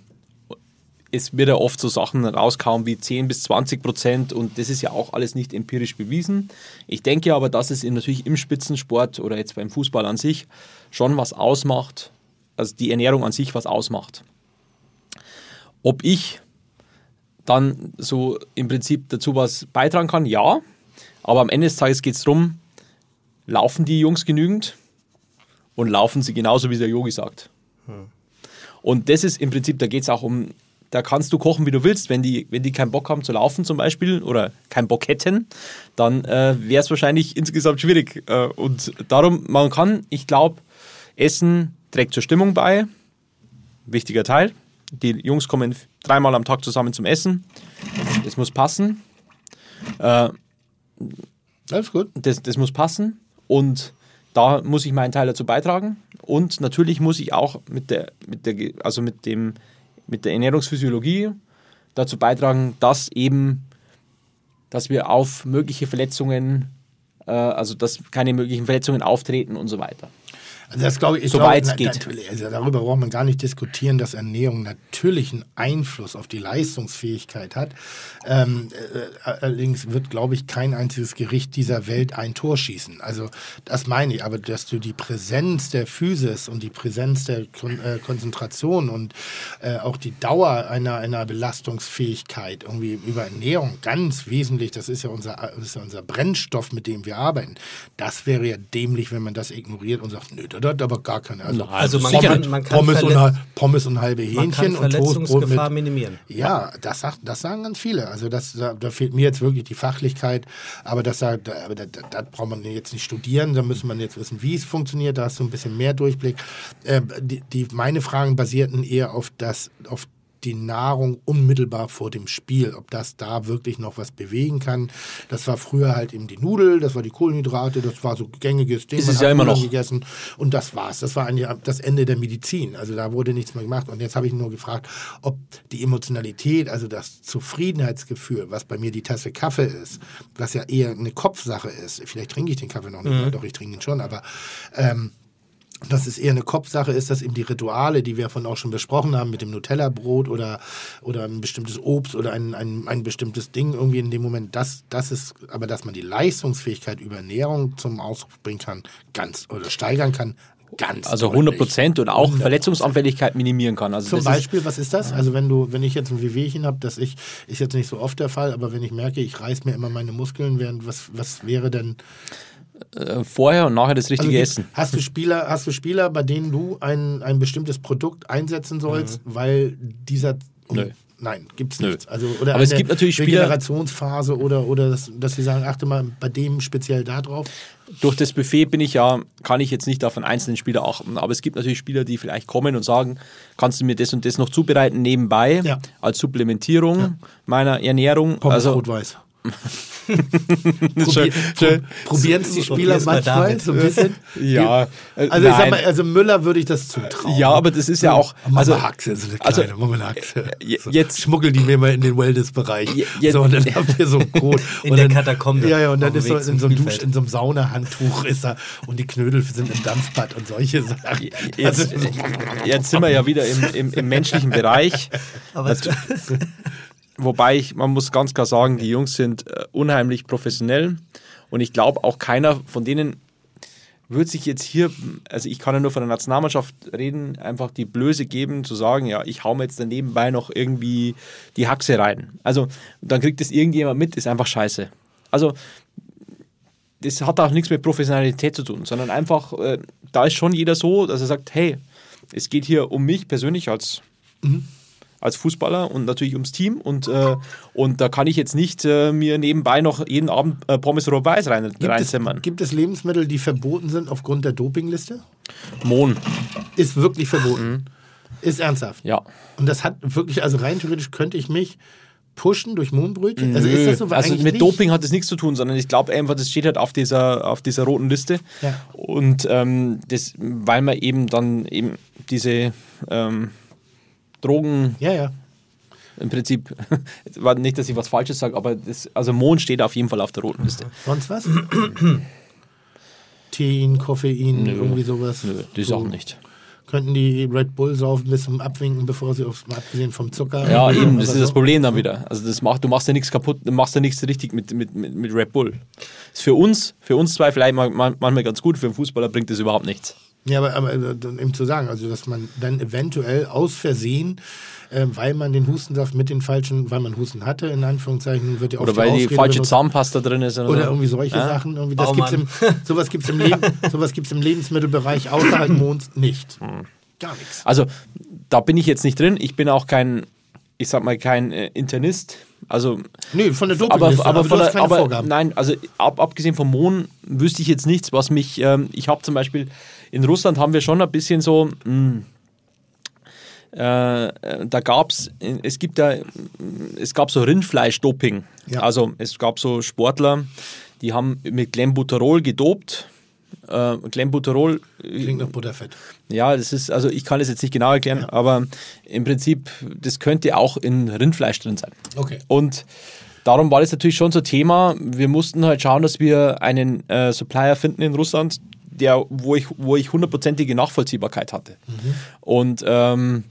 Speaker 5: es wird ja oft so Sachen rauskauen wie 10 bis 20 Prozent und das ist ja auch alles nicht empirisch bewiesen. Ich denke aber, dass es natürlich im Spitzensport oder jetzt beim Fußball an sich schon was ausmacht, also die Ernährung an sich was ausmacht. Ob ich dann so im Prinzip dazu was beitragen kann, ja. Aber am Ende des Tages geht es darum, laufen die Jungs genügend und laufen sie genauso, wie der Yogi sagt. Und das ist im Prinzip, da geht es auch um, da kannst du kochen, wie du willst. Wenn die, wenn die keinen Bock haben zu laufen zum Beispiel oder keinen Bock hätten, dann äh, wäre es wahrscheinlich insgesamt schwierig. Äh, und darum, man kann, ich glaube, Essen trägt zur Stimmung bei. Wichtiger Teil. Die Jungs kommen dreimal am Tag zusammen zum Essen. Das muss passen. Äh,
Speaker 4: Alles gut.
Speaker 5: das, das muss passen und da muss ich meinen Teil dazu beitragen und natürlich muss ich auch mit der, mit der, also mit dem, mit der Ernährungsphysiologie dazu beitragen, dass eben, dass wir auf mögliche Verletzungen, äh, also dass keine möglichen Verletzungen auftreten und so weiter.
Speaker 4: Also das glaube ich, ich
Speaker 5: Soweit es geht.
Speaker 4: Also darüber braucht man gar nicht diskutieren, dass Ernährung natürlich einen Einfluss auf die Leistungsfähigkeit hat. Ähm, äh, allerdings wird, glaube ich, kein einziges Gericht dieser Welt ein Tor schießen. Also das meine ich, aber dass du die Präsenz der Physis und die Präsenz der Kon äh, Konzentration und äh, auch die Dauer einer, einer Belastungsfähigkeit irgendwie über Ernährung ganz wesentlich, das ist ja unser, das ist ja unser Brennstoff, mit dem wir arbeiten. Das wäre ja dämlich, wenn man das ignoriert und sagt, nö, das hat aber gar keine. Also,
Speaker 2: Also man
Speaker 4: Pommes,
Speaker 2: kann- man kann
Speaker 4: Pommes, und, Pommes und halbe
Speaker 2: Man kann
Speaker 4: Hähnchen und Toastbrot mit.
Speaker 2: Verletzungsgefahr minimieren.
Speaker 4: Ja, das, sagt, das sagen ganz viele. Also das, da, da fehlt mir jetzt wirklich die Fachlichkeit. Aber das, sagt- aber das, das, das braucht man jetzt nicht studieren. Da müssen man jetzt wissen, wie es funktioniert. Da hast du ein bisschen mehr Durchblick. Äh, die, die, meine Fragen basierten eher auf, das, auf die Nahrung unmittelbar vor dem Spiel, ob das da wirklich noch was bewegen kann. Das war früher halt eben die Nudel, das war die Kohlenhydrate, das war so gängiges Ding.
Speaker 5: Ist
Speaker 4: Man
Speaker 5: es ja immer noch.
Speaker 4: gegessen und das war's. Das war eigentlich das Ende der Medizin. Also da wurde nichts mehr gemacht. Und jetzt habe ich nur gefragt, ob die Emotionalität, also das Zufriedenheitsgefühl, was bei mir die Tasse Kaffee ist, was ja eher eine Kopfsache ist. Vielleicht trinke ich den Kaffee noch nicht, mehr, doch ich trinke ihn schon, aber ähm, dass es eher eine Kopfsache ist, dass eben die Rituale, die wir von auch schon besprochen haben, mit dem Nutella-Brot oder, oder ein bestimmtes Obst oder ein, ein, ein bestimmtes Ding irgendwie in dem Moment, das, das ist, aber dass man die Leistungsfähigkeit über Ernährung zum Ausdruck bringen kann, ganz oder steigern kann, ganz.
Speaker 5: Also
Speaker 4: deutlich.
Speaker 5: 100 Prozent und auch
Speaker 4: 100%.
Speaker 5: Verletzungsanfälligkeit minimieren kann. Also
Speaker 4: Zum Beispiel, was ist das? Also wenn du, wenn ich jetzt ein Wehwehchen habe, das ich, ist jetzt nicht so oft der Fall, aber wenn ich merke, ich reiß mir immer meine Muskeln, während was, was wäre denn?
Speaker 5: Äh, vorher und nachher das richtige
Speaker 4: gibt-
Speaker 5: Essen.
Speaker 4: Hast du Spieler, hast du Spieler, bei denen du ein, ein bestimmtes Produkt einsetzen sollst, weil dieser
Speaker 5: Mhm. Nö.
Speaker 4: Nein, gibt's nicht. Also, oder
Speaker 5: Aber es gibt natürlich Spieler-
Speaker 4: Regenerationsphase oder, oder das, dass sie sagen, achte mal bei dem speziell da drauf.
Speaker 5: Durch das Buffet bin ich ja, kann ich jetzt nicht auf einen einzelnen Spieler achten, aber es gibt natürlich Spieler, die vielleicht kommen und sagen, kannst du mir das und das noch zubereiten nebenbei
Speaker 4: Ja.
Speaker 5: als Supplementierung meiner Ernährung.
Speaker 4: Pommes
Speaker 5: also
Speaker 4: rot-weiß.
Speaker 5: Schön- schön.
Speaker 4: Probieren es die Spieler manchmal so ein bisschen?
Speaker 5: Ja, äh,
Speaker 4: Also ich sag mal, also Müller würde ich das zutrauen.
Speaker 5: Ja, aber das ist ja auch.
Speaker 4: Mama
Speaker 5: Also,
Speaker 4: Haxe, so eine
Speaker 5: also,
Speaker 4: kleine Mama Haxe.
Speaker 5: je-
Speaker 4: So,
Speaker 5: jetzt-
Speaker 4: schmuggel die mir mal in den Wellness-Bereich. So, und dann habt ihr so ein Brot.
Speaker 2: In
Speaker 4: und
Speaker 2: der
Speaker 4: dann,
Speaker 2: Katakombe
Speaker 4: Ja, ja, und dann ist so in so einem Dusch, in so einem Saunahandtuch ist er und die Knödel sind im Dampfbad und solche Sachen.
Speaker 5: Jetzt,
Speaker 4: Also,
Speaker 5: jetzt sind wir ja wieder im, im, im menschlichen Bereich.
Speaker 2: Aber
Speaker 5: Also, wobei ich, man muss ganz klar sagen, die Jungs sind äh, unheimlich professionell und ich glaube auch keiner von denen wird sich jetzt hier, also ich kann ja nur von der Nationalmannschaft reden, einfach die Blöße geben, zu sagen, ja, ich hau mir jetzt nebenbei noch irgendwie die Haxe rein. Also dann kriegt das irgendjemand mit, ist einfach scheiße. Also das hat auch nichts mit Professionalität zu tun, sondern einfach, äh, da ist schon jeder so, dass er sagt, hey, es geht hier um mich persönlich als, als Fußballer und natürlich ums Team und, äh, und da kann ich jetzt nicht äh, mir nebenbei noch jeden Abend äh, Pommes Rot-Weiß rein,
Speaker 4: gibt, es,
Speaker 5: reinzimmern.
Speaker 4: gibt es Lebensmittel, die verboten sind aufgrund der Dopingliste?
Speaker 5: Mohn,
Speaker 4: Ist wirklich verboten.
Speaker 5: Mhm.
Speaker 4: Ist ernsthaft.
Speaker 5: ja.
Speaker 4: Und das hat wirklich, also rein theoretisch könnte ich mich pushen durch Mohnbrötchen. Also ist das so?
Speaker 5: Also mit. Doping hat das nichts zu tun, sondern ich glaube einfach, das steht halt auf dieser, auf dieser roten Liste.
Speaker 4: Ja.
Speaker 5: Und ähm, das, weil man eben dann eben diese ähm, Drogen
Speaker 4: Ja, ja.
Speaker 5: im Prinzip, war nicht, dass ich was Falsches sage, aber das, also Mond steht auf jeden Fall auf der roten Liste.
Speaker 4: Sonst was? Tein, Koffein, irgendwie sowas.
Speaker 5: Nö, die
Speaker 4: so.
Speaker 5: Sachen nicht.
Speaker 4: Könnten die Red Bull saufen bis zum Abwinken, bevor sie aufs, abgesehen vom Zucker.
Speaker 5: Ja, eben, das ist das
Speaker 4: so?
Speaker 5: Problem dann wieder. Also das macht, du machst ja nichts kaputt, du machst ja nichts richtig mit, mit, mit, mit Red Bull. Ist für uns, für uns zwei vielleicht mal- mal- manchmal ganz gut, für einen Fußballer bringt das überhaupt nichts.
Speaker 4: Ja, aber, aber äh, eben zu sagen, also dass man dann eventuell aus Versehen, äh, weil man den Hustensaft mit den falschen, weil man Husten hatte, in Anführungszeichen, wird ja oft
Speaker 5: Oder weil die
Speaker 4: Ausrede
Speaker 5: falsche
Speaker 4: benutzt.
Speaker 5: Zahnpasta drin ist. Oder,
Speaker 4: Oder
Speaker 5: so.
Speaker 4: irgendwie solche
Speaker 5: Ja?
Speaker 4: Sachen. Irgendwie, das
Speaker 2: Baumann.
Speaker 4: gibt's im, sowas gibt es im, Leben, sowas gibt's im Lebensmittelbereich außerhalb Monds nicht.
Speaker 5: Hm.
Speaker 4: Gar nichts.
Speaker 5: Also da bin ich jetzt nicht drin. Ich bin auch kein, ich sag mal, kein äh, Internist. Also
Speaker 4: Nee, von der
Speaker 5: aber,
Speaker 4: Dopingliste,
Speaker 5: aber,
Speaker 4: du
Speaker 5: von der,
Speaker 4: keine
Speaker 5: aber
Speaker 4: Vorgaben.
Speaker 5: nein, also ab, abgesehen vom Mohn wüsste ich jetzt nichts, was mich, ähm, ich habe zum Beispiel, in Russland haben wir schon ein bisschen so, mh, äh, äh, da gab es, es gibt da, es gab so Rindfleisch-Doping.
Speaker 4: Ja.
Speaker 5: Also es gab so Sportler, die haben mit Glenbuterol gedopt. Äh, Glenbuterol
Speaker 4: Klingt nach Butterfett.
Speaker 5: ja, das ist, also ich kann es jetzt nicht genau erklären, aber im Prinzip, das könnte auch in Rindfleisch drin sein.
Speaker 4: Okay.
Speaker 5: Und darum war das natürlich schon so Thema. Wir mussten halt schauen, dass wir einen äh, Supplier finden in Russland, der, wo ich, wo ich hundertprozentige Nachvollziehbarkeit hatte. Und ähm,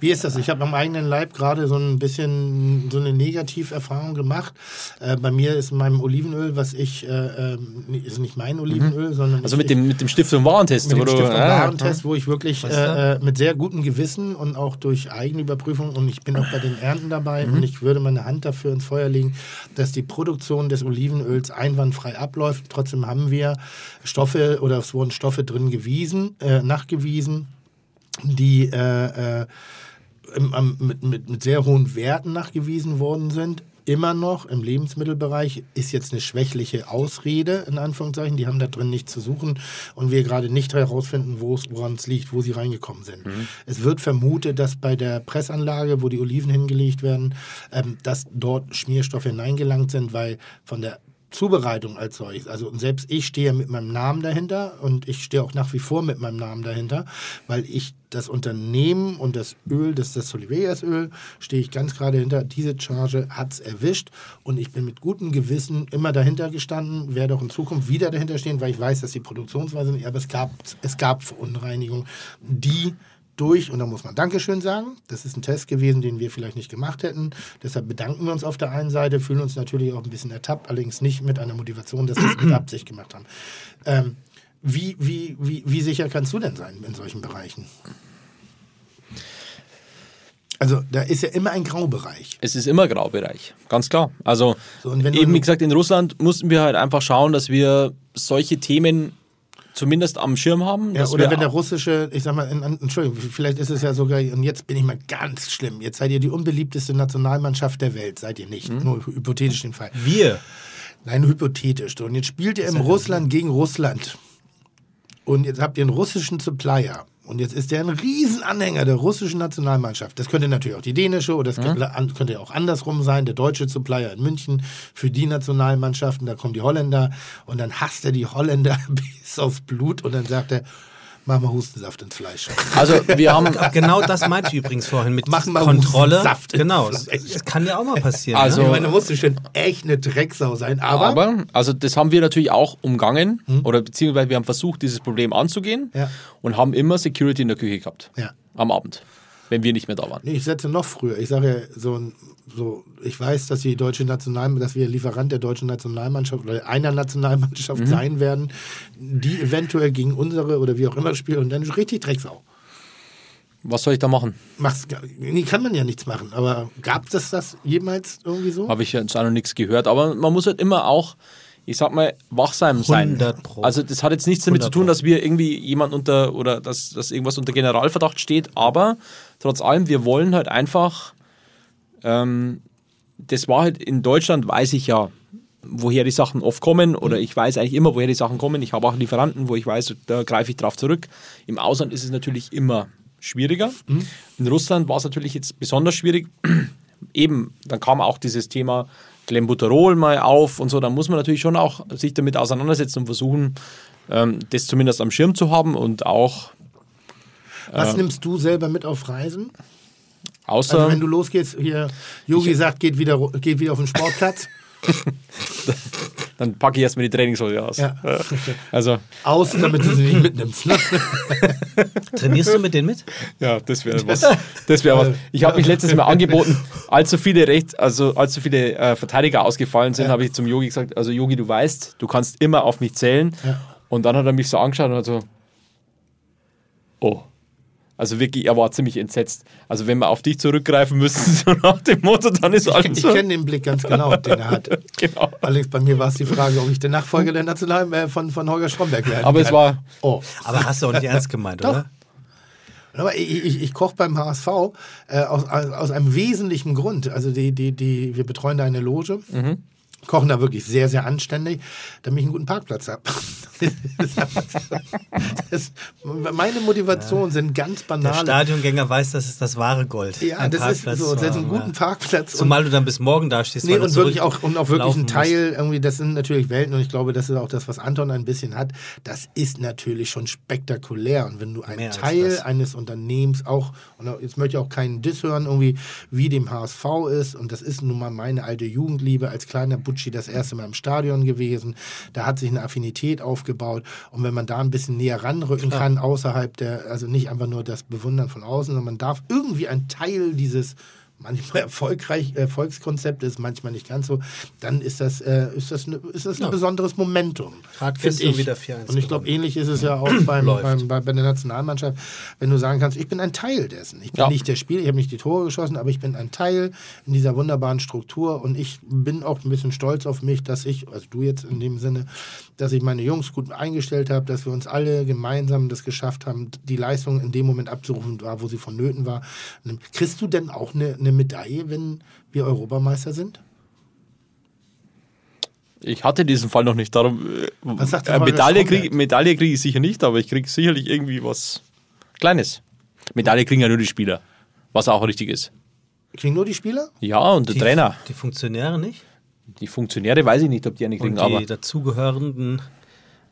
Speaker 4: Wie ist das? Ich habe am eigenen Leib gerade so ein bisschen so eine Negativerfahrung gemacht. Äh, bei mir ist in meinem Olivenöl, was ich, äh, ähm, ist nicht mein Olivenöl, sondern
Speaker 5: also
Speaker 4: ich,
Speaker 5: mit dem, mit dem Stift und Warentest.
Speaker 4: mit dem
Speaker 5: wo du-
Speaker 4: Stift und
Speaker 5: ah,
Speaker 4: Warentest, wo ich wirklich äh, äh, mit sehr gutem Gewissen und auch durch Eigenüberprüfung und ich bin auch bei den Ernten dabei
Speaker 5: Mhm.
Speaker 4: und ich würde meine Hand dafür ins Feuer legen, dass die Produktion des Olivenöls einwandfrei abläuft. Trotzdem haben wir Stoffe oder es wurden Stoffe drin gewiesen, äh, nachgewiesen, die äh, äh, mit, mit, mit sehr hohen Werten nachgewiesen worden sind. immer noch im Lebensmittelbereich, ist jetzt eine schwächliche Ausrede, in Anführungszeichen. Die haben da drin nichts zu suchen und wir gerade nicht herausfinden, wo es- woran es liegt, wo sie reingekommen sind. Es wird vermutet, dass bei der Pressanlage, wo die Oliven hingelegt werden, ähm, dass dort Schmierstoffe hineingelangt sind, weil von der Zubereitung als solches. Also und selbst ich stehe mit meinem Namen dahinter und ich stehe auch nach wie vor mit meinem Namen dahinter, weil ich das Unternehmen und das Öl, das ist das Soliveias Öl, stehe ich ganz gerade hinter. Diese Charge hat es erwischt und ich bin mit gutem Gewissen immer dahinter gestanden, werde auch in Zukunft wieder dahinter stehen, weil ich weiß, dass die Produktionsweise nicht, aber es gab, es gab Verunreinigungen, die durch, und da muss man Dankeschön sagen. Das ist ein Test gewesen, den wir vielleicht nicht gemacht hätten. Deshalb bedanken wir uns auf der einen Seite, fühlen uns natürlich auch ein bisschen ertappt, allerdings nicht mit einer Motivation, dass wir es mit Absicht gemacht haben. Ähm, wie, wie, wie, wie sicher kannst du denn sein in solchen Bereichen? Also da ist ja immer ein Graubereich.
Speaker 5: Es ist immer Graubereich, ganz klar. Also
Speaker 4: So,
Speaker 5: eben wie gesagt, in Russland mussten wir halt einfach schauen, dass wir solche Themen zumindest am Schirm haben.
Speaker 4: Ja, oder wenn der russische, ich sag mal, in, Entschuldigung, vielleicht ist es ja sogar, und jetzt bin ich mal ganz schlimm, jetzt seid ihr die unbeliebteste Nationalmannschaft der Welt, seid ihr nicht, nur hypothetisch den Fall.
Speaker 2: Wir.
Speaker 4: Nein, hypothetisch. Und jetzt spielt ihr im Russland gegen Russland. Und jetzt habt ihr einen russischen Supplier. Und jetzt ist der ein Riesenanhänger der russischen Nationalmannschaft. Das könnte natürlich auch die dänische oder das könnte, an- könnte auch andersrum sein. Der deutsche Supplier in München für die Nationalmannschaften. Da kommen die Holländer und dann hasst er die Holländer bis aufs Blut und dann sagt er, mach mal Hustensaft ins Fleisch.
Speaker 5: also wir haben
Speaker 2: Genau das meinte ich übrigens vorhin mit
Speaker 4: Mach mal
Speaker 2: Kontrolle.
Speaker 4: Saft ins
Speaker 2: Genau,
Speaker 4: Fleisch.
Speaker 2: das kann ja auch mal passieren.
Speaker 5: Also-
Speaker 2: ne?
Speaker 4: ich meine, da musst du schon echt eine Drecksau sein. Aber,
Speaker 5: Aber, also das haben wir natürlich auch umgangen oder beziehungsweise wir haben versucht, dieses Problem anzugehen
Speaker 4: Ja.
Speaker 5: und haben immer Security in der Küche gehabt.
Speaker 4: Ja.
Speaker 5: Am Abend, wenn wir nicht mehr da waren.
Speaker 4: Nee, ich setze noch früher. Ich sage ja so, so, ich weiß, dass die deutsche National, dass wir Lieferant der deutschen Nationalmannschaft oder einer Nationalmannschaft sein werden, die eventuell gegen unsere oder wie auch immer spielen und dann ist richtig Drecksau.
Speaker 5: Was soll ich da machen?
Speaker 4: Mach's, nee, kann man ja nichts machen. Aber gab es das jemals irgendwie so?
Speaker 5: Habe ich jetzt auch noch nichts gehört. Aber man muss halt immer auch, ich sag mal, wachsam sein.
Speaker 2: 100 Pro.
Speaker 5: Also das hat jetzt nichts damit zu
Speaker 2: 100
Speaker 5: tun, dass wir irgendwie jemand unter oder dass, dass irgendwas unter Generalverdacht steht. Aber trotz allem, wir wollen halt einfach, ähm, das war halt in Deutschland, weiß ich ja, woher die Sachen oft kommen oder ich weiß eigentlich immer, woher die Sachen kommen. Ich habe auch Lieferanten, wo ich weiß, da greife ich drauf zurück. Im Ausland ist es natürlich immer schwieriger. In Russland war es natürlich jetzt besonders schwierig. Eben, dann kam auch dieses Thema Glenbuterol mal auf und so. Da muss man natürlich schon auch sich damit auseinandersetzen und versuchen, ähm, das zumindest am Schirm zu haben und auch
Speaker 4: Was nimmst du selber mit auf Reisen?
Speaker 5: außer.
Speaker 4: Also wenn du losgehst, hier, Yogi sagt, geht wieder, geht wieder auf den Sportplatz.
Speaker 5: dann packe ich erstmal die Trainingshose aus.
Speaker 4: Ja.
Speaker 5: Also,
Speaker 4: Aus, damit du sie nicht mitnimmst. Ne?
Speaker 2: Trainierst du mit denen mit?
Speaker 5: ja, das wäre was. Das wäre was. Ich habe mich letztes Mal angeboten, allzu viele Recht, also allzu viele äh, Verteidiger ausgefallen sind, habe ich zum Yogi gesagt, also Yogi, du weißt, du kannst immer auf mich zählen.
Speaker 4: Ja.
Speaker 5: Und dann hat er mich so angeschaut und hat so, oh. Also wirklich, er war ziemlich entsetzt. Also wenn wir auf dich zurückgreifen müssen, so nach dem Motto, dann ist alles
Speaker 4: Ich
Speaker 5: so.
Speaker 4: kenne den Blick ganz genau, den er hat.
Speaker 5: Genau.
Speaker 4: Allerdings bei mir war es die Frage, ob ich der Nachfolger der National äh, von, von Holger Stromberg werde.
Speaker 5: Aber es war,
Speaker 4: Oh.
Speaker 2: Aber hast du auch nicht ernst gemeint,
Speaker 4: Doch.
Speaker 2: oder?
Speaker 4: Aber ich, ich, ich koche beim HSV äh, aus, aus einem wesentlichen Grund. Also die, die, die, wir betreuen da eine Loge, kochen da wirklich sehr, sehr anständig, damit ich einen guten Parkplatz habe. meine Motivationen sind ganz
Speaker 2: Der
Speaker 4: banal.
Speaker 2: Stadiongänger weiß, das ist das wahre Gold.
Speaker 4: Ja,
Speaker 2: Ein
Speaker 4: das
Speaker 2: Parkplatz
Speaker 4: ist so. Das ist ein
Speaker 2: haben,
Speaker 4: guten
Speaker 2: ja.
Speaker 4: Parkplatz.
Speaker 2: Zumal du dann bis morgen da stehst.
Speaker 4: Nee, und wirklich auch, und auch wirklich ein
Speaker 2: musst.
Speaker 4: Teil, irgendwie, das sind natürlich Welten und ich glaube, das ist auch das, was Anton ein bisschen hat. Das ist natürlich schon spektakulär. Und wenn du ein
Speaker 2: Mehr
Speaker 4: Teil eines Unternehmens auch, und jetzt möchte ich auch keinen Diss hören, irgendwie, wie dem HSV ist, und das ist nun mal meine alte Jugendliebe als kleiner Butschi das erste Mal im Stadion gewesen. Da hat sich eine Affinität aufgebaut. Und wenn man da ein bisschen näher ranrücken kann, außerhalb der, also nicht einfach nur das Bewundern von außen, sondern man darf irgendwie ein Teil dieses manchmal erfolgreich, Erfolgskonzept ist, manchmal nicht ganz so, dann ist das, äh, ist das, ne, ist das ein besonderes Momentum.
Speaker 2: Hat
Speaker 4: find
Speaker 2: gestern wieder 4-1
Speaker 4: Und ich glaube, ähnlich ist es ja auch beim, beim, bei, bei der Nationalmannschaft, wenn du sagen kannst, ich bin ein Teil dessen. Ich bin
Speaker 5: Ja.
Speaker 4: nicht der Spieler, ich habe nicht die Tore geschossen, aber ich bin ein Teil in dieser wunderbaren Struktur und ich bin auch ein bisschen stolz auf mich, dass ich, also du jetzt in dem Sinne, dass ich meine Jungs gut eingestellt habe, dass wir uns alle gemeinsam das geschafft haben, die Leistung in dem Moment abzurufen war, wo sie vonnöten war. Kriegst du denn auch eine, eine Medaille, wenn wir Europameister sind?
Speaker 5: Ich hatte diesen Fall noch nicht, darum äh,
Speaker 4: Was sagt denn
Speaker 5: äh, Medaille kriege Medaille krieg ich sicher nicht, aber ich kriege sicherlich irgendwie was Kleines. Medaille kriegen ja nur die Spieler, was auch richtig ist.
Speaker 4: Kriegen nur die Spieler?
Speaker 5: Ja, und der
Speaker 2: Die-
Speaker 5: Trainer.
Speaker 2: Die Funktionäre nicht?
Speaker 5: Die Funktionäre weiß ich nicht, ob die eine kriegen,
Speaker 2: Und
Speaker 5: aber
Speaker 2: die dazugehörenden,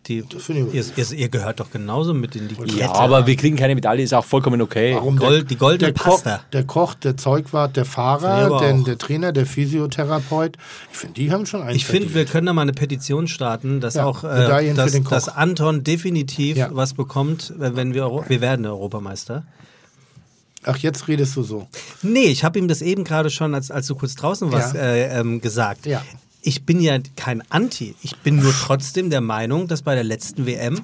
Speaker 2: die, ihr, ihr, ihr gehört doch genauso mit in die Kette.
Speaker 5: ja, aber wir kriegen keine Medaille, ist auch vollkommen okay.
Speaker 4: Warum
Speaker 2: Gold- die goldene
Speaker 4: der Koch, der Koch, der Zeugwart, der Fahrer, der, der Trainer, der Physiotherapeut. Ich finde, die haben schon einen
Speaker 2: Ich finde, wir können da mal eine Petition starten, dass
Speaker 4: Ja,
Speaker 2: auch äh, dass, dass Anton definitiv
Speaker 4: Ja.
Speaker 2: was bekommt, wenn wenn wir Euro wir werden Europameister.
Speaker 4: Ach, jetzt redest du so.
Speaker 2: Nee, ich habe ihm das eben gerade schon, als, als du kurz draußen warst,
Speaker 4: Ja.
Speaker 2: äh, ähm, gesagt.
Speaker 4: Ja.
Speaker 2: Ich bin ja kein Anti. Ich bin nur trotzdem der Meinung, dass bei der letzten WM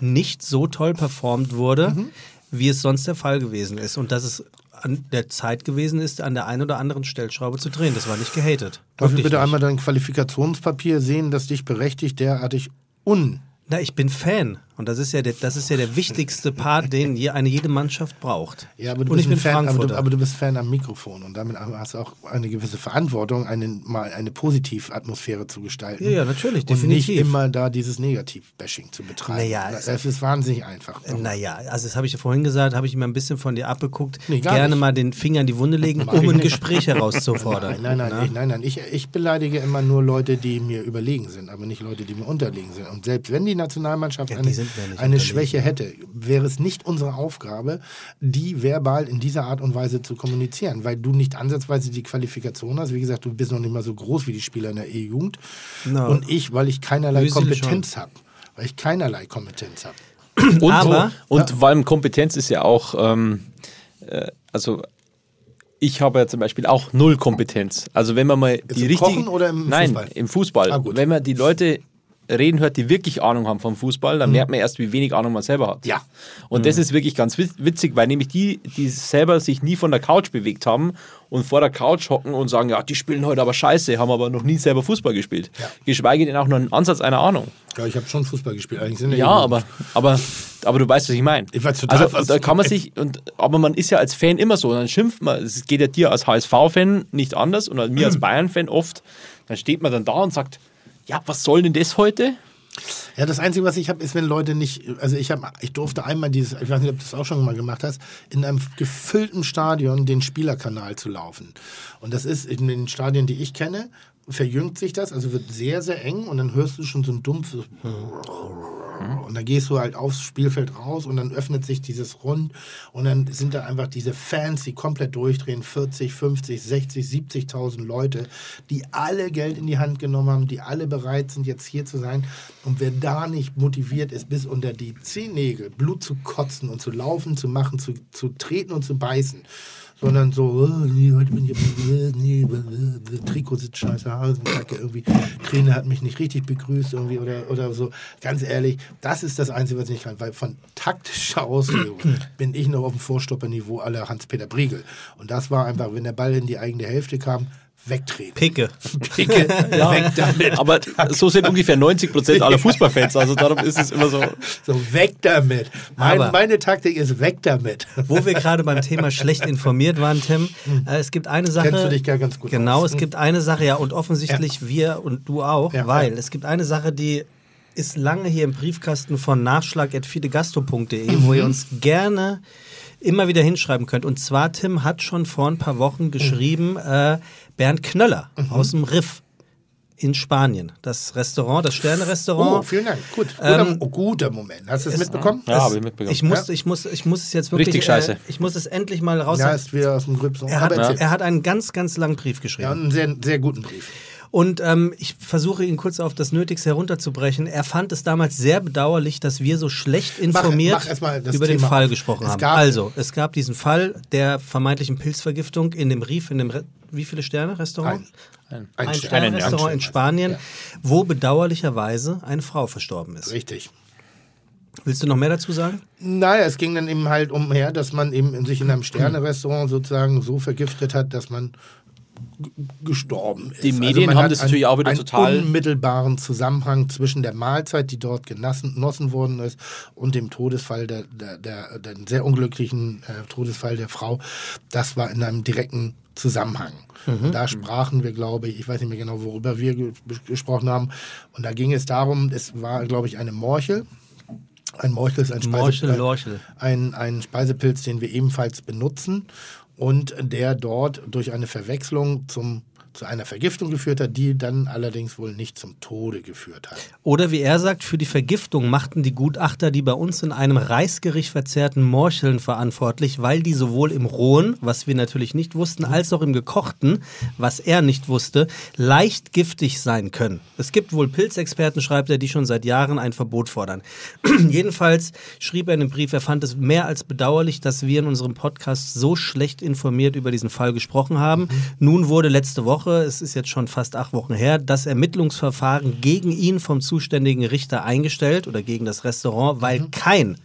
Speaker 2: nicht so toll performt wurde,
Speaker 4: Mhm.
Speaker 2: wie es sonst der Fall gewesen ist. Und dass es an der Zeit gewesen ist, an der einen oder anderen Stellschraube zu drehen. Das war nicht gehatet.
Speaker 4: Darf ich bitte
Speaker 2: nicht.
Speaker 4: einmal dein Qualifikationspapier sehen, das dich berechtigt, derartig un.
Speaker 2: Na, ich bin Fan. Und das ist ja der, das ist ja der wichtigste Part, den je, eine jede Mannschaft braucht.
Speaker 4: Ja, aber du bist ein Fan, aber du, aber du bist Fan am Mikrofon und damit hast du auch eine gewisse Verantwortung, eine, mal eine Positiv-Atmosphäre zu gestalten.
Speaker 2: Ja, ja, natürlich,
Speaker 4: Und nicht
Speaker 2: definitiv.
Speaker 4: immer da dieses Negativ-Bashing zu betreiben.
Speaker 2: Naja,
Speaker 4: das
Speaker 2: es-
Speaker 4: ist wahnsinnig einfach.
Speaker 2: Naja, also das habe ich ja vorhin gesagt, habe ich mir ein bisschen von dir abgeguckt.
Speaker 4: Nee,
Speaker 2: Gerne
Speaker 4: nicht.
Speaker 2: mal den Finger in die Wunde legen, um ein. Gespräch herauszufordern.
Speaker 4: Nein, nein, nein,
Speaker 2: Na?
Speaker 4: ich, nein, nein. Ich, ich beleidige immer nur Leute, die mir überlegen sind, aber nicht Leute, die mir unterlegen sind. Und selbst wenn die Nationalmannschaft
Speaker 2: Ja, die
Speaker 4: eine, eine. Schwäche hätte, wäre es nicht unsere Aufgabe, die verbal in dieser Art und Weise zu kommunizieren, weil du nicht ansatzweise die Qualifikation hast. Wie gesagt, du bist noch nicht mal so groß wie die Spieler in der E-Jugend.
Speaker 2: Na.
Speaker 4: Und ich, weil ich keinerlei
Speaker 2: sie
Speaker 4: Kompetenz habe. Weil ich keinerlei Kompetenz habe.
Speaker 5: Und,
Speaker 2: Aber-
Speaker 5: und vor allem Kompetenz ist ja auch, ähm, äh, also ich habe ja zum Beispiel auch null Kompetenz. Also wenn man mal die
Speaker 4: im
Speaker 5: richtigen,
Speaker 4: Kochen oder im
Speaker 5: Nein,
Speaker 4: Fußball?
Speaker 5: im Fußball.
Speaker 4: Ah,
Speaker 5: wenn man die Leute reden hört, die wirklich Ahnung haben vom Fußball, dann merkt man erst, wie wenig Ahnung man selber hat.
Speaker 4: Ja.
Speaker 5: Und das ist wirklich ganz witz- witzig, weil nämlich die, die selber sich nie von der Couch bewegt haben und vor der Couch hocken und sagen, ja, die spielen heute aber scheiße, haben aber noch nie selber Fußball gespielt.
Speaker 4: Ja.
Speaker 5: Geschweige denn auch nur einen Ansatz einer Ahnung.
Speaker 4: Ja, ich habe schon Fußball gespielt. Eigentlich in der
Speaker 5: Ja, aber, aber, aber du weißt, was ich meine.
Speaker 4: Ich weiß total,
Speaker 5: also, da kann man sich, und, aber man ist ja als Fan immer so, dann schimpft man, es geht ja dir als HSV-Fan nicht anders und mir als Bayern-Fan oft, dann steht man dann da und sagt, ja, was soll denn das heute?
Speaker 4: Ja, das Einzige, was ich habe, ist, wenn Leute nicht, also ich habe, ich durfte einmal dieses, ich weiß nicht, ob du das auch schon mal gemacht hast, in einem gefüllten Stadion den Spielerkanal zu laufen. Und das ist in den Stadien, die ich kenne, verjüngt sich das, also wird sehr, sehr eng und dann hörst du schon so ein dumpfes und dann gehst du halt aufs Spielfeld raus und dann öffnet sich dieses Rund und dann sind da einfach diese Fans, die komplett durchdrehen, 40, 50, 60, 70.000 Leute, die alle Geld in die Hand genommen haben, die alle bereit sind, jetzt hier zu sein. Und wer da nicht motiviert ist, bis unter die Zehennägel Blut zu kotzen und zu laufen, zu machen, zu, zu treten und zu beißen, sondern so, oh, nee, heute bin ich, äh, nee, äh, Trikot sitzt scheiße, Hasenkacke, irgendwie, Trainer hat mich nicht richtig begrüßt, irgendwie, oder, oder so. Ganz ehrlich, das ist das Einzige, was ich nicht kann, weil von taktischer Auslegung bin ich noch auf dem Vorstopperniveau aller Hans-Peter Briegel. Und das war einfach, wenn der Ball in die eigene Hälfte kam, wegtreten.
Speaker 2: Picke.
Speaker 4: Picke, weg damit.
Speaker 5: Aber so sind ungefähr 90 Prozent aller Fußballfans, also darum ist es immer so.
Speaker 4: So, weg damit. Mein,
Speaker 2: Aber-
Speaker 4: meine Taktik ist weg damit.
Speaker 2: Wo wir gerade beim Thema schlecht informiert waren, Tim, äh, es gibt eine Sache.
Speaker 4: Hm. Kennst du dich gar ganz gut
Speaker 2: Genau,
Speaker 4: aus.
Speaker 2: es gibt eine Sache, ja, und offensichtlich wir und du auch,
Speaker 4: Ja,
Speaker 2: weil
Speaker 4: ja.
Speaker 2: es gibt eine Sache, die ist lange hier im Briefkasten von nachschlag.fidegastro.de, wo
Speaker 4: Mhm.
Speaker 2: ihr uns gerne immer wieder hinschreiben könnt. Und zwar, Tim hat schon vor ein paar Wochen geschrieben, äh, Bernd Knöller
Speaker 4: Mhm.
Speaker 2: aus dem Riff in Spanien. Das Restaurant, das
Speaker 4: Oh,
Speaker 2: Sterne-Restaurant.
Speaker 4: vielen Dank. Gut. Guter,
Speaker 2: Ähm,
Speaker 4: oh, guter Moment. Hast du es mitbekommen?
Speaker 5: Ja, habe ich mitbekommen.
Speaker 2: Ich muss, ich, muss, ich muss es jetzt wirklich.
Speaker 5: Richtig scheiße.
Speaker 2: Äh, ich muss es endlich mal raus.
Speaker 4: Ja, ist wieder aus dem Grübs.
Speaker 2: er, hat, er hat einen ganz, ganz langen Brief
Speaker 4: Ja,
Speaker 2: geschrieben.
Speaker 4: und einen sehr, sehr guten Brief.
Speaker 2: Und ähm, ich versuche ihn kurz auf das Nötigste herunterzubrechen. Er fand es damals sehr bedauerlich, dass wir so schlecht informiert
Speaker 4: mach das
Speaker 2: über den
Speaker 4: Thema
Speaker 2: Fall
Speaker 4: auf.
Speaker 2: gesprochen
Speaker 4: Es
Speaker 2: haben.
Speaker 4: gab-
Speaker 2: also, es gab diesen Fall der vermeintlichen Pilzvergiftung in dem Rief, in dem Re wie viele Sterne Restaurant?
Speaker 4: Ein,
Speaker 2: Ein
Speaker 4: Stern.
Speaker 2: Sternrestaurant in
Speaker 4: Ein
Speaker 2: Spanien,
Speaker 4: Ja,
Speaker 2: wo bedauerlicherweise eine Frau verstorben ist.
Speaker 4: richtig.
Speaker 2: Willst du noch mehr dazu sagen?
Speaker 4: Naja, es ging dann eben halt umher, dass man eben sich in einem Sterne-Restaurant sozusagen so vergiftet hat, dass man gestorben ist.
Speaker 5: Die Medien
Speaker 4: man
Speaker 5: haben das natürlich auch wieder
Speaker 4: einen
Speaker 5: total-
Speaker 4: unmittelbaren Zusammenhang zwischen der Mahlzeit, die dort genossen, genossen worden ist, und dem Todesfall der, der, der, der sehr unglücklichen äh, Todesfall der Frau. Das war in einem direkten Zusammenhang. Und da sprachen wir, glaube ich, ich weiß nicht mehr genau, worüber wir ge gesprochen haben. Und da ging es darum, es war, glaube ich, eine Morchel. Ein Morchel ist ein,
Speaker 2: Morchel,
Speaker 4: Speise,
Speaker 2: Lorchel.
Speaker 4: ein, ein Speisepilz, den wir ebenfalls benutzen und der dort durch eine Verwechslung zum, zu einer Vergiftung geführt hat, die dann allerdings wohl nicht zum Tode geführt hat.
Speaker 2: Oder wie er sagt, für die Vergiftung machten die Gutachter die bei uns in einem Reisgericht verzehrten Morcheln verantwortlich, weil die sowohl im rohen, was wir natürlich nicht wussten, als auch im gekochten, was er nicht wusste, leicht giftig sein können. Es gibt wohl Pilzexperten, schreibt er, die schon seit Jahren ein Verbot fordern. Jedenfalls schrieb er in dem Brief, er fand es mehr als bedauerlich, dass wir in unserem Podcast so schlecht informiert über diesen Fall gesprochen haben. Nun wurde letzte Woche, es ist jetzt schon fast acht Wochen her, das Ermittlungsverfahren gegen ihn vom zuständigen Richter eingestellt oder gegen das Restaurant, weil kein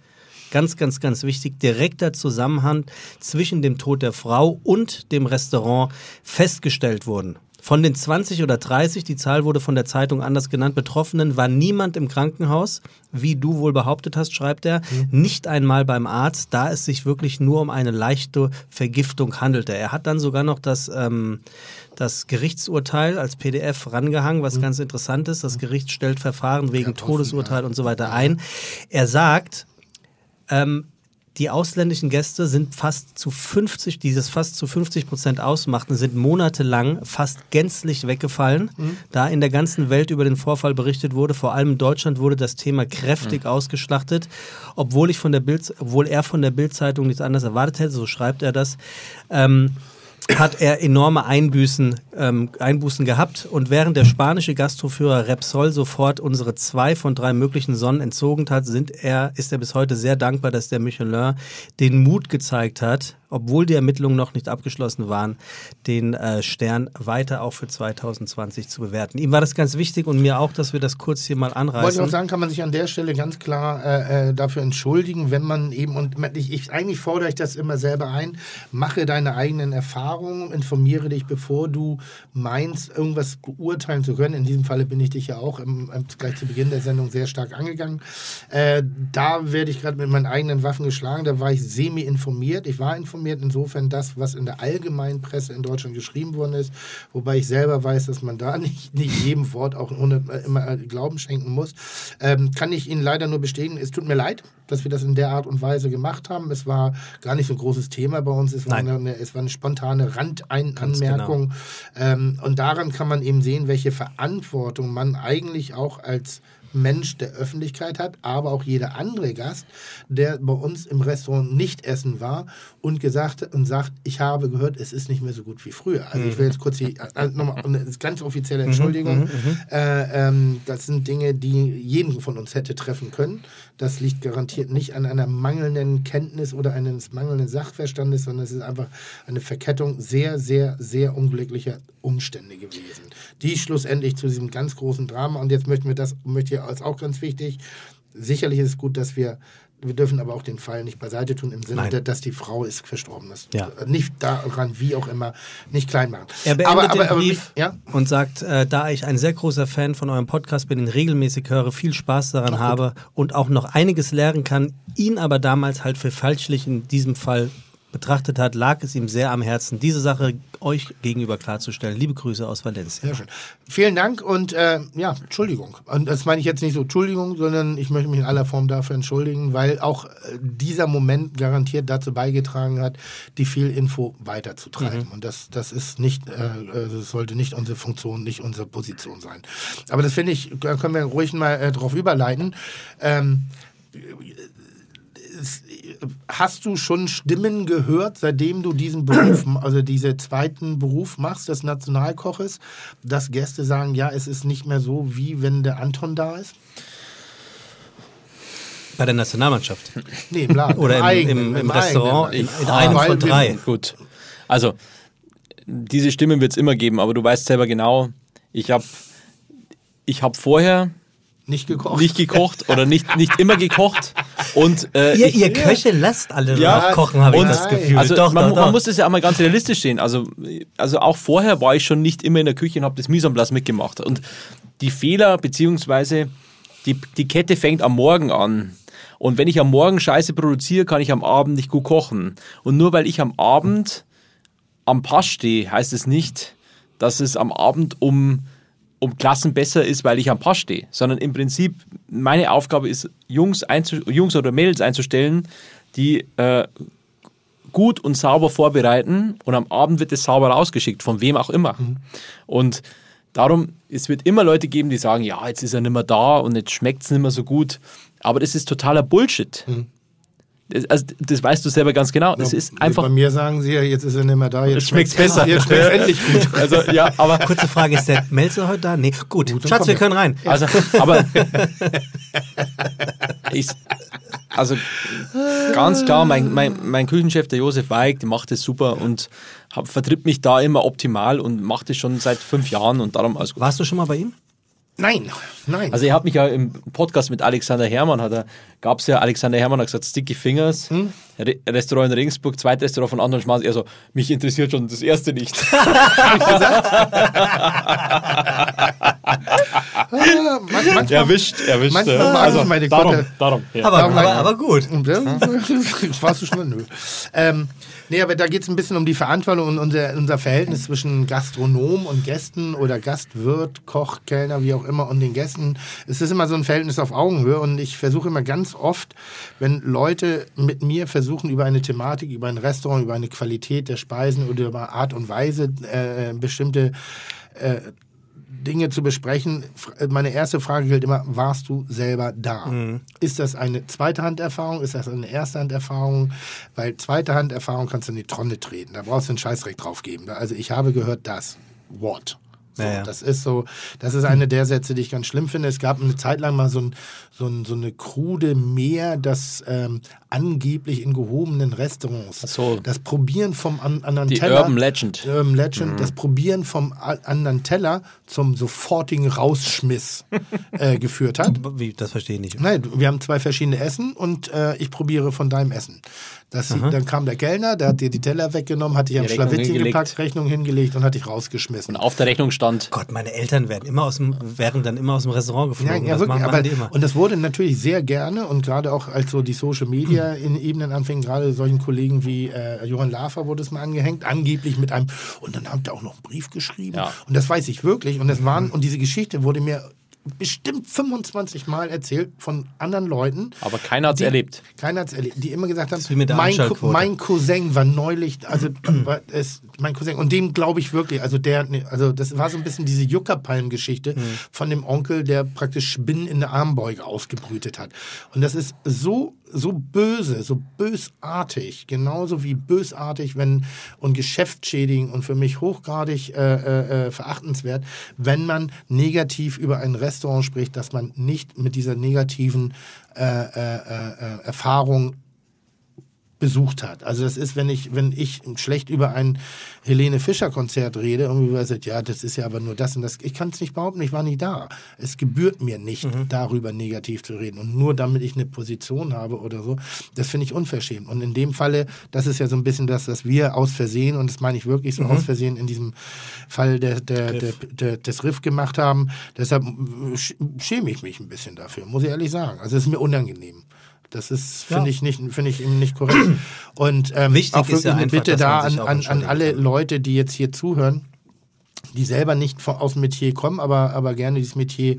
Speaker 2: ganz, ganz, ganz wichtig, direkter Zusammenhang zwischen dem Tod der Frau und dem Restaurant festgestellt wurden. Von den 20 oder 30, die Zahl wurde von der Zeitung anders genannt, Betroffenen war niemand im Krankenhaus, wie du wohl behauptet hast, schreibt er, nicht einmal beim Arzt, da es sich wirklich nur um eine leichte Vergiftung handelte. Er hat dann sogar noch das, ähm, das Gerichtsurteil als PDF rangehangen, was ganz interessant ist. Das Gericht stellt Verfahren wegen
Speaker 4: offen,
Speaker 2: Todesurteil und so weiter ein. Er sagt, ähm, die ausländischen Gäste sind fast zu 50, dieses fast zu 50 Prozent ausmachten, sind monatelang fast gänzlich weggefallen, da in der ganzen Welt über den Vorfall berichtet wurde. Vor allem in Deutschland wurde das Thema kräftig ausgeschlachtet, obwohl ich von der Bild, obwohl er von der Bildzeitung nichts anderes erwartet hätte, so schreibt er das. Ähm, hat er enorme Einbüßen, ähm, Einbußen gehabt. Und während der spanische Gastroführer Repsol sofort unsere zwei von drei möglichen Sonnen entzogen hat, sind er, ist er bis heute sehr dankbar, dass der Michelin den Mut gezeigt hat, obwohl die Ermittlungen noch nicht abgeschlossen waren, den äh, Stern weiter auch für 2020 zu bewerten. Ihm war das ganz wichtig und mir auch, dass wir das kurz hier mal
Speaker 4: Wollte ich auch
Speaker 2: anreißen.
Speaker 4: sagen, kann man sich an der Stelle ganz klar äh, äh, dafür entschuldigen, wenn man eben, und ich, ich, eigentlich fordere ich das immer selber ein, mache deine eigenen Erfahrungen, informiere dich, bevor du meinst, irgendwas beurteilen zu können. In diesem Falle bin ich dich ja auch im, gleich zu Beginn der Sendung sehr stark angegangen. Äh, da werde ich gerade mit meinen eigenen Waffen geschlagen, da war ich semi-informiert. Ich war informiert, insofern das, was in der allgemeinen Presse in Deutschland geschrieben worden ist, wobei ich selber weiß, dass man da nicht, nicht jedem Wort auch ohne, äh, immer äh, Glauben schenken muss, ähm, kann ich Ihnen leider nur bestätigen, es tut mir leid, dass wir das in der Art und Weise gemacht haben. Es war gar nicht so ein großes Thema bei uns, es war, eine, es war eine spontane Randanmerkung. Ähm, und daran kann man eben sehen, welche Verantwortung man eigentlich auch als Mensch der Öffentlichkeit hat, aber auch jeder andere Gast, der bei uns im Restaurant nicht essen war und gesagt und sagt, ich habe gehört, es ist nicht mehr so gut wie früher. Also ich will jetzt kurz die äh, nochmal eine ganz offizielle Entschuldigung. Äh, ähm, das sind Dinge, die jeden von uns hätte treffen können. Das liegt garantiert nicht an einer mangelnden Kenntnis oder eines mangelnden Sachverstandes, sondern es ist einfach eine Verkettung sehr, sehr, sehr unglücklicher Umstände gewesen, die schlussendlich zu diesem ganz großen Drama und jetzt möchten wir das, möchte ich als auch ganz wichtig, sicherlich ist es gut, dass wir wir dürfen aber auch den Fall nicht beiseite tun, im Sinne, der- dass die Frau ist verstorben ist.
Speaker 2: Ja.
Speaker 4: Nicht daran, wie auch immer, nicht klein machen.
Speaker 2: Er beendet den
Speaker 4: aber,
Speaker 2: Brief
Speaker 4: ja?
Speaker 2: und sagt, äh, da ich ein sehr großer Fan von eurem Podcast bin, ihn regelmäßig höre, viel Spaß daran habe und auch noch einiges lernen kann, ihn aber damals halt für falschlich in diesem Fall betrachtet hat, lag es ihm sehr am Herzen, diese Sache euch gegenüber klarzustellen. Liebe Grüße aus Valencia.
Speaker 4: Sehr schön. Vielen Dank und äh, ja, Entschuldigung. Und das meine ich jetzt nicht so Entschuldigung, sondern ich möchte mich in aller Form dafür entschuldigen, weil auch äh, dieser Moment garantiert dazu beigetragen hat, die Fehlinfo weiterzutreiben. Und das, das ist nicht, äh, das sollte nicht unsere Funktion, nicht unsere Position sein. Aber das finde ich, da können wir ruhig mal äh, drauf überleiten. Ähm, Hast du schon Stimmen gehört, seitdem du diesen Beruf, also diesen zweiten Beruf machst, des Nationalkoches, dass Gäste sagen, ja, es ist nicht mehr so, wie wenn der Anton da ist?
Speaker 2: Bei der Nationalmannschaft.
Speaker 4: Nee, im Laden.
Speaker 2: Oder im,
Speaker 4: eigenen,
Speaker 2: im, im
Speaker 4: eigenen
Speaker 2: Restaurant,
Speaker 4: Laden.
Speaker 2: in, in
Speaker 4: Ah,
Speaker 2: einem von drei.
Speaker 5: Gut. Also, diese Stimmen wird es immer geben, aber du weißt selber genau, ich habe ich hab vorher
Speaker 4: Nicht gekocht.
Speaker 5: nicht gekocht oder nicht, nicht immer gekocht. Und, äh,
Speaker 2: Ihr,
Speaker 5: ich,
Speaker 2: ihr Köche lasst alle
Speaker 5: Ja,
Speaker 2: nachkochen, habe ich
Speaker 5: und-
Speaker 2: das Gefühl.
Speaker 5: Also
Speaker 2: doch,
Speaker 5: man,
Speaker 2: doch,
Speaker 5: man
Speaker 2: doch.
Speaker 5: muss das ja auch mal ganz realistisch sehen. Also, also auch vorher war ich schon nicht immer in der Küche und habe das Mise en place mitgemacht. Und die Fehler, beziehungsweise die, die Kette fängt am Morgen an. Und wenn ich am Morgen Scheiße produziere, kann ich am Abend nicht gut kochen. Und nur weil ich am Abend am Pass stehe, heißt es nicht, dass es am Abend um, um Klassen besser ist, weil ich am Pass stehe, sondern im Prinzip meine Aufgabe ist, Jungs, Jungs oder Mädels einzustellen, die äh, gut und sauber vorbereiten und am Abend wird es sauber rausgeschickt, von wem auch immer. Und darum, es wird immer Leute geben, die sagen, ja, jetzt ist er nicht mehr da und jetzt schmeckt es nicht mehr so gut. Aber das ist totaler Bullshit. Das, also, das weißt du selber ganz genau. Das ist einfach.
Speaker 4: Bei mir sagen sie ja, jetzt ist er nicht mehr da, jetzt
Speaker 5: Jetzt schmeckt's besser.
Speaker 4: Jetzt schmeckt's endlich gut.
Speaker 5: Also, ja, aber
Speaker 2: Kurze Frage, ist der Melzer heute da? Nee, gut.
Speaker 4: dann
Speaker 2: Schatz, wir
Speaker 4: ja.
Speaker 2: können rein.
Speaker 5: Also, aber ich, also ganz klar, mein, mein, mein Küchenchef, der Josef Weig, der macht das super und hab, vertritt mich da immer optimal und macht das schon seit fünf Jahren und darum alles gut.
Speaker 2: Warst du schon mal bei ihm?
Speaker 4: Nein, nein.
Speaker 5: Also, er hat mich ja im Podcast mit Alexander Herrmann, hat er, gab es ja, Alexander Herrmann hat gesagt, Sticky Fingers, Re Restaurant in Regensburg, zweites Restaurant von Anton Schmaß, er so, mich interessiert schon das erste nicht.
Speaker 4: Ah, man- manchmal,
Speaker 5: erwischt, erwischt.
Speaker 4: manchmal mag ich meine
Speaker 5: darum, darum. Ja.
Speaker 2: Aber,
Speaker 4: Darum
Speaker 2: aber, aber gut.
Speaker 4: Warst du schon? Nö. Ähm, nee, aber da geht es ein bisschen um die Verantwortung und unser, unser Verhältnis zwischen Gastronom und Gästen oder Gastwirt, Koch, Kellner, wie auch immer und den Gästen. Es ist immer so ein Verhältnis auf Augenhöhe und ich versuche immer ganz oft, wenn Leute mit mir versuchen, über eine Thematik, über ein Restaurant, über eine Qualität der Speisen oder über Art und Weise äh, bestimmte äh, Dinge zu besprechen. F- Meine erste Frage gilt immer, warst du selber da? Ist das eine zweite Handerfahrung? Ist das eine erste Handerfahrung? Weil zweite Handerfahrung kannst du in die Tonne treten. Da brauchst du einen Scheißrecht drauf geben. Also ich habe gehört das. What? So,
Speaker 2: Ja, ja.
Speaker 4: Das ist so, das ist eine der Sätze, die ich ganz schlimm finde. Es gab eine Zeit lang mal so, ein, so, ein, so eine krude Meer, das ähm, angeblich in gehobenen Restaurants
Speaker 5: Ach so.
Speaker 4: das Probieren vom an, anderen
Speaker 5: Die
Speaker 4: Teller.
Speaker 5: Urban Legend.
Speaker 4: Urban Legend, das Probieren vom anderen Teller zum sofortigen Rausschmiss äh, geführt hat.
Speaker 2: Wie, das verstehe ich nicht.
Speaker 4: Nein, wir haben zwei verschiedene Essen und äh, ich probiere von deinem Essen. Das, dann kam der Kellner, der hat dir die Teller weggenommen, hat dich am Schlawittchen
Speaker 5: hingelegt.
Speaker 4: gepackt, Rechnung hingelegt und hat dich rausgeschmissen.
Speaker 5: Und auf der Rechnung stand,
Speaker 2: Gott, meine Eltern werden immer aus dem, wären dann immer aus dem Restaurant
Speaker 4: Ja,
Speaker 2: geflogen.
Speaker 4: ja
Speaker 2: das
Speaker 4: wirklich. Aber, und das wurde natürlich sehr gerne und gerade auch als so die Social Media in Ebenen anfingen, gerade solchen Kollegen wie äh, Johann Lafer wurde es mal angehängt, angeblich mit einem, und dann hat er auch noch einen Brief geschrieben.
Speaker 5: Ja.
Speaker 4: Und das weiß ich wirklich. Und das waren, und diese Geschichte wurde mir bestimmt 25 Mal erzählt von anderen Leuten.
Speaker 5: aber keiner hat es erlebt.
Speaker 4: Keiner hat es erlebt, die immer gesagt haben, mein, mein Cousin war neulich, also war es, mein Cousin, und dem glaube ich wirklich, also der, also das war so ein bisschen diese Juckerpalm-Geschichte von dem Onkel, der praktisch Spinnen in der Armbeuge ausgebrütet hat. Und das ist so so böse, so bösartig, genauso wie bösartig, wenn und geschäftsschädigend und für mich hochgradig äh, äh, äh, verachtenswert, wenn man negativ über ein Restaurant spricht, dass man nicht mit dieser negativen äh, äh, äh, Erfahrung besucht hat. Also das ist, wenn ich, wenn ich schlecht über ein Helene Fischer Konzert rede, irgendwie weil sagt, ja, das ist ja aber nur das und das. Ich kann es nicht behaupten, ich war nie da. Es gebührt mir nicht, darüber negativ zu reden. Und nur damit ich eine Position habe oder so, das finde ich unverschämt. Und in dem Falle, das ist ja so ein bisschen das, was wir aus Versehen, und das meine ich wirklich so aus Versehen in diesem Fall der, der, der, der, des Riff gemacht haben. Deshalb äh, sch- schäme ich mich ein bisschen dafür, muss ich ehrlich sagen. Also es ist mir unangenehm. Das ist, finde ich, nicht, finde ich eben nicht korrekt. Und ähm,
Speaker 2: Wichtig
Speaker 4: auch
Speaker 2: ist
Speaker 4: wirklich
Speaker 2: ja
Speaker 4: eine
Speaker 2: einfach,
Speaker 4: Bitte da an, an, an alle
Speaker 2: kann.
Speaker 4: Leute, die jetzt hier zuhören, die selber nicht von- aus dem Metier kommen, aber, aber gerne dieses Metier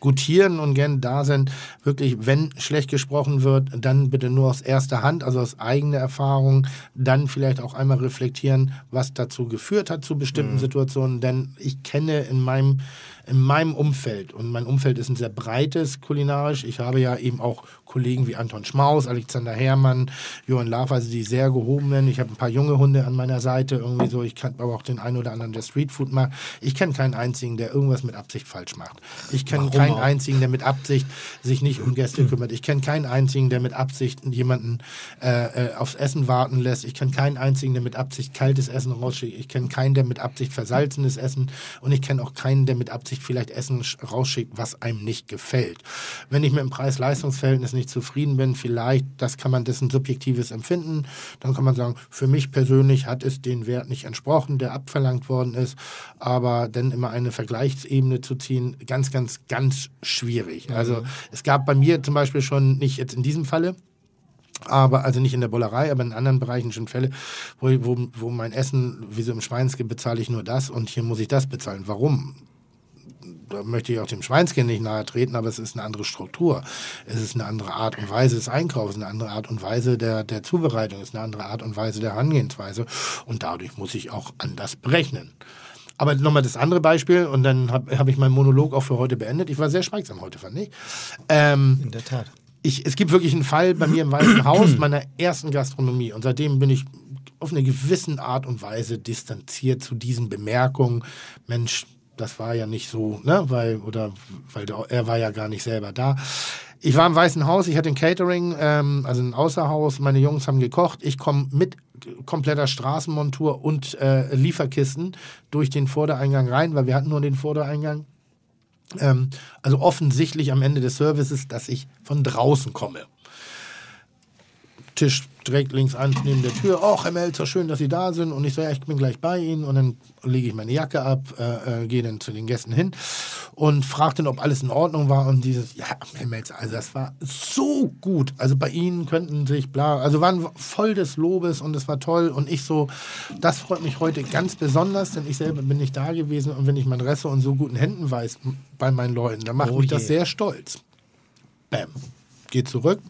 Speaker 4: gutieren und gerne da sind. Wirklich, wenn schlecht gesprochen wird, dann bitte nur aus erster Hand, also aus eigener Erfahrung, dann vielleicht auch einmal reflektieren, was dazu geführt hat zu bestimmten
Speaker 2: Mhm.
Speaker 4: Situationen. Denn ich kenne in meinem, in meinem Umfeld, und mein Umfeld ist ein sehr breites kulinarisch, ich habe ja eben auch Kollegen wie Anton Schmaus, Alexander Herrmann, Johann Laff, also die sehr gehobenen. Ich habe ein paar junge Hunde an meiner Seite, irgendwie so. Ich kann aber auch den einen oder anderen, der Streetfood macht. Ich kenne keinen einzigen, der irgendwas mit Absicht falsch macht. Ich kenne keinen einzigen, der mit Absicht sich nicht um Gäste kümmert. Ich kenne keinen einzigen, der mit Absicht jemanden äh, äh, aufs Essen warten lässt. Ich kenne keinen einzigen, der mit Absicht kaltes Essen rausschickt. Ich kenne keinen, der mit Absicht versalzenes Essen und ich kenne auch keinen, der mit Absicht vielleicht Essen sch- rausschickt, was einem nicht gefällt. Wenn ich mit dem Preis-Leistungs-Verhältnis nicht zufrieden bin, vielleicht, das kann man, ein subjektives Empfinden, dann kann man sagen, für mich persönlich hat es den Wert nicht entsprochen, der abverlangt worden ist, aber dann immer eine Vergleichsebene zu ziehen, ganz, ganz, ganz schwierig. Also es gab bei mir zum Beispiel schon, nicht jetzt in diesem Falle, Aber, also nicht in der Bollerei, aber in anderen Bereichen schon Fälle, wo, wo, wo mein Essen, wie so im Schweinske, bezahle ich nur das und hier muss ich das bezahlen. Warum? Da möchte ich auch dem Schweinskind nicht nahe treten, aber es ist eine andere Struktur. Es ist eine andere Art und Weise des Einkaufs, eine andere Art und Weise der, der Zubereitung, es ist eine andere Art und Weise der Herangehensweise. Und dadurch muss ich auch anders berechnen. Aber nochmal das andere Beispiel und dann habe hab ich meinen Monolog auch für heute beendet. Ich war sehr schweigsam heute, fand ich. Ähm,
Speaker 2: In der Tat.
Speaker 4: ich, es gibt wirklich einen Fall bei mir im Weißen Haus, meiner ersten Gastronomie. Und seitdem bin ich auf eine gewisse Art und Weise distanziert zu diesen Bemerkungen. Mensch, das war ja nicht so, ne, weil, oder, weil der, er war ja gar nicht selber da. Ich war im Weißen Haus, ich hatte ein Catering, ähm, also ein Außerhaus, meine Jungs haben gekocht. Ich komme mit kompletter Straßenmontur und äh, Lieferkisten durch den Vordereingang rein, weil wir hatten nur den Vordereingang. Ähm, also offensichtlich am Ende des Services, dass ich von draußen komme. Tisch direkt links an neben der Tür. Oh, Herr Melzer, schön, dass Sie da sind. Und ich so, ja, ich bin gleich bei Ihnen. Und dann lege ich meine Jacke ab, äh, äh, gehe dann zu den Gästen hin und frage dann, ob alles in Ordnung war. Und dieses, ja, Herr Melzer, also das war so gut. Also bei Ihnen könnten sich bla, also waren voll des Lobes und es war toll. Und ich so, das freut mich heute ganz besonders, denn ich selber bin nicht da gewesen. Und wenn ich mein Resse in so guten Händen weiß bei meinen Leuten, dann macht
Speaker 2: Oh
Speaker 4: mich das
Speaker 2: je.
Speaker 4: sehr stolz. Bam. Geht zurück,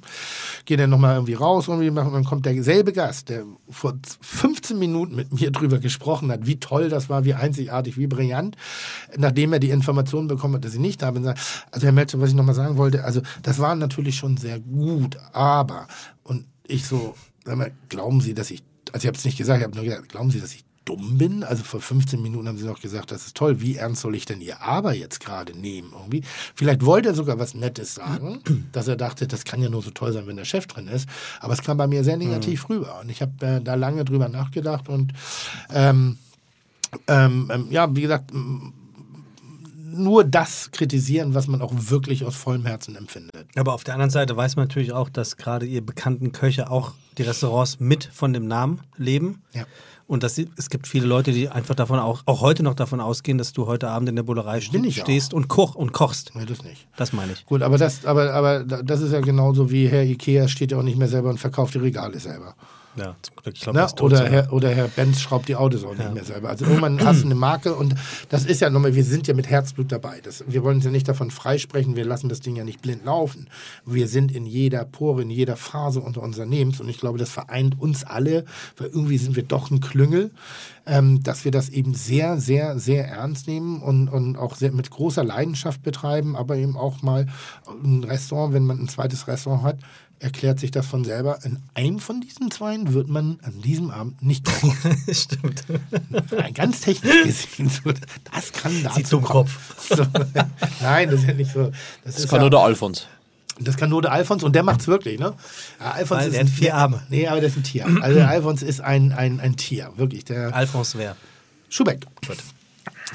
Speaker 4: geht dann nochmal irgendwie raus und dann kommt derselbe Gast, der vor 15 Minuten mit mir drüber gesprochen hat, wie toll das war, wie einzigartig, wie brillant, nachdem er die Informationen bekommen hat, dass ich nicht da bin. Also Herr Melzer, was ich nochmal sagen wollte, also das war natürlich schon sehr gut, aber, und ich so, mal, glauben Sie, dass ich, also ich habe es nicht gesagt, ich habe nur gesagt, glauben Sie, dass ich dumm bin? Also vor 15 Minuten haben sie noch gesagt, das ist toll. Wie ernst soll ich denn ihr Aber jetzt gerade nehmen irgendwie? Vielleicht wollte er sogar was Nettes sagen, dass er dachte, das kann ja nur so toll sein, wenn der Chef drin ist. Aber es kam bei mir sehr negativ rüber. Und ich habe äh, da lange drüber nachgedacht und ähm, ähm, ähm, ja, wie gesagt, nur das kritisieren, was man auch wirklich aus vollem Herzen empfindet.
Speaker 2: Aber auf der anderen Seite weiß man natürlich auch, dass gerade ihr bekannten Köche auch die Restaurants mit von dem Namen leben.
Speaker 4: Ja.
Speaker 2: Und dass sie, es gibt viele Leute, die einfach davon auch, auch heute noch davon ausgehen, dass du heute Abend in der Bullerei ste stehst und, koch und kochst.
Speaker 4: Nee, das nicht.
Speaker 2: Das meine ich.
Speaker 4: Gut, aber das, aber, aber das ist ja genauso wie Herr Ikea steht ja auch nicht mehr selber und verkauft die Regale selber.
Speaker 2: Ja, zum Glück. Ich ist tot
Speaker 4: Oder,
Speaker 2: sogar.
Speaker 4: Herr, oder Herr Benz schraubt die Autos auch nicht mehr selber. Also irgendwann hast du eine Marke und das ist ja nochmal, wir sind ja mit Herzblut dabei. Das, wir wollen uns ja nicht davon freisprechen, wir lassen das Ding ja nicht blind laufen. Wir sind in jeder Pore, in jeder Phase unter Unternehmens und ich glaube, das vereint uns alle, weil irgendwie sind wir doch ein Klüngel, ähm, dass wir das eben sehr, sehr, sehr ernst nehmen und, und auch sehr, mit großer Leidenschaft betreiben, aber eben auch mal ein Restaurant, wenn man ein zweites Restaurant hat, erklärt sich das von selber. In einem von diesen zweien wird man an diesem Abend nicht kochen.
Speaker 2: Stimmt.
Speaker 4: Ganz technisch gesehen. So, das kann dazu
Speaker 2: Sie zum
Speaker 4: kommen.
Speaker 2: Kopf.
Speaker 4: So, nein, das ist ja nicht so. Das,
Speaker 5: Das
Speaker 4: ist
Speaker 5: kann
Speaker 4: ja,
Speaker 5: nur der Alfons.
Speaker 4: das kann nur der Alfons und der macht's wirklich, ne? Ja, Alfons
Speaker 2: Weil
Speaker 4: ist
Speaker 2: der hat
Speaker 4: ein-
Speaker 2: vier Arme.
Speaker 4: Nee, aber der ist ein Tier. Also der Alfons ist ein, ein, ein Tier, wirklich. Der
Speaker 2: Alphonse wer?
Speaker 4: Schubeck.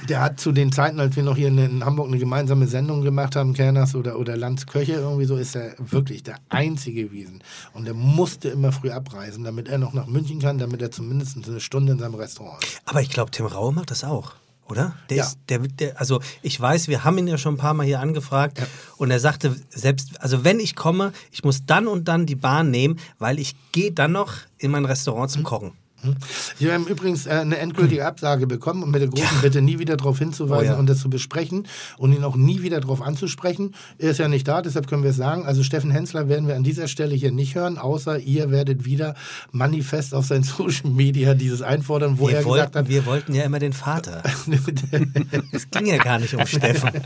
Speaker 4: Der hat zu den Zeiten, als wir noch hier in, Hamburg eine gemeinsame Sendung gemacht haben, Kerners oder, oder Landsköche, irgendwie so, ist er wirklich der Einzige gewesen. Und er musste immer früh abreisen, damit er noch nach München kann, damit er zumindest eine Stunde in seinem Restaurant ist.
Speaker 2: Aber ich glaube, Tim Raue macht das auch, oder? Der
Speaker 4: Ja.
Speaker 2: ist, der, der, also ich weiß, wir haben ihn ja schon ein paar Mal hier angefragt und er sagte selbst, also wenn ich komme, ich muss dann und dann die Bahn nehmen, weil ich gehe dann noch in mein Restaurant
Speaker 4: Mhm.
Speaker 2: zum Kochen.
Speaker 4: Wir haben übrigens äh, eine endgültige Absage bekommen und mit der großen Bitte nie wieder darauf hinzuweisen
Speaker 2: Oh ja.
Speaker 4: und das zu besprechen und ihn auch nie wieder darauf anzusprechen. Er ist ja nicht da, deshalb können wir es sagen. Also Steffen Hensler werden wir an dieser Stelle hier nicht hören, außer ihr werdet wieder manifest auf sein Social Media dieses einfordern, wo
Speaker 2: Wir
Speaker 4: er gesagt
Speaker 2: wollten,
Speaker 4: hat,
Speaker 2: wir wollten ja immer den Vater. Es ging ja gar nicht um Steffen.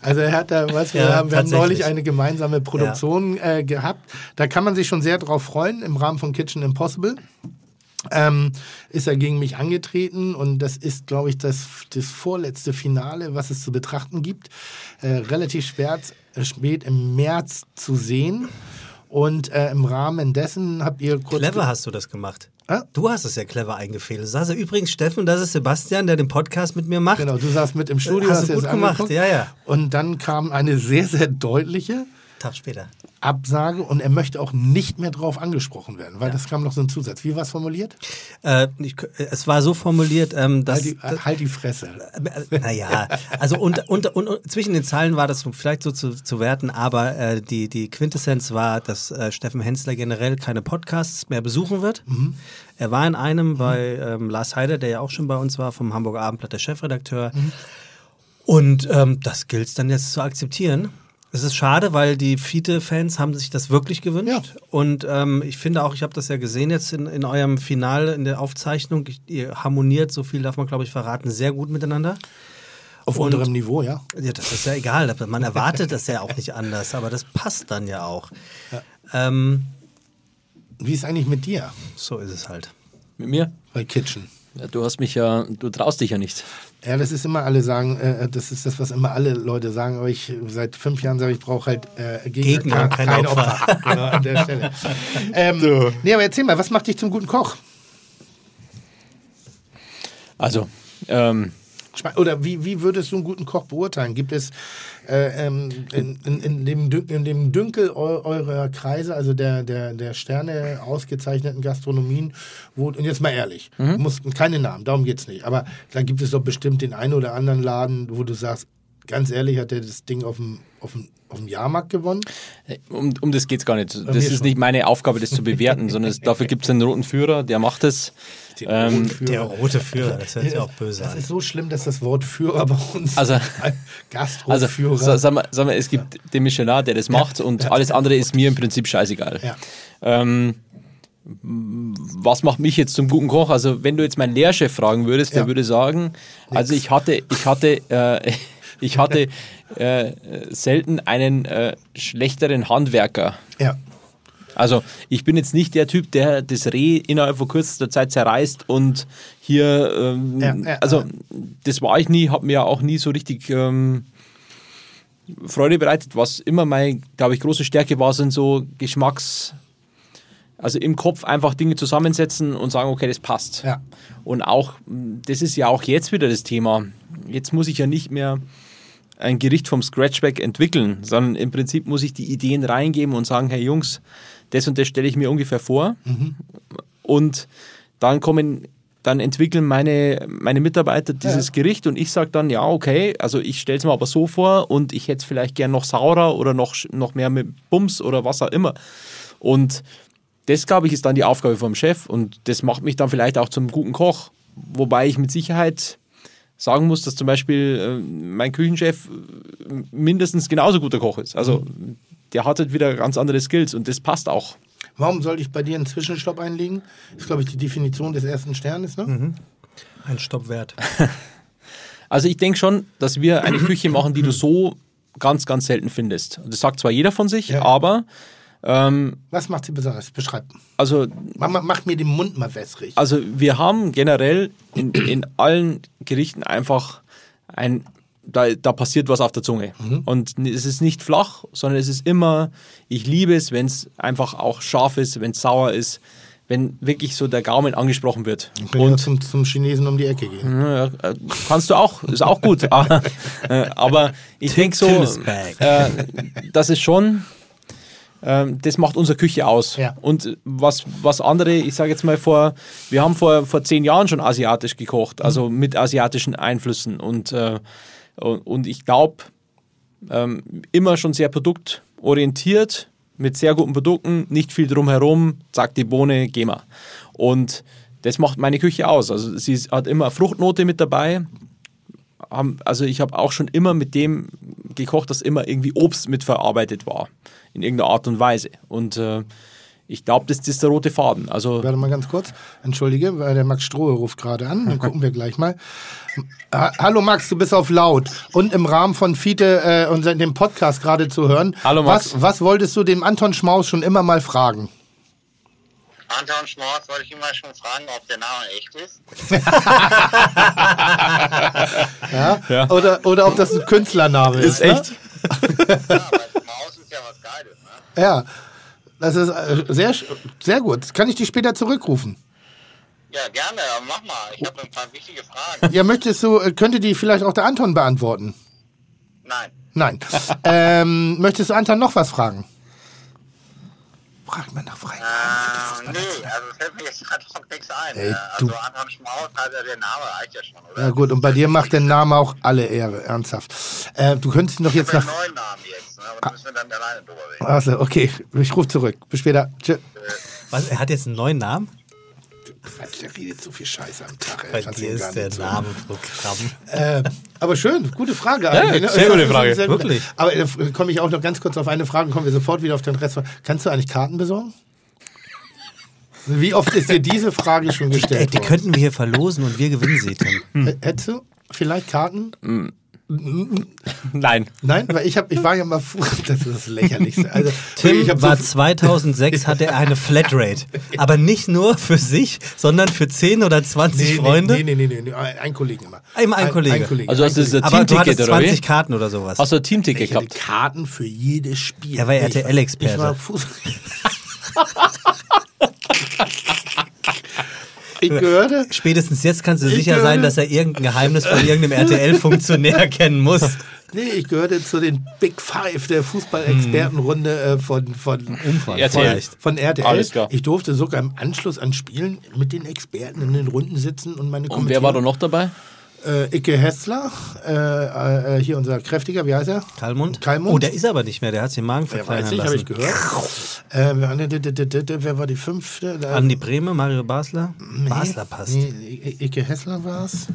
Speaker 4: Also er hat da, was wir
Speaker 2: Ja,
Speaker 4: haben, wir haben neulich eine gemeinsame Produktion äh, gehabt. Da kann man sich schon sehr drauf freuen im Rahmen von Kitchen Impossible. Ähm, ist er gegen mich angetreten und das ist, glaube ich, das, das vorletzte Finale, was es zu betrachten gibt. Äh, relativ spät, äh, spät im März zu sehen. Und äh, im Rahmen dessen habt ihr kurz.
Speaker 2: Clever hast du das gemacht.
Speaker 4: Ah.
Speaker 2: Du hast es ja clever eingefehlt. Das sagst du übrigens, Steffen, das ist Sebastian, der den Podcast mit mir macht.
Speaker 4: Genau, du saßt mit im Studio,
Speaker 2: Hast
Speaker 4: hast
Speaker 2: du gut
Speaker 4: das
Speaker 2: gemacht,
Speaker 4: angeguckt.
Speaker 2: ja, ja.
Speaker 4: Und dann kam eine sehr, sehr deutliche
Speaker 2: Tag später.
Speaker 4: Absage und er möchte auch nicht mehr drauf angesprochen werden, weil das kam noch so ein Zusatz. Wie war es formuliert?
Speaker 2: Äh, ich, es war so formuliert, ähm, dass.
Speaker 4: Halt die, halt die Fresse.
Speaker 2: Äh, naja, also und, und, und, und zwischen den Zeilen war das vielleicht so zu, zu werten, aber äh, die, die Quintessenz war, dass äh, Steffen Hensler generell keine Podcasts mehr besuchen wird.
Speaker 4: Mhm.
Speaker 2: Er war in einem bei ähm, Lars Heider, der ja auch schon bei uns war, vom Hamburger Abendblatt, der Chefredakteur.
Speaker 4: Mhm.
Speaker 2: Und ähm, das gilt es dann jetzt zu akzeptieren. Es ist schade, weil die Fiete-Fans haben sich das wirklich gewünscht.
Speaker 4: Ja.
Speaker 2: Und ähm, ich finde auch, ich habe das ja gesehen jetzt in, in eurem Finale, in der Aufzeichnung. Ich, ihr harmoniert, so viel darf man, glaube ich, verraten, sehr gut miteinander.
Speaker 4: Auf
Speaker 2: Und-
Speaker 4: unterem Niveau, ja.
Speaker 2: Ja, das ist ja egal. Man erwartet das ja auch nicht anders, aber das passt dann ja auch. Ähm,
Speaker 4: Wie ist eigentlich mit dir
Speaker 2: so ist es halt.
Speaker 5: Mit mir?
Speaker 4: bei Kitchen?
Speaker 5: Ja, du hast mich ja, du traust dich ja nicht.
Speaker 4: Ja, das ist immer alle sagen, äh, das ist das, was immer alle Leute sagen, aber ich seit fünf Jahren sage, ich brauche halt äh, Gegner,
Speaker 2: Gegner und kein Opfer.
Speaker 4: genau, an der Stelle. ähm, Nee, aber erzähl mal, was macht dich zum guten Koch?
Speaker 5: Also, ähm,
Speaker 4: Oder wie, wie würdest du einen guten Koch beurteilen? Gibt es äh, ähm, in, in, in, dem, Dün- in dem Dünkel eu eurer Kreise, also der, der, der Sterne ausgezeichneten Gastronomien, wo, und jetzt mal ehrlich,
Speaker 5: Mhm.
Speaker 4: du musst keine Namen, darum geht's nicht, aber da gibt es doch bestimmt den einen oder anderen Laden, wo du sagst, ganz ehrlich, hat der das Ding auf dem, auf dem, auf dem Jahrmarkt gewonnen?
Speaker 5: um, um das geht es gar nicht. Das
Speaker 4: mir
Speaker 5: ist
Speaker 4: schon.
Speaker 5: nicht meine Aufgabe, das zu bewerten, sondern es, dafür gibt es einen roten Führer, der macht es. Ähm,
Speaker 2: Der rote Führer, das hört sich auch böse
Speaker 4: Das
Speaker 2: an.
Speaker 4: ist so schlimm, dass das Wort Führer bei uns
Speaker 5: Also- also,
Speaker 4: Gastroführer.
Speaker 5: sa- sagen wir, sagen wir, es gibt den Missionar, der das macht und alles andere ist mir im Prinzip scheißegal.
Speaker 4: ja.
Speaker 5: Ähm, was macht mich jetzt zum guten Koch? Also, wenn du jetzt meinen Lehrchef fragen würdest, der
Speaker 4: Ja.
Speaker 5: würde sagen, also ich hatte, ich hatte, äh, ich hatte äh, selten einen äh, schlechteren Handwerker.
Speaker 4: ja.
Speaker 5: Also ich bin jetzt nicht der Typ, der das Reh innerhalb von kürzester Zeit zerreißt und hier, ähm,
Speaker 4: Ja, ja,
Speaker 5: also das war ich nie, hat mir auch nie so richtig ähm, Freude bereitet. Was immer meine, glaube ich, große Stärke war, sind so Geschmacks, also im Kopf einfach Dinge zusammensetzen und sagen, okay, das passt.
Speaker 4: Ja.
Speaker 5: Und auch, das ist ja auch jetzt wieder das Thema. Jetzt muss ich ja nicht mehr ein Gericht vom Scratch weg entwickeln, sondern im Prinzip muss ich die Ideen reingeben und sagen, hey Jungs, das und das stelle ich mir ungefähr vor. Und dann kommen, dann entwickeln meine, meine Mitarbeiter dieses Gericht und ich sage dann, ja, okay, also ich stelle es mir aber so vor und ich hätte es vielleicht gern noch saurer oder noch, noch mehr mit Bums oder was auch immer. Und das, glaube ich, ist dann die Aufgabe vom Chef und das macht mich dann vielleicht auch zum guten Koch. Wobei ich mit Sicherheit sagen muss, dass zum Beispiel äh, mein Küchenchef äh, mindestens genauso guter Koch ist. Also der hat halt wieder ganz andere Skills und das passt auch.
Speaker 4: Warum sollte ich bei dir einen Zwischenstopp einlegen? Das ist, glaube ich, die Definition des ersten Sternes, ne?
Speaker 2: Ein Stopp wert.
Speaker 5: Also ich denke schon, dass wir eine Küche machen, die du so ganz, ganz selten findest. Das sagt zwar jeder von sich,
Speaker 4: Ja.
Speaker 5: aber ähm,
Speaker 4: Was macht sie besonders? Beschreib.
Speaker 5: also
Speaker 4: Mach, mach, mir den Mund mal wässrig.
Speaker 5: Also wir haben generell in, in allen Gerichten einfach ein, da, da passiert was auf der Zunge. Und es ist nicht flach, sondern es ist immer, ich liebe es, wenn es einfach auch scharf ist, wenn es sauer ist, wenn wirklich so der Gaumen angesprochen wird.
Speaker 4: Ich kann ja zum, zum Chinesen um die Ecke gehen.
Speaker 5: Ja, äh, kannst du auch, ist auch gut. aber, äh, aber ich denke so, äh, das ist schon, das macht unsere Küche aus.
Speaker 4: Ja.
Speaker 5: Und was, was andere, ich sage jetzt mal vor, wir haben vor, vor zehn Jahren schon asiatisch gekocht, also mit asiatischen Einflüssen. Und, äh, und, und ich glaube, ähm, immer schon sehr produktorientiert, mit sehr guten Produkten, nicht viel drumherum, zack, die Bohne, geh mal. Und das macht meine Küche aus. Also sie hat immer Fruchtnote mit dabei. Haben- Also ich habe auch schon immer mit dem gekocht, dass immer irgendwie Obst mitverarbeitet war. In irgendeiner Art und Weise. Und äh, ich glaube, das ist der rote Faden. Also
Speaker 4: Warte mal ganz kurz. Entschuldige, weil der Max Strohe ruft gerade an. Dann gucken wir gleich mal. Ha Hallo Max, du bist auf laut. Und im Rahmen von Fiete äh, und dem Podcast gerade zu hören.
Speaker 5: Hallo, Max.
Speaker 4: Was, was wolltest du dem Anton Schmaus schon immer mal fragen?
Speaker 8: Anton Schmorz wollte ich immer schon fragen, ob der Name echt ist.
Speaker 4: Ja?
Speaker 5: Ja.
Speaker 4: Oder, oder ob das ein Künstlername ist.
Speaker 5: ist echt.
Speaker 8: Ja, weil Schmaus ist ja was Geiles, ne?
Speaker 4: Ne? Ja. Das ist äh, sehr, sehr gut. Kann ich dich später zurückrufen?
Speaker 8: Ja, gerne, aber mach mal. Ich habe ein paar wichtige Fragen.
Speaker 4: Ja, möchtest du, äh, könnte die vielleicht auch der Anton beantworten?
Speaker 8: Nein.
Speaker 4: Nein. ähm, möchtest du Anton noch was fragen? Frag mal nach für die
Speaker 8: Ähm, nee, also fällt mir jetzt gerade noch nichts ein.
Speaker 4: Ey,
Speaker 8: Äh,
Speaker 4: du-
Speaker 8: also Anton Schmaus, also der Name reicht ja schon, oder?
Speaker 4: Ja gut, und bei dir macht der Name auch alle Ehre, ernsthaft. Äh, du könntest ihn doch jetzt
Speaker 8: Ich habe
Speaker 4: nach...
Speaker 8: einen neuen Namen jetzt, ne? aber da müssen wir dann alleine drüber reden.
Speaker 4: Achso, okay, ich rufe zurück. Bis später. Tschö.
Speaker 2: Was, er hat jetzt einen neuen Namen?
Speaker 4: Quatsch, Der redet so viel Scheiße am Tag. ey.
Speaker 2: Bei
Speaker 4: Kannst
Speaker 2: dir ist der. Name Programm.
Speaker 4: Äh, aber schön, gute Frage. eigentlich, ne?
Speaker 5: sehr gute Frage.
Speaker 4: Sehr gut.
Speaker 2: Wirklich.
Speaker 4: Aber äh, komme ich auch noch ganz kurz auf eine Frage, kommen wir sofort wieder auf den Rest. Kannst du eigentlich Karten besorgen? Wie oft ist dir diese Frage schon
Speaker 2: Ey,
Speaker 4: gestellt
Speaker 2: die
Speaker 4: worden?
Speaker 2: könnten wir hier verlosen und wir gewinnen sie, Tim.
Speaker 4: H- Hättest du vielleicht Karten?
Speaker 5: Nein.
Speaker 4: Nein, weil ich habe, ich war ja mal, das ist das Lächerlichste. Also,
Speaker 2: Tim
Speaker 4: ich hab
Speaker 2: war
Speaker 4: so,
Speaker 2: 2006, hatte er eine Flatrate. Aber nicht nur für sich, sondern für 10 oder 20
Speaker 4: nee,
Speaker 2: Freunde.
Speaker 4: Nee, nee, nee, nee, nee, ein ein Kollegen immer.
Speaker 2: Immer ein Kollege.
Speaker 4: Ein Kollege.
Speaker 5: Also
Speaker 4: ein
Speaker 5: hast du
Speaker 4: Kollege.
Speaker 5: das
Speaker 2: Aber du
Speaker 5: Teamticket
Speaker 2: hattest
Speaker 5: oder
Speaker 2: 20
Speaker 5: wie?
Speaker 2: Karten oder sowas.
Speaker 5: Hast du ein Teamticket
Speaker 4: Ich hatte
Speaker 5: gehabt?
Speaker 4: Karten für jedes Spiel.
Speaker 2: Er war RTL-Experte.
Speaker 4: Ich war Fuß Ich gehörte.
Speaker 2: Spätestens jetzt kannst du
Speaker 4: Ich
Speaker 2: sicher sein, dass er irgendein Geheimnis von irgendeinem RTL-Funktionär kennen muss.
Speaker 4: Nee, ich gehörte zu den Big Five der Fußball-Expertenrunde äh, von, von, von,
Speaker 5: RTL.
Speaker 4: von RTL.
Speaker 5: Alles klar.
Speaker 4: Ich durfte sogar im Anschluss an Spielen mit den Experten in den Runden sitzen und meine
Speaker 5: Und wer war da noch dabei?
Speaker 4: Äh, Icke Hessler, äh, äh, hier unser Kräftiger, wie heißt er?
Speaker 2: Kalmund?
Speaker 4: Kalmund.
Speaker 2: Oh, der ist aber nicht mehr, der hat sich den Magen
Speaker 4: Wer weiß
Speaker 2: verkleinern
Speaker 4: nicht, habe ich
Speaker 2: lassen.
Speaker 4: gehört. Äh, wer- war die fünfte?
Speaker 2: Andi Brehme, Mario Basler? Basler passt.
Speaker 4: Nee, Icke Hessler war es.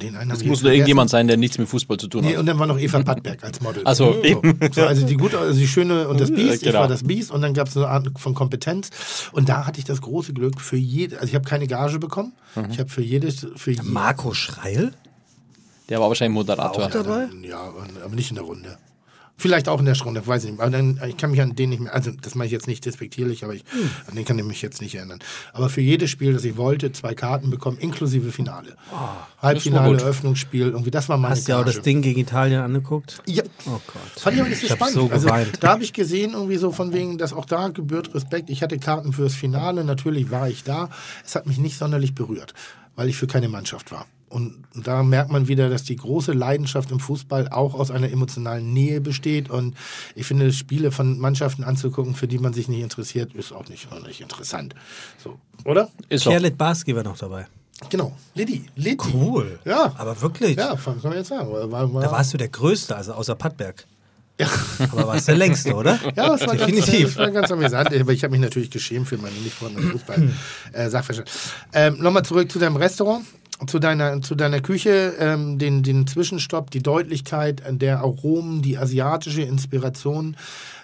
Speaker 4: Den einen
Speaker 5: Es
Speaker 4: ich
Speaker 5: muss nur irgendjemand sein, der nichts mit Fußball zu tun
Speaker 4: Nee,
Speaker 5: hat.
Speaker 4: und dann war noch Eva Pattberg als Model.
Speaker 5: Ach so,
Speaker 4: also die gute, also die schöne und das Biest. Ich
Speaker 5: genau.
Speaker 4: war das Biest und dann gab es eine Art von Kompetenz. Und da hatte ich das große Glück für jede, also ich habe keine Gage bekommen.
Speaker 5: Mhm.
Speaker 4: Ich habe für jedes, für
Speaker 2: Marco Schreil?
Speaker 5: Der war wahrscheinlich Moderator.
Speaker 2: Auch dabei?
Speaker 4: Ja, aber nicht in der Runde. Vielleicht auch in der Runde, weiß ich nicht. Aber dann, ich kann mich an den nicht mehr, also das mache ich jetzt nicht despektierlich, aber ich,
Speaker 2: Hm.
Speaker 4: an den kann ich mich jetzt nicht erinnern. Aber für jedes Spiel, das ich wollte, zwei Karten bekommen, inklusive Finale. Halbfinale,
Speaker 5: gut.
Speaker 4: Eröffnungsspiel, irgendwie, das war meine
Speaker 2: Hast du ja auch das Ding gegen Italien angeguckt?
Speaker 4: Ja.
Speaker 2: Oh Gott.
Speaker 4: Fand ich aber nicht so
Speaker 2: Ich
Speaker 4: spannend.
Speaker 2: so
Speaker 4: also, da habe ich gesehen, irgendwie so von wegen, dass auch da gebührt Respekt. Ich hatte Karten fürs Finale, natürlich war ich da. Es hat mich nicht sonderlich berührt, weil ich für keine Mannschaft war. Und da merkt man wieder, dass die große Leidenschaft im Fußball auch aus einer emotionalen Nähe besteht. Und ich finde, Spiele von Mannschaften anzugucken, für die man sich nicht interessiert, ist auch nicht sonderlich interessant. So, oder?
Speaker 5: Ist so.
Speaker 2: Kerlit Barski war noch dabei.
Speaker 4: Genau. Liddy. Liddy.
Speaker 2: Cool.
Speaker 4: Ja.
Speaker 2: Aber wirklich.
Speaker 4: Ja, kann man jetzt sagen. War, war,
Speaker 2: Da warst du der Größte, also außer Pattberg.
Speaker 4: Ja.
Speaker 2: Aber warst der Längste, oder?
Speaker 4: Ja, das war, ganz,
Speaker 2: Definitiv.
Speaker 4: das war ganz amüsant. Aber ich habe mich natürlich geschämt für meine nicht vorhandenen Fußball-Sachverstand. ähm, Nochmal zurück zu deinem Restaurant, zu deiner, zu deiner Küche, ähm, den, den Zwischenstopp, die Deutlichkeit der Aromen, die asiatische Inspiration.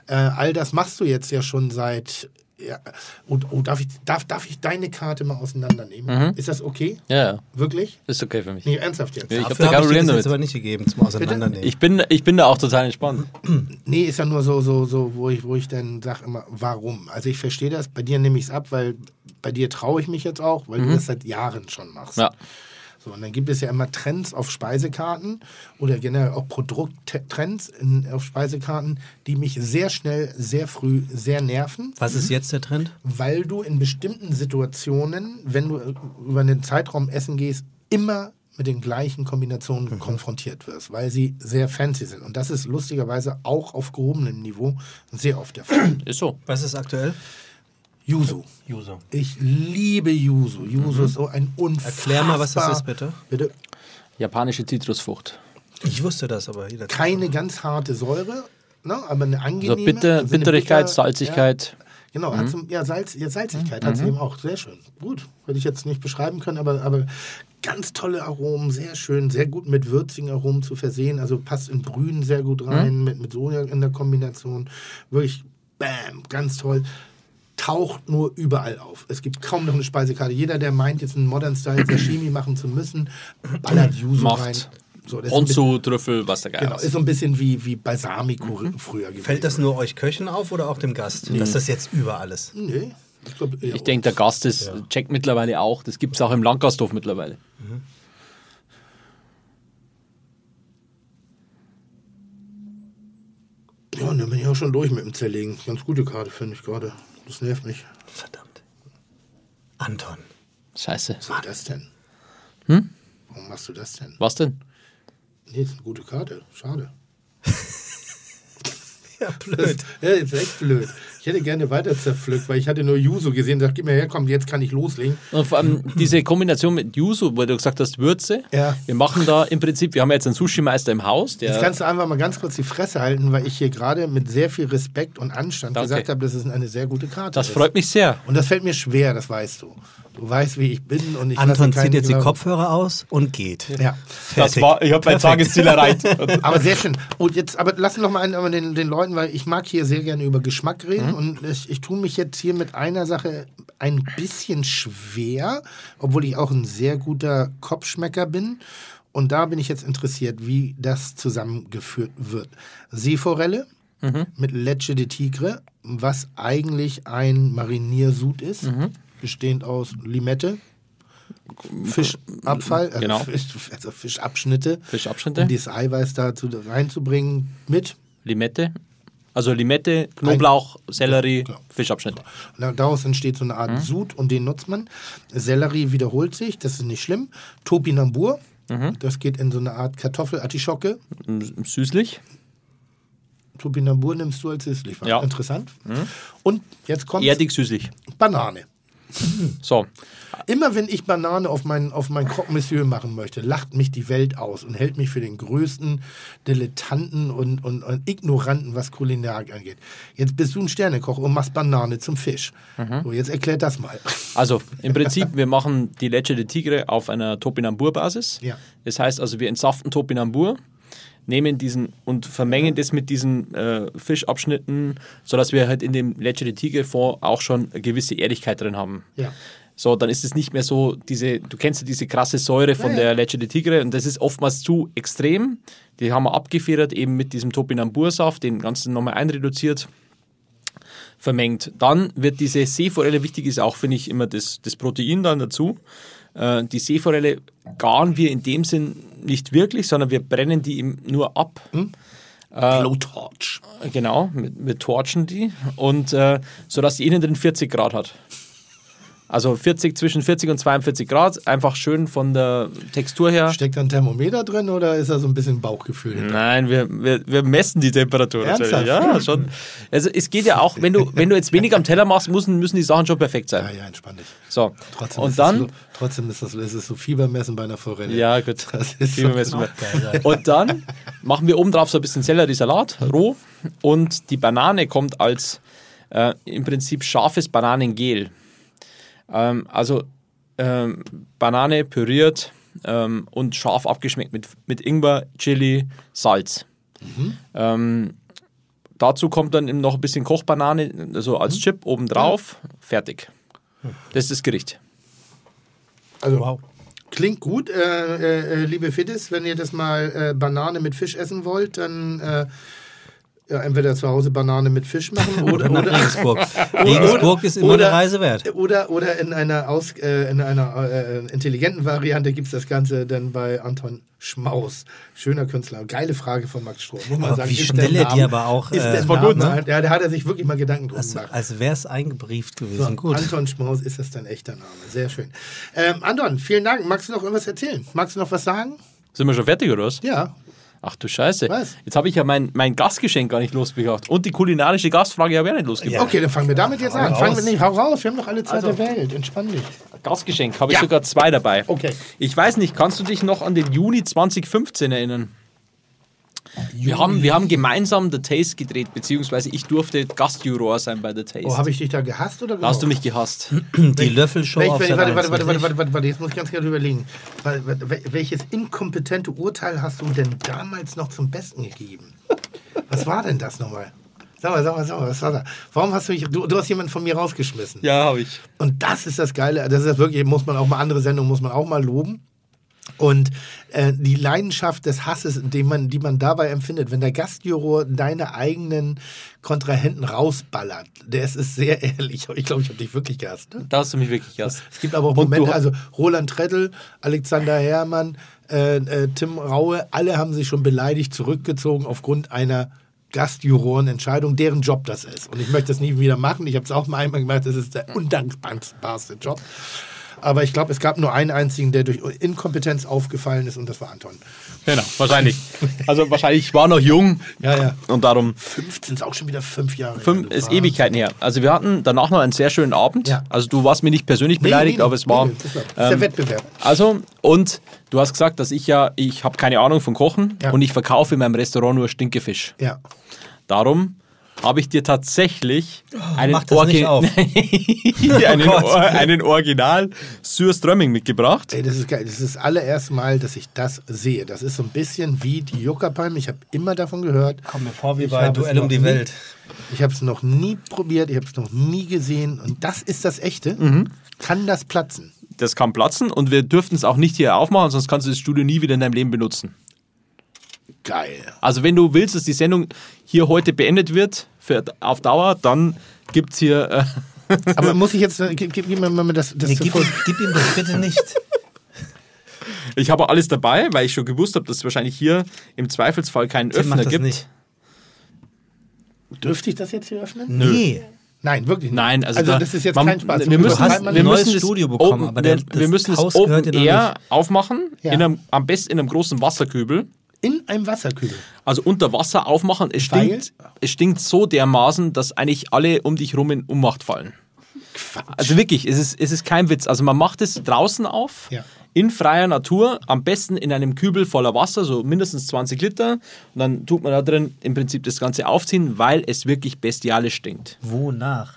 Speaker 4: Äh, all das machst du jetzt ja schon seit. Ja, und, oh, darf, ich, darf, darf ich deine Karte mal auseinandernehmen? Ist das okay?
Speaker 5: Ja.
Speaker 4: Wirklich?
Speaker 5: Ist okay für mich.
Speaker 4: Nee, ernsthaft jetzt.
Speaker 5: Ja, ich hab
Speaker 2: habe
Speaker 5: kein
Speaker 2: ich dir das jetzt aber nicht gegeben zum Auseinandernehmen.
Speaker 5: Ich bin, ich bin da auch total entspannt.
Speaker 4: Nee, ist ja nur so, so, so, wo ich, wo ich dann sage immer, warum? Also ich verstehe das, bei dir nehme ich es ab, weil bei dir traue ich mich jetzt auch, weil du das seit Jahren schon machst.
Speaker 5: Ja.
Speaker 4: So, und dann gibt es ja immer Trends auf Speisekarten oder generell auch Produkttrends auf Speisekarten, die mich sehr schnell, sehr früh sehr nerven,
Speaker 2: Was ist jetzt der Trend?
Speaker 4: weil du in bestimmten Situationen, wenn du über einen Zeitraum essen gehst, immer mit den gleichen Kombinationen konfrontiert wirst, weil sie sehr fancy sind. Und das ist lustigerweise auch auf gehobenem Niveau sehr oft der Fall.
Speaker 5: Ist so.
Speaker 2: Was ist aktuell?
Speaker 4: Yuzu.
Speaker 2: Juso.
Speaker 4: Ich liebe Yuzu. Yuzu ist so ein unfassbar...
Speaker 2: Erklär mal, was das ist, bitte.
Speaker 4: Bitte.
Speaker 5: Japanische Zitrusfrucht.
Speaker 2: Ich wusste das, aber jeder.
Speaker 4: Keine ganz harte Säure, ne, aber eine angenehme...
Speaker 5: Also Bitter,
Speaker 4: also
Speaker 5: Bitterigkeit,
Speaker 4: Bitter-
Speaker 5: Salzigkeit.
Speaker 4: Ja, genau, hat so, ja, Salz, ja, Salzigkeit hat sie eben auch. Sehr schön. Gut, würde ich jetzt nicht beschreiben können, aber, aber ganz tolle Aromen, sehr schön, sehr gut mit würzigen Aromen zu versehen. Also passt in Brühen sehr gut rein, mit, mit Soja in der Kombination. Wirklich, bam, ganz toll. Taucht nur überall auf. Es gibt kaum noch eine Speisekarte. Jeder, der meint, jetzt einen Modern Style Sashimi machen zu müssen, ballert Yuzu
Speaker 5: Macht.
Speaker 4: rein. So, das ist ein
Speaker 5: Und
Speaker 4: bisschen-
Speaker 5: zu Trüffel, was der Geil
Speaker 4: Genau,
Speaker 5: ist.
Speaker 4: ist so ein bisschen wie, wie Balsamico früher gewesen.
Speaker 2: Fällt das nur euch Köchen auf oder auch dem Gast? Dass das jetzt überall ist?
Speaker 4: Nee. Ich, glaub,
Speaker 5: Ich denke, der Gast ist, checkt mittlerweile auch. Das gibt es auch im Landgasthof mittlerweile.
Speaker 4: Ja, und dann bin ich auch schon durch mit dem Zerlegen. Ganz gute Karte, finde ich gerade. Das nervt mich.
Speaker 2: Verdammt. Anton.
Speaker 5: Scheiße.
Speaker 4: Was war das denn? Hm? Warum machst du das denn?
Speaker 5: Was denn?
Speaker 4: Nee, ist eine gute Karte. Schade.
Speaker 2: Ja, blöd.
Speaker 4: Ja, ist echt blöd. Ich hätte gerne weiter zerpflückt, weil ich hatte nur Yuzu gesehen und dachte, gib mir her, komm, jetzt kann ich loslegen.
Speaker 5: Und vor allem diese Kombination mit Yuzu, wo du gesagt hast, Würze.
Speaker 4: Ja.
Speaker 5: Wir machen da im Prinzip, wir haben jetzt einen Sushi-Meister im Haus, der
Speaker 4: Jetzt kannst du einfach mal ganz kurz die Fresse halten, weil ich hier gerade mit sehr viel Respekt und Anstand
Speaker 5: Danke.
Speaker 4: gesagt habe, dass es eine sehr gute Karte
Speaker 5: das
Speaker 4: ist.
Speaker 5: freut mich sehr.
Speaker 4: Und das fällt mir schwer, das weißt du. Du weißt, wie ich bin und ich
Speaker 2: Anton zieht jetzt die Kopfhörer aus und geht.
Speaker 4: Ja.
Speaker 5: Das war, ich habe mein Tagesziel erreicht.
Speaker 4: Aber sehr schön. Und jetzt, aber lass noch mal einen, aber den, den Leuten, weil ich mag hier sehr gerne über Geschmack
Speaker 5: Mhm.
Speaker 4: Und ich, ich tue mich jetzt hier mit einer Sache ein bisschen schwer, obwohl ich auch ein sehr guter Kopfschmecker bin. Und da bin ich jetzt interessiert, wie das zusammengeführt wird. Seeforelle
Speaker 5: Mhm.
Speaker 4: mit Leche de Tigre, was eigentlich ein Mariniersud ist,
Speaker 5: Mhm.
Speaker 4: bestehend aus Limette, Fischabfall, also,
Speaker 5: Genau.
Speaker 4: Fisch, also Fischabschnitte,
Speaker 5: Fischabschnitte.
Speaker 4: um dieses Eiweiß dazu reinzubringen mit.
Speaker 5: Limette. Also Limette, Knoblauch, Sellerie,
Speaker 4: Genau.
Speaker 5: Fischabschnitt.
Speaker 4: Da- daraus entsteht so eine Art Sud und den nutzt man. Sellerie wiederholt sich, das ist nicht schlimm. Topinambur, das geht in so eine Art Kartoffelartischocke.
Speaker 5: Süßlich.
Speaker 4: Topinambur nimmst du als süßlich.
Speaker 5: Ja.
Speaker 4: Interessant. Und jetzt kommt
Speaker 5: Erdig süßlich.
Speaker 4: Banane.
Speaker 5: So.
Speaker 4: Immer wenn ich Banane auf mein, auf mein Croque Monsieur machen möchte, lacht mich die Welt aus und hält mich für den größten Dilettanten und, und, und Ignoranten, was Kulinarik angeht. Jetzt bist du ein Sternekoch und machst Banane zum Fisch. So, jetzt erklär das mal.
Speaker 5: Also im Prinzip, wir machen die Leche de Tigre auf einer Topinambur-Basis.
Speaker 4: Ja.
Speaker 5: Das heißt also, wir entsaften Topinambur, nehmen diesen und vermengen das mit diesen äh, Fischabschnitten, sodass wir halt in dem Leche de Tigre Fond auch schon eine gewisse Ehrlichkeit drin haben.
Speaker 4: Ja.
Speaker 5: So, dann ist es nicht mehr so, diese, du kennst ja diese krasse Säure von
Speaker 4: Ja, ja.
Speaker 5: der Leche de Tigre und das ist oftmals zu extrem. Die haben wir abgefedert, eben mit diesem Topinambur-Saft, den ganzen nochmal einreduziert, vermengt. Dann wird diese Seeforelle, wichtig ist auch, finde ich, immer das, das Protein dann dazu. Äh, die Seeforelle garen wir in dem Sinn nicht wirklich, sondern wir brennen die eben nur ab.
Speaker 4: Blowtorch.
Speaker 5: Genau, wir, wir torchen die und äh, sodass die innen drin 40 Grad hat. Also 40, zwischen 40 und 42 Grad, einfach schön von der Textur her.
Speaker 4: Steckt da ein Thermometer drin oder ist da so ein bisschen Bauchgefühl?
Speaker 5: Nein, wir, wir, wir messen die Temperatur
Speaker 4: Ernsthaft?
Speaker 5: natürlich. Ja, schon. Also es geht ja auch, wenn du, wenn du jetzt wenig am Teller machst, müssen, müssen die Sachen schon perfekt
Speaker 4: Ja,
Speaker 5: sein.
Speaker 4: ja, entspann dich.
Speaker 5: So.
Speaker 4: Trotzdem ist
Speaker 5: Und dann.
Speaker 4: so, trotzdem ist das, ist es so Fiebermessen bei einer Forelle.
Speaker 5: Ja, gut.
Speaker 4: Das ist
Speaker 5: wir
Speaker 4: so
Speaker 5: Und dann machen wir oben drauf so ein bisschen Selleriesalat, roh. Und die Banane kommt als äh, im Prinzip scharfes Bananengel. Ähm, also ähm, Banane püriert ähm, und scharf abgeschmeckt mit, mit Ingwer, Chili, Salz. Ähm, dazu kommt dann eben noch ein bisschen Kochbanane, also als Chip obendrauf. Fertig. Das ist das Gericht.
Speaker 4: Also,
Speaker 2: Wow.
Speaker 4: Klingt gut, äh, äh, liebe Fittis, wenn ihr das mal äh, Banane mit Fisch essen wollt, dann äh, ja, entweder zu Hause Banane mit Fisch machen oder,
Speaker 2: Nach
Speaker 4: oder,
Speaker 2: Regensburg. Regensburg ist immer
Speaker 4: oder-
Speaker 2: eine Reise wert.
Speaker 4: oder, oder in einer, Aus, äh, in einer äh, intelligenten Variante gibt es das Ganze dann bei Anton Schmaus. Schöner Künstler. Geile Frage von Max Stroh. Muss man
Speaker 2: Aber
Speaker 4: sagen,
Speaker 2: wie
Speaker 4: ist
Speaker 2: schnell
Speaker 4: der
Speaker 2: er die
Speaker 4: Name-
Speaker 2: aber auch,
Speaker 4: Ist
Speaker 2: äh,
Speaker 4: der
Speaker 5: war
Speaker 4: Name,
Speaker 5: gut, ne?
Speaker 4: Ja, da hat er sich wirklich mal Gedanken drüber
Speaker 2: Als,
Speaker 4: gemacht.
Speaker 2: als wäre es eingebrieft gewesen.
Speaker 4: So,
Speaker 2: Gut.
Speaker 4: Anton Schmaus ist das dein echter Name. Sehr schön. Ähm, Anton, vielen Dank. Magst du noch irgendwas erzählen? Magst du noch was sagen?
Speaker 5: Sind wir schon fertig oder was?
Speaker 4: Ja.
Speaker 5: Ach du Scheiße.
Speaker 4: Was?
Speaker 5: Jetzt habe ich ja mein, mein Gastgeschenk gar nicht losgebracht. Und die kulinarische Gastfrage habe ich auch nicht losgebracht.
Speaker 4: Okay, dann fangen wir damit jetzt an. Fangen wir nicht, hau raus. Wir haben noch alle Zeit
Speaker 5: Also-
Speaker 4: der Welt. Entspann dich.
Speaker 5: Gastgeschenk habe ich
Speaker 4: Ja.
Speaker 5: sogar zwei dabei.
Speaker 4: Okay.
Speaker 5: Ich weiß nicht, kannst du dich noch an den Juni 2015 erinnern? Wir haben, wir haben gemeinsam The Taste gedreht, beziehungsweise ich durfte Gastjuror sein bei The Taste.
Speaker 4: Oh, habe ich dich da gehasst oder
Speaker 5: hast du
Speaker 4: gemocht?
Speaker 5: mich gehasst.
Speaker 2: Die Löffelshow
Speaker 4: Welch,
Speaker 2: auf
Speaker 4: welch, warte,
Speaker 2: 1,
Speaker 4: warte, warte, warte, warte, warte, warte, jetzt muss ich ganz gerne überlegen. Wel- wel- Welches inkompetente Urteil hast du denn damals noch zum Besten gegeben? Was war denn das nochmal? Sag mal, sag mal, sag mal, was war da? Warum hast du mich, du, du hast jemanden von mir rausgeschmissen.
Speaker 5: Ja, habe ich.
Speaker 4: Und das ist das Geile. Das ist wirklich, muss man auch mal, andere Sendungen muss man auch mal loben. Und äh, die Leidenschaft des Hasses, die man, die man dabei empfindet, wenn der Gastjuror deine eigenen Kontrahenten rausballert, der ist, sehr ehrlich. Ich glaube, ich habe dich wirklich gehasst. Ne?
Speaker 5: Da hast du mich wirklich gehasst.
Speaker 4: Es gibt aber auch Momente, also Roland Trettl, Alexander Herrmann, äh, äh, Tim Raue, alle haben sich schon beleidigt zurückgezogen aufgrund einer Gastjurorenentscheidung, deren Job das ist. Und ich möchte das nie wieder machen. Ich habe es auch mal einmal gemacht. Das ist der undankbarste Job. Aber ich glaube, es gab nur einen einzigen, der durch Inkompetenz aufgefallen ist und das war Anton.
Speaker 5: Genau, wahrscheinlich. Also wahrscheinlich, ich war noch jung
Speaker 4: Ja, ja.
Speaker 5: und darum
Speaker 4: 15 ist auch schon wieder fünf Jahre.
Speaker 5: fünf, ist Ewigkeiten her. Also wir hatten danach noch einen sehr schönen Abend.
Speaker 4: Ja.
Speaker 5: Also du warst mir nicht persönlich
Speaker 4: Nee,
Speaker 5: beleidigt,
Speaker 4: nee,
Speaker 5: aber es war...
Speaker 4: nee, das war- ist der
Speaker 5: ähm,
Speaker 4: Wettbewerb.
Speaker 5: Also, und du hast gesagt, dass ich ja, ich habe keine Ahnung von Kochen
Speaker 4: Ja.
Speaker 5: und ich verkaufe in meinem Restaurant nur Stinkefisch.
Speaker 4: Ja.
Speaker 5: Darum habe ich dir tatsächlich einen,
Speaker 2: nicht auf.
Speaker 5: einen,
Speaker 2: Gott.
Speaker 5: Or einen Original Surströmming mitgebracht.
Speaker 4: Ey, das ist geil. Das ist das allererste Mal, dass ich das sehe. Das ist so ein bisschen wie die Juckerpalm. Ich habe immer davon gehört.
Speaker 2: Komm mir vor wie
Speaker 4: Ich
Speaker 2: bei
Speaker 4: habe es
Speaker 2: Duell um
Speaker 4: noch
Speaker 2: die
Speaker 4: nie-
Speaker 2: Welt.
Speaker 4: Ich habe es noch nie probiert, ich habe es noch nie gesehen. Und das ist das Echte.
Speaker 5: Mhm.
Speaker 4: Kann das platzen?
Speaker 5: Das kann platzen und wir dürften es auch nicht hier aufmachen, sonst kannst du das Studio nie wieder in deinem Leben benutzen.
Speaker 4: Geil.
Speaker 5: Also wenn du willst, dass die Sendung hier heute beendet wird, für, auf Dauer, dann gibt es hier... Äh,
Speaker 4: Aber muss ich jetzt, gib, gib mir mal das, das
Speaker 2: Nee, gib, gib ihm das bitte nicht.
Speaker 5: ich habe alles dabei, weil ich schon gewusst habe, dass es wahrscheinlich hier im Zweifelsfall keinen
Speaker 2: Tim
Speaker 5: Öffner
Speaker 2: macht das
Speaker 5: gibt.
Speaker 2: nicht.
Speaker 4: Dürfte ich das jetzt hier öffnen?
Speaker 2: Nee.
Speaker 4: Nein, wirklich nicht.
Speaker 5: Nein, also,
Speaker 4: also
Speaker 5: da-
Speaker 4: das ist jetzt
Speaker 5: man-
Speaker 4: kein Spaß.
Speaker 5: Wir müssen,
Speaker 4: man
Speaker 5: wir müssen das
Speaker 2: Studio bekommen,
Speaker 5: Open,
Speaker 2: aber der-
Speaker 5: wir,
Speaker 2: das
Speaker 5: wir müssen das
Speaker 2: Haus
Speaker 5: Open
Speaker 2: dir noch
Speaker 5: Air aufmachen,
Speaker 4: Ja.
Speaker 5: in einem, am besten in einem großen Wasserkübel.
Speaker 4: In einem Wasserkübel.
Speaker 5: Also unter Wasser aufmachen. Es
Speaker 4: Weil?
Speaker 5: stinkt, es stinkt so dermaßen, dass eigentlich alle um dich rum in Ummacht fallen. Also wirklich, es ist, es ist kein Witz. Also man macht es draußen auf,
Speaker 4: Ja.
Speaker 5: in freier Natur, am besten in einem Kübel voller Wasser, so mindestens 20 Liter. Und dann tut man da drin im Prinzip das Ganze aufziehen, weil es wirklich bestialisch stinkt.
Speaker 2: Wonach?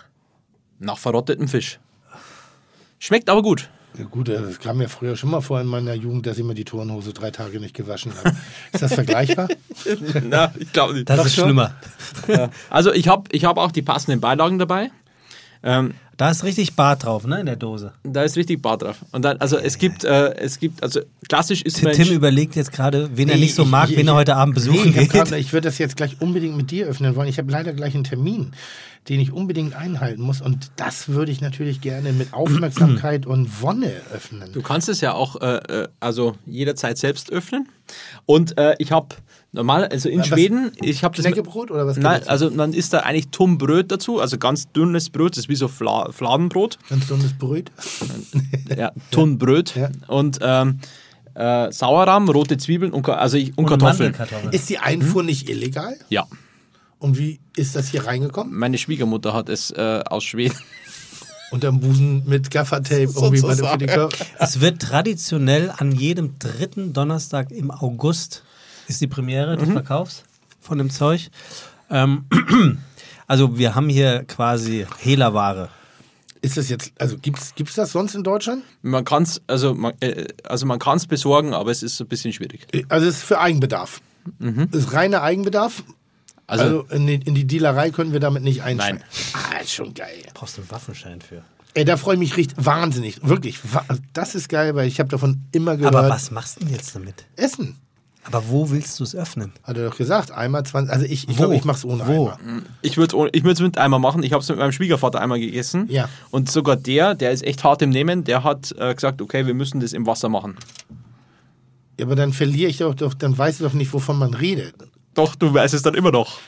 Speaker 5: Nach verrottetem Fisch. Schmeckt aber gut.
Speaker 4: Ja, gut, das kam mir früher schon mal vor in meiner Jugend, dass ich mir die Turnhose drei Tage nicht gewaschen habe. Ist das vergleichbar?
Speaker 5: Na, ich glaube nicht.
Speaker 2: Das
Speaker 4: Doch
Speaker 2: ist
Speaker 4: schon?
Speaker 2: schlimmer.
Speaker 5: Also ich habe ich hab auch die passenden Beilagen dabei. Ähm,
Speaker 2: Da ist richtig Bart drauf, ne, in der Dose.
Speaker 5: da ist richtig Bart drauf. Und dann, also es gibt, äh, es gibt, also klassisch ist
Speaker 2: Tim, Tim überlegt jetzt gerade, wen er nicht so
Speaker 4: ich-
Speaker 2: mag,
Speaker 4: ich-
Speaker 2: wen er heute Abend
Speaker 4: Nee,
Speaker 2: besuchen
Speaker 4: ich, hab
Speaker 2: geht.
Speaker 4: grad, ich würde das jetzt gleich unbedingt mit dir öffnen wollen. Ich habe leider gleich einen Termin, den ich unbedingt einhalten muss. Und das würde ich natürlich gerne mit Aufmerksamkeit und Wonne öffnen.
Speaker 5: Du kannst es ja auch, äh, äh, also jederzeit selbst öffnen. Und äh, ich habe normal, also in
Speaker 4: Was?
Speaker 5: Schweden, ich habe das.
Speaker 4: Knäckebrot oder was
Speaker 5: Nein, also dann ist da eigentlich Tummbröt dazu, also ganz dünnes Brot, das ist wie so Fla Fladenbrot.
Speaker 4: Ganz dünnes Brot.
Speaker 5: Ja, Tunnbröt.
Speaker 4: Ja.
Speaker 5: Und ähm, äh, Sauerrahm, rote Zwiebeln und, also ich, und, Kartoffeln.
Speaker 2: Mandelkartoffeln.
Speaker 4: Ist die Einfuhr nicht illegal?
Speaker 5: Ja,
Speaker 4: Und wie ist das hier reingekommen?
Speaker 5: meine Schwiegermutter hat es äh, aus Schweden.
Speaker 4: Unterm Busen mit Gaffertape irgendwie bei der für die Kör-
Speaker 2: Es wird traditionell an jedem dritten Donnerstag im August ist die Premiere
Speaker 5: Mhm.
Speaker 2: des Verkaufs von dem Zeug. Ähm, also wir haben hier quasi Hehlerware.
Speaker 4: Ist das jetzt, also gibt's, gibt's das sonst in Deutschland?
Speaker 5: Man kann es also man, äh, also man kann's besorgen, aber es ist ein bisschen schwierig.
Speaker 4: Also es ist für Eigenbedarf. Das ist reiner Eigenbedarf.
Speaker 5: Also,
Speaker 4: Also, in, die, in die Dealerei können wir damit nicht einsteigen.
Speaker 5: Nein.
Speaker 4: Ah, ist schon geil.
Speaker 2: Brauchst du einen Waffenschein für.
Speaker 4: Ey, da freue ich mich richtig wahnsinnig. Wirklich. Das ist geil, weil ich habe davon immer gehört.
Speaker 2: Aber was machst du denn jetzt damit?
Speaker 4: Essen.
Speaker 2: Aber wo willst du es öffnen?
Speaker 4: Hat er doch gesagt. Einmal 20. Also ich, ich glaube, ich mache es ohne
Speaker 2: Wo?
Speaker 4: Eimer.
Speaker 5: ich würde es mit einmal machen. Ich habe es mit meinem Schwiegervater einmal gegessen.
Speaker 4: Ja.
Speaker 5: Und sogar der, der ist echt hart im Nehmen, der hat äh, gesagt, okay, wir müssen das im Wasser machen.
Speaker 4: Ja, aber dann verliere ich doch, doch, dann weiß ich doch nicht, wovon man redet.
Speaker 5: Doch, du weißt es dann immer noch.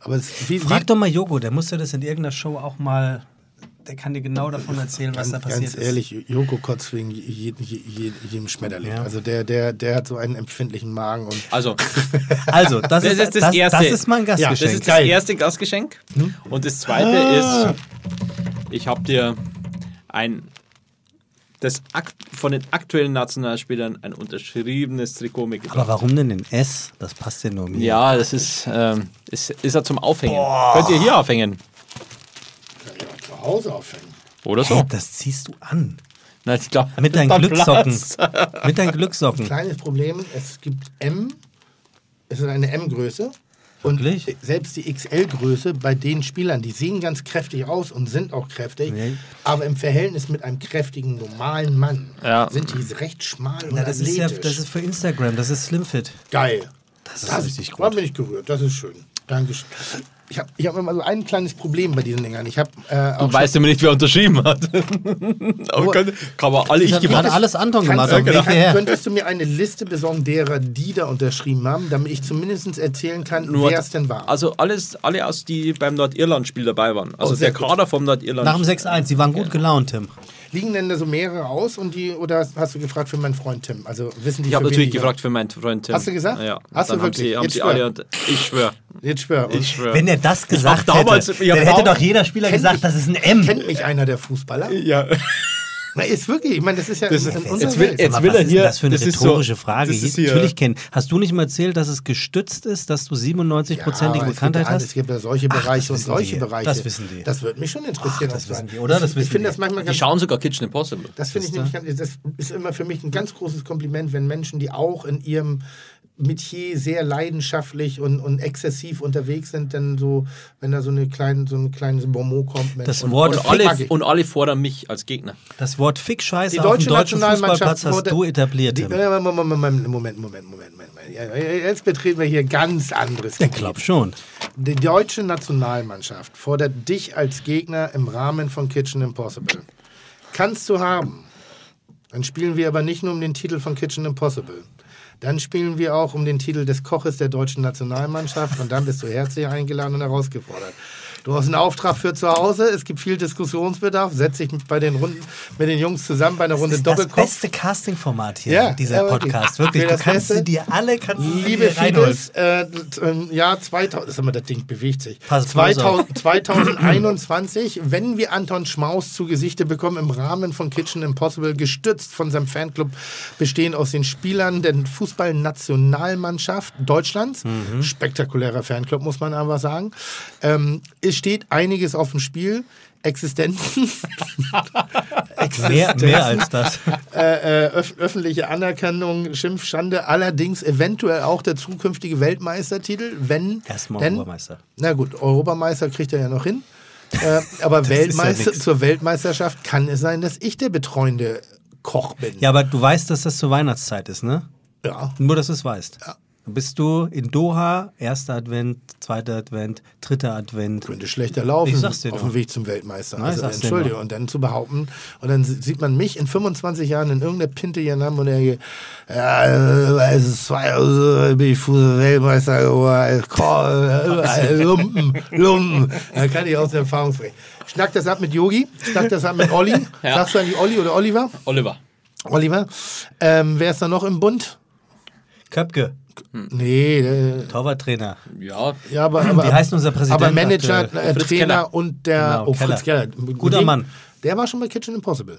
Speaker 4: Aber es, wie,
Speaker 2: Frag
Speaker 4: wie,
Speaker 2: doch mal Jogo, der muss dir das in irgendeiner Show auch mal. Der kann dir genau davon erzählen, was da passiert
Speaker 4: ganz ehrlich, Joko kotzt wegen je, je, je, jedem Schmetterling.
Speaker 2: Ja.
Speaker 4: Also der, der, der hat so einen empfindlichen Magen und
Speaker 5: Also,
Speaker 2: ist. Also, das,
Speaker 5: Das
Speaker 2: ist,
Speaker 5: ist das
Speaker 2: das, das,
Speaker 5: Erste.
Speaker 2: ist mein
Speaker 5: das
Speaker 2: Gastgeschenk.
Speaker 5: ist das erste Gastgeschenk. Und das zweite ist, ich habe dir ein das akt von den aktuellen Nationalspielern ein unterschriebenes Trikot mitgebracht.
Speaker 2: Aber warum denn in S? Das passt ja nur mir.
Speaker 5: Ja, das ist, ähm, ist, ist ja zum Aufhängen. Könnt ihr hier aufhängen.
Speaker 4: zu Hause aufhängen.
Speaker 5: Oder
Speaker 2: Hey,
Speaker 5: so.
Speaker 2: das ziehst du an.
Speaker 5: Na, ich glaub,
Speaker 2: Mit deinen.
Speaker 5: Platz.
Speaker 2: Mit deinen Glückssocken.
Speaker 4: Kleines Problem, es gibt M, es ist eine M-Größe. Und
Speaker 2: Wirklich?
Speaker 4: selbst die XL-Größe bei den Spielern, die sehen ganz kräftig aus und sind auch kräftig,
Speaker 2: Nee.
Speaker 4: aber im Verhältnis mit einem kräftigen, normalen Mann
Speaker 5: Ja.
Speaker 4: sind die recht schmal und
Speaker 2: Na, das, ist ja,
Speaker 4: athletisch.
Speaker 2: das ist für Instagram, das ist Slimfit.
Speaker 4: geil.
Speaker 2: Das ist richtig
Speaker 4: Da bin ich gerührt, das ist schön. Dankeschön. Ich habe ich hab immer so ein kleines Problem bei diesen Dingern. Ich habe äh, auch
Speaker 5: Und weißt du immer nicht, wer unterschrieben hat. Aber kann, kann man alle ich gemacht.
Speaker 2: gerade alles Anton
Speaker 4: Kannst,
Speaker 2: gemacht.
Speaker 4: du,
Speaker 2: auf dem Weg
Speaker 4: kann,
Speaker 2: hierher.
Speaker 4: könntest du mir eine Liste besorgen derer, die da unterschrieben haben, damit ich zumindest erzählen kann,
Speaker 5: Nur-
Speaker 4: wer es denn war?
Speaker 5: Also alles, alle aus, die beim Nordirland-Spiel dabei waren. Also
Speaker 4: Oh,
Speaker 5: der
Speaker 4: gut.
Speaker 5: Kader vom Nordirland.
Speaker 2: Nach dem 6-1, Sie waren gut gelaunt, Tim.
Speaker 4: Liegen denn da so mehrere aus und die oder hast du gefragt für meinen Freund Tim? Also wissen die
Speaker 5: ich habe natürlich
Speaker 4: die-
Speaker 5: gefragt für meinen Freund Tim.
Speaker 4: Hast du gesagt?
Speaker 5: Ja.
Speaker 4: Hast du
Speaker 5: Dann
Speaker 4: wirklich?
Speaker 5: Haben sie, haben
Speaker 4: Jetzt
Speaker 5: sie
Speaker 4: schwör.
Speaker 5: alle und ich schwöre.
Speaker 4: Jetzt schwör.
Speaker 5: Ich schwöre.
Speaker 2: Wenn er das gesagt
Speaker 5: damals-
Speaker 2: hätte, dann hätte doch jeder Spieler gesagt,
Speaker 4: mich-
Speaker 2: das ist ein M.
Speaker 4: Kennt mich einer der Fußballer?
Speaker 5: ja.
Speaker 4: Na, ist wirklich. Ich meine, das ist ja
Speaker 5: Das ist-
Speaker 4: in unserer
Speaker 5: jetzt will-
Speaker 4: Welt.
Speaker 5: jetzt
Speaker 2: Aber
Speaker 5: will
Speaker 2: was
Speaker 5: er
Speaker 2: ist
Speaker 5: hier-
Speaker 2: das für eine
Speaker 5: das ist so-
Speaker 2: rhetorische Frage?
Speaker 5: das ist hier-
Speaker 2: Natürlich kennen. Hast du nicht mal erzählt, dass es gestützt ist, dass du 97-prozentige
Speaker 4: aber
Speaker 2: Bekanntheit
Speaker 4: es ja- Es
Speaker 2: hast?
Speaker 4: gibt ja solche
Speaker 2: Ach,
Speaker 4: Bereiche und
Speaker 2: wissen
Speaker 4: solche
Speaker 2: die.
Speaker 4: Bereiche.
Speaker 2: Das wissen die.
Speaker 4: Das würde mich schon interessieren.
Speaker 2: Ach, das wissen die, oder? Das
Speaker 4: ich
Speaker 2: wissen
Speaker 4: finde
Speaker 2: die.
Speaker 4: das manchmal
Speaker 5: Die
Speaker 4: ganz
Speaker 5: schauen sogar Kitchen Impossible.
Speaker 4: Das finde ich nämlich, ganz- das ist immer für mich ein ganz großes Kompliment, wenn Menschen, die auch in ihrem Metier sehr leidenschaftlich und, und exzessiv unterwegs sind, dann so, wenn da so eine kleine, so ein kleines Bonmot kommt. Mensch,
Speaker 2: Das
Speaker 4: und-
Speaker 2: Wort
Speaker 4: und
Speaker 5: Und alle, und alle fordern mich als Gegner.
Speaker 2: Das Wort Fick-Scheiße auf dem
Speaker 4: deutsche
Speaker 2: deutschen Fußballplatz hast du etabliert,
Speaker 4: Die, Moment, Moment, Moment, Moment, Moment, Moment, Moment. Ja, Jetzt betreten wir hier ganz anderes
Speaker 2: Ich glaube schon.
Speaker 4: Die deutsche Nationalmannschaft fordert dich als Gegner im Rahmen von Kitchen Impossible. Kannst du haben. Dann spielen wir aber nicht nur um den Titel von Kitchen Impossible. Dann spielen wir auch um den Titel des Koches der deutschen Nationalmannschaft und dann bist du herzlich eingeladen und herausgefordert. Du hast einen Auftrag für zu Hause, es gibt viel Diskussionsbedarf, setz dich mit, bei den Runden, mit den Jungs zusammen bei einer Runde
Speaker 2: Das ist das
Speaker 4: Doppelkopf.
Speaker 2: beste Casting-Format hier,
Speaker 4: Ja,
Speaker 2: dieser
Speaker 4: ja, wirklich.
Speaker 2: Podcast. Wirklich, du
Speaker 4: das
Speaker 2: kannst
Speaker 4: Beste.
Speaker 2: sie dir alle kannst
Speaker 4: Liebe. Fides, äh, im Jahr 2000, sag mal, das Ding bewegt sich.
Speaker 2: Pass- pass
Speaker 4: 2000, 2021, wenn wir Anton Schmaus zu Gesichte bekommen im Rahmen von Kitchen Impossible, gestützt von seinem Fanclub, bestehend aus den Spielern der Fußballnationalmannschaft Deutschlands.
Speaker 2: Mhm.
Speaker 4: Spektakulärer Fanclub, muss man aber sagen. Ähm, es steht einiges auf dem Spiel. Existenzen.
Speaker 2: Mehr, mehr als das.
Speaker 4: äh, äh, öf öffentliche Anerkennung, Schimpf, Schande, allerdings eventuell auch der zukünftige Weltmeistertitel, wenn.
Speaker 2: Erstmal
Speaker 4: denn-
Speaker 2: Europameister.
Speaker 4: Na gut, Europameister kriegt er ja noch hin. Äh, aber
Speaker 2: ist ja
Speaker 4: Weltmeister,
Speaker 2: nix.
Speaker 4: zur Weltmeisterschaft kann es sein, dass ich der betreuende Koch bin.
Speaker 2: Ja, aber du weißt, dass das zur Weihnachtszeit ist, ne?
Speaker 4: Ja.
Speaker 2: Nur, dass du es weißt. Dann bist du in Doha, erster Advent, zweiter Advent, dritter Advent.
Speaker 4: Könnte schlechter laufen
Speaker 2: Ich sag's dir
Speaker 4: auf
Speaker 2: doch.
Speaker 4: dem Weg zum Weltmeister.
Speaker 2: Nein, ich
Speaker 4: also, Entschuldige, und dann zu behaupten, und dann si- sieht man mich in 25 Jahren in irgendeiner Pinte hier haben und denke, ja, äh, es ist zwei, also bin ich Fußball-Weltmeister geworden, Komm, äh, Lumpen, Lumpen. Da kann ich aus der Erfahrung sprechen. Schnack das ab mit Yogi, schnack das ab mit Olli.
Speaker 5: Ja.
Speaker 4: Sagst du eigentlich Olli oder Oliver?
Speaker 5: Oliver.
Speaker 4: Oliver. Ähm, wer ist da noch im Bund?
Speaker 2: Köpke,
Speaker 4: Nee, äh,
Speaker 2: Torwarttrainer.
Speaker 5: Ja,
Speaker 4: ja, aber, aber
Speaker 2: Wie heißt unser Präsident
Speaker 4: Aber Manager, äh,
Speaker 5: Fritz
Speaker 4: Trainer
Speaker 5: Keller.
Speaker 4: und der
Speaker 2: Genau,
Speaker 4: oh, Fritz
Speaker 2: Keller.
Speaker 4: Keller. Mit
Speaker 2: Guter
Speaker 4: dem-
Speaker 2: Mann.
Speaker 4: Der war schon bei Kitchen Impossible.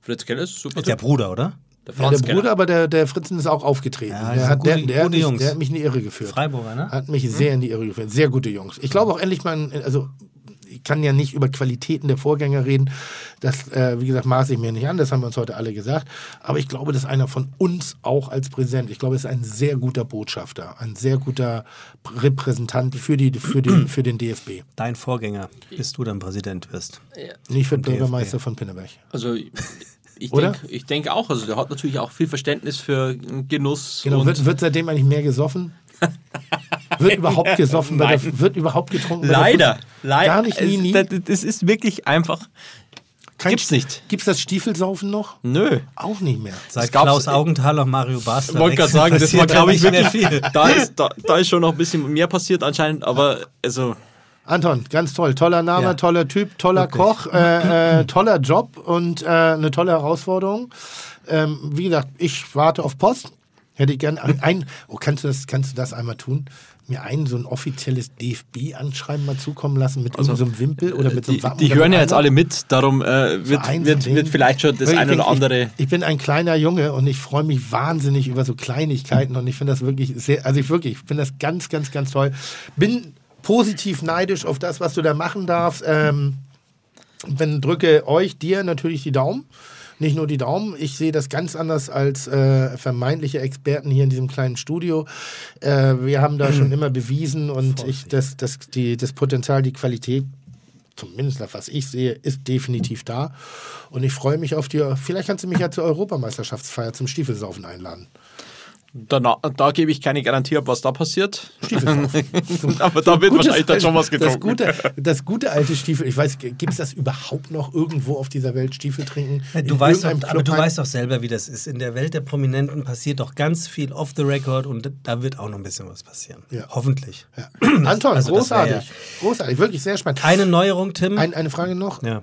Speaker 5: Fritz Keller ist super.
Speaker 2: Ist der. Bruder, oder?
Speaker 5: Der
Speaker 4: Ja, der Bruder,
Speaker 5: Keller.
Speaker 4: aber der, der Fritzen ist auch aufgetreten.
Speaker 2: Ja,
Speaker 4: der,
Speaker 2: sind
Speaker 4: hat, der,
Speaker 2: gute-
Speaker 4: der, hat
Speaker 2: gute
Speaker 4: mich, der hat mich in die Irre geführt.
Speaker 2: Freiburger, ne?
Speaker 4: Hat mich sehr in die Irre geführt. Sehr gute Jungs. Ich glaube auch endlich mal, also ich kann ja nicht über Qualitäten der Vorgänger reden. Das, äh, wie gesagt, maße ich mir nicht an. Das haben wir uns heute alle gesagt. Aber ich glaube, dass einer von uns auch als Präsident, ich glaube, ist ein sehr guter Botschafter, ein sehr guter Repräsentant für, die, für, den, für den DFB.
Speaker 2: Dein Vorgänger, bis du dann Präsident wirst.
Speaker 4: Nicht für den
Speaker 2: DFB.
Speaker 4: Bürgermeister von Pinneberg.
Speaker 5: Also ich denke ich denk auch, also der hat natürlich auch viel Verständnis für Genuss.
Speaker 4: Genau,
Speaker 5: und
Speaker 4: wird, wird seitdem eigentlich mehr gesoffen? wird überhaupt gesoffen? Bei der, wird überhaupt getrunken? bei der
Speaker 5: leider, leider.
Speaker 4: Gar nicht, nie,
Speaker 5: Es-
Speaker 4: nie.
Speaker 5: Das, das ist wirklich einfach.
Speaker 4: Kein
Speaker 5: gibt's nicht.
Speaker 4: Gibt's das Stiefelsaufen noch?
Speaker 5: Nö.
Speaker 4: Auch nicht mehr.
Speaker 2: Seit Klaus Augenthaler und Mario Basler.
Speaker 5: Ich wollte gerade sagen, das war, glaube ich,
Speaker 2: nicht mehr
Speaker 5: wirklich.
Speaker 2: viel.
Speaker 5: Da ist, da, da ist schon noch ein bisschen mehr passiert anscheinend, aber also.
Speaker 4: Anton, ganz toll. Toller Name,
Speaker 2: Ja.
Speaker 4: toller Typ, toller
Speaker 2: Wirklich.
Speaker 4: Koch, äh, äh, toller Job und äh, eine tolle Herausforderung. Ähm, wie gesagt, ich warte auf Post. Hätte ich gern ein, ein oh, kannst du das, kannst du das einmal tun? Mir ein so ein offizielles DFB-Anschreiben mal zukommen lassen mit so einem Wimpel oder mit so einem
Speaker 5: Die,
Speaker 4: Wappen
Speaker 5: die
Speaker 4: oder
Speaker 5: hören ja jetzt alle mit, darum äh, wird, wird, wird vielleicht schon das
Speaker 4: Ich
Speaker 5: eine oder andere.
Speaker 4: Ich, ich bin ein kleiner Junge und ich freue mich wahnsinnig über so Kleinigkeiten und ich finde das wirklich sehr, also ich wirklich, ich finde das ganz, ganz, ganz toll. Bin positiv neidisch auf das, was du da machen darfst. Ähm, wenn drücke euch, dir natürlich die Daumen. Nicht nur die Daumen, ich sehe das ganz anders als äh, vermeintliche Experten hier in diesem kleinen Studio. Äh, wir haben da schon immer bewiesen und ich, das, das, die, das Potenzial, die Qualität zumindest nach was ich sehe, ist definitiv da. Und ich freue mich auf die. Vielleicht kannst du mich ja zur Europameisterschaftsfeier zum Stiefelsaufen einladen.
Speaker 5: Da, da gebe ich keine Garantie ab, was da passiert. Aber da wird wahrscheinlich dann schon was
Speaker 4: Das
Speaker 5: getrunken.
Speaker 4: gute, das gute alte Stiefel, ich weiß, gibt es das überhaupt noch irgendwo auf dieser Welt, Stiefel trinken?
Speaker 2: Du
Speaker 4: In
Speaker 2: weißt doch, aber du weißt doch selber, wie das ist. In der Welt der Prominenten passiert doch ganz viel off the record und da wird auch noch ein bisschen was passieren.
Speaker 4: Ja.
Speaker 2: Hoffentlich.
Speaker 4: Ja. Anton,
Speaker 2: Also das
Speaker 4: großartig. Großartig, wirklich sehr spannend.
Speaker 2: Keine Neuerung, Tim?
Speaker 4: Ein, eine Frage noch.
Speaker 2: ja.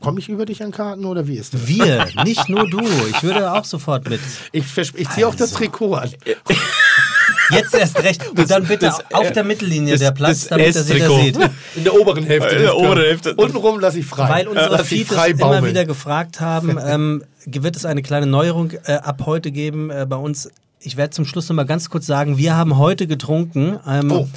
Speaker 4: Komme ich über dich an Karten oder wie ist das?
Speaker 2: Wir, nicht nur du. Ich würde auch sofort mit.
Speaker 4: Ich, ich ziehe auch das
Speaker 2: Also.
Speaker 4: Trikot an.
Speaker 2: Jetzt erst recht. Und dann bitte
Speaker 5: das-
Speaker 2: auf der Mittellinie
Speaker 5: das-
Speaker 2: der Platz,
Speaker 5: das
Speaker 2: damit das jeder sieht.
Speaker 4: In der oberen Hälfte.
Speaker 5: In
Speaker 4: des
Speaker 5: der oberen. Hälfte.
Speaker 4: Untenrum lasse ich frei.
Speaker 2: Weil unsere Feeds immer wieder gefragt haben, ähm, wird es eine kleine Neuerung äh, ab heute geben äh, bei uns. Ich werde zum Schluss noch mal ganz kurz sagen, wir haben heute getrunken ähm,
Speaker 4: Oh.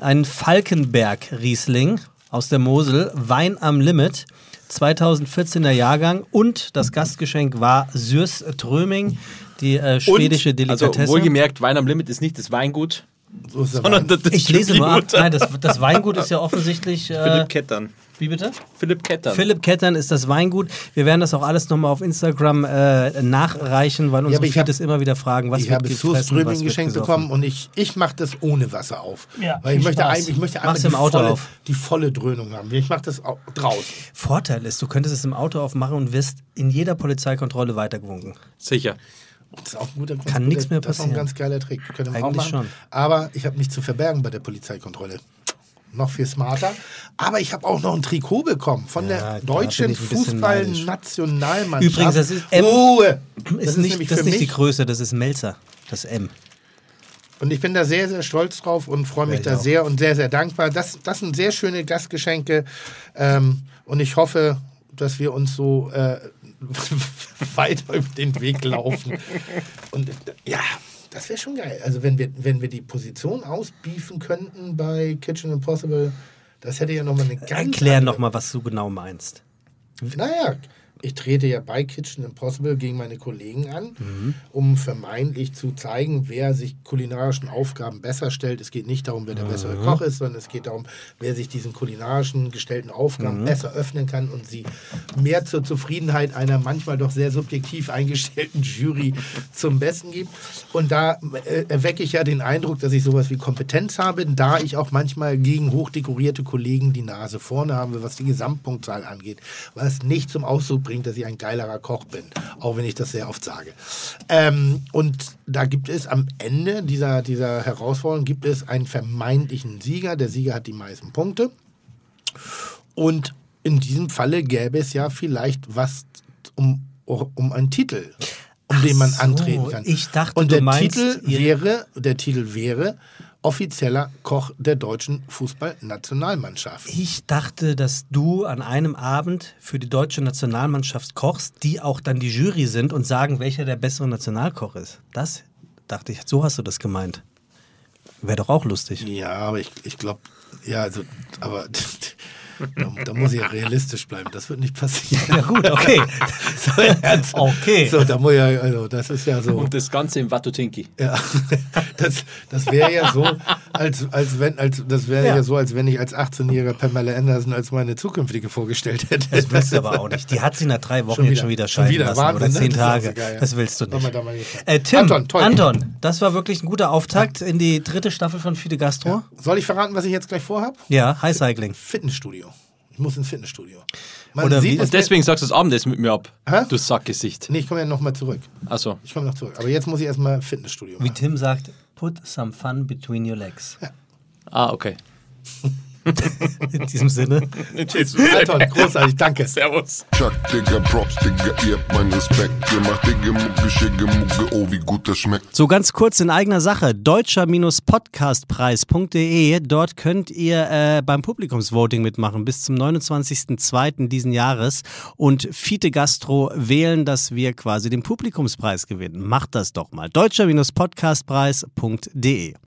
Speaker 2: einen Falkenberg-Riesling aus der Mosel, Wein am Limit, 2014er Jahrgang und das Gastgeschenk war Sürs Tröming, die äh, schwedische
Speaker 5: Also
Speaker 2: Delikatesse.
Speaker 5: wohlgemerkt, Wein am Limit ist nicht das Weingut,
Speaker 4: So
Speaker 5: sondern
Speaker 4: Wein.
Speaker 5: das
Speaker 2: ich lese nur ab. Nein, das, das Weingut ist ja offensichtlich. Äh,
Speaker 5: Philipp Kettern.
Speaker 2: Wie bitte?
Speaker 5: Philipp Kettern.
Speaker 2: Philipp Kettern ist das Weingut. Wir werden das auch alles nochmal auf Instagram äh, nachreichen, weil unsere
Speaker 4: aber ich
Speaker 2: Feeds
Speaker 4: hab-
Speaker 2: immer wieder fragen, was
Speaker 4: ich
Speaker 2: wird
Speaker 4: habe Surströming geschenkt bekommen und ich, ich mache das ohne Wasser auf.
Speaker 2: Ja,
Speaker 4: Weil ich möchte, ein, ich möchte einmal die,
Speaker 2: im Auto
Speaker 4: volle,
Speaker 2: auf.
Speaker 4: die volle Dröhnung haben. Ich mache das au- draußen.
Speaker 2: Vorteil ist, du könntest es im Auto aufmachen und wirst in jeder Polizeikontrolle weitergewunken.
Speaker 5: Sicher.
Speaker 4: Das ist auch ein guter ganz
Speaker 2: Kann nichts mehr
Speaker 4: Das ist auch ein
Speaker 2: passieren.
Speaker 4: ganz geiler Trick. Können wir auch
Speaker 2: Eigentlich
Speaker 4: machen.
Speaker 2: schon.
Speaker 4: Aber ich habe nichts zu verbergen bei der Polizeikontrolle. Noch viel smarter. Aber ich habe auch noch ein Trikot bekommen von
Speaker 2: Ja,
Speaker 4: der deutschen. Fußballnationalmannschaft.
Speaker 2: Übrigens, das ist M.
Speaker 4: Ruhe!
Speaker 2: Ist, nicht, das ist nicht die Größe, das ist Melzer, das M.
Speaker 4: Und ich bin da sehr, sehr stolz drauf und freue mich
Speaker 2: ich
Speaker 4: da
Speaker 2: auch.
Speaker 4: sehr und sehr, sehr dankbar. Das, das sind sehr schöne Gastgeschenke. Ähm, und ich hoffe, dass wir uns so äh, weiter über den Weg laufen. Und ja, das wäre schon geil. Also wenn wir, wenn wir die Position ausbiefen könnten bei Kitchen Impossible, das hätte ja nochmal eine ganz
Speaker 2: Erklär nochmal, was du genau meinst.
Speaker 4: naja, ich trete ja bei Kitchen Impossible gegen meine Kollegen an,
Speaker 2: Mhm.
Speaker 4: um vermeintlich zu zeigen, wer sich kulinarischen Aufgaben besser stellt. Es geht nicht darum, wer der bessere
Speaker 2: Mhm.
Speaker 4: Koch ist, sondern es geht darum, wer sich diesen kulinarischen gestellten Aufgaben
Speaker 2: Mhm.
Speaker 4: besser öffnen kann und sie mehr zur Zufriedenheit einer manchmal doch sehr subjektiv eingestellten Jury zum Besten gibt. Und da äh, erwecke ich ja den Eindruck, dass ich sowas wie Kompetenz habe, da ich auch manchmal gegen hochdekorierte Kollegen die Nase vorne habe, was die Gesamtpunktzahl angeht, was nicht zum Ausdruck bringt, dass ich ein geilerer Koch bin, auch wenn ich das sehr oft sage. Ähm, und da gibt es am Ende dieser, dieser Herausforderung gibt es einen vermeintlichen Sieger. Der Sieger hat die meisten Punkte. Und in diesem Falle gäbe es ja vielleicht was um, um einen Titel, um den man
Speaker 2: so,
Speaker 4: antreten kann.
Speaker 2: ich dachte,
Speaker 4: Und der
Speaker 2: meinst,
Speaker 4: Titel wäre, der Titel wäre offizieller Koch der deutschen Fußballnationalmannschaft.
Speaker 2: Ich dachte, dass du an einem Abend für die deutsche Nationalmannschaft kochst, die auch dann die Jury sind und sagen, welcher der bessere Nationalkoch ist. Das dachte ich, so hast du das gemeint. Wäre doch auch lustig.
Speaker 4: Ja, aber ich, ich glaube, ja, also, aber da, da muss ich ja realistisch bleiben. Das wird nicht passieren.
Speaker 2: Ja gut, okay. okay.
Speaker 4: So, da muss ja, also, das ist ja so.
Speaker 5: Und das Ganze im Watutinki.
Speaker 4: Ja, das, das wäre ja so, als, als wenn, als, das wäre ja.
Speaker 2: Ja.
Speaker 4: so, als wenn ich als 18-jähriger Pamela Anderson als meine zukünftige vorgestellt hätte.
Speaker 2: Das willst du aber auch nicht. Die hat sie nach drei Wochen
Speaker 4: Schon
Speaker 2: jetzt
Speaker 4: wieder.
Speaker 2: schon wieder
Speaker 4: Schon
Speaker 2: scheiden
Speaker 4: wieder.
Speaker 2: lassen.
Speaker 4: Wahnsinn,
Speaker 2: oder
Speaker 4: ne?
Speaker 2: zehn
Speaker 4: Das auch
Speaker 2: Tage.
Speaker 4: so geil, ja.
Speaker 2: Das willst du nicht.
Speaker 4: da mal gespannt.
Speaker 2: Äh, Tim,
Speaker 4: Anton, toll.
Speaker 2: Anton, das war wirklich ein guter Auftakt in die dritte Staffel von Fide Gastro.
Speaker 4: Soll ich verraten, was ich jetzt gleich vorhabe?
Speaker 2: Ja, High Cycling.
Speaker 4: Fitnessstudio. Ich muss ins Fitnessstudio. Man
Speaker 2: Oder
Speaker 4: sieht
Speaker 2: wie-
Speaker 4: es
Speaker 5: deswegen sagst du das Abendessen mit mir ab.
Speaker 4: Hä?
Speaker 5: Du Sackgesicht.
Speaker 4: Nee, ich komme ja nochmal zurück.
Speaker 5: Also,
Speaker 4: Ich komme noch zurück. Aber jetzt muss ich erstmal Fitnessstudio
Speaker 2: Wie
Speaker 4: machen.
Speaker 2: Tim sagt, put some fun between your legs.
Speaker 5: ah, okay.
Speaker 2: In diesem Sinne.
Speaker 4: Anton, großartig, danke.
Speaker 5: Servus.
Speaker 7: Chuck, Digga, Props, Digga, ihr habt meinen Respekt. Ihr macht Digga, Mucke, Schicke, Mucke, oh, wie gut das schmeckt.
Speaker 2: So ganz kurz in eigener Sache. Deutscher-podcastpreis.de. Dort könnt ihr äh, beim Publikumsvoting mitmachen bis zum 29.02. diesen Jahres und Fiete Gastro wählen, dass wir quasi den Publikumspreis gewinnen. Macht das doch mal. Deutscher-podcastpreis.de.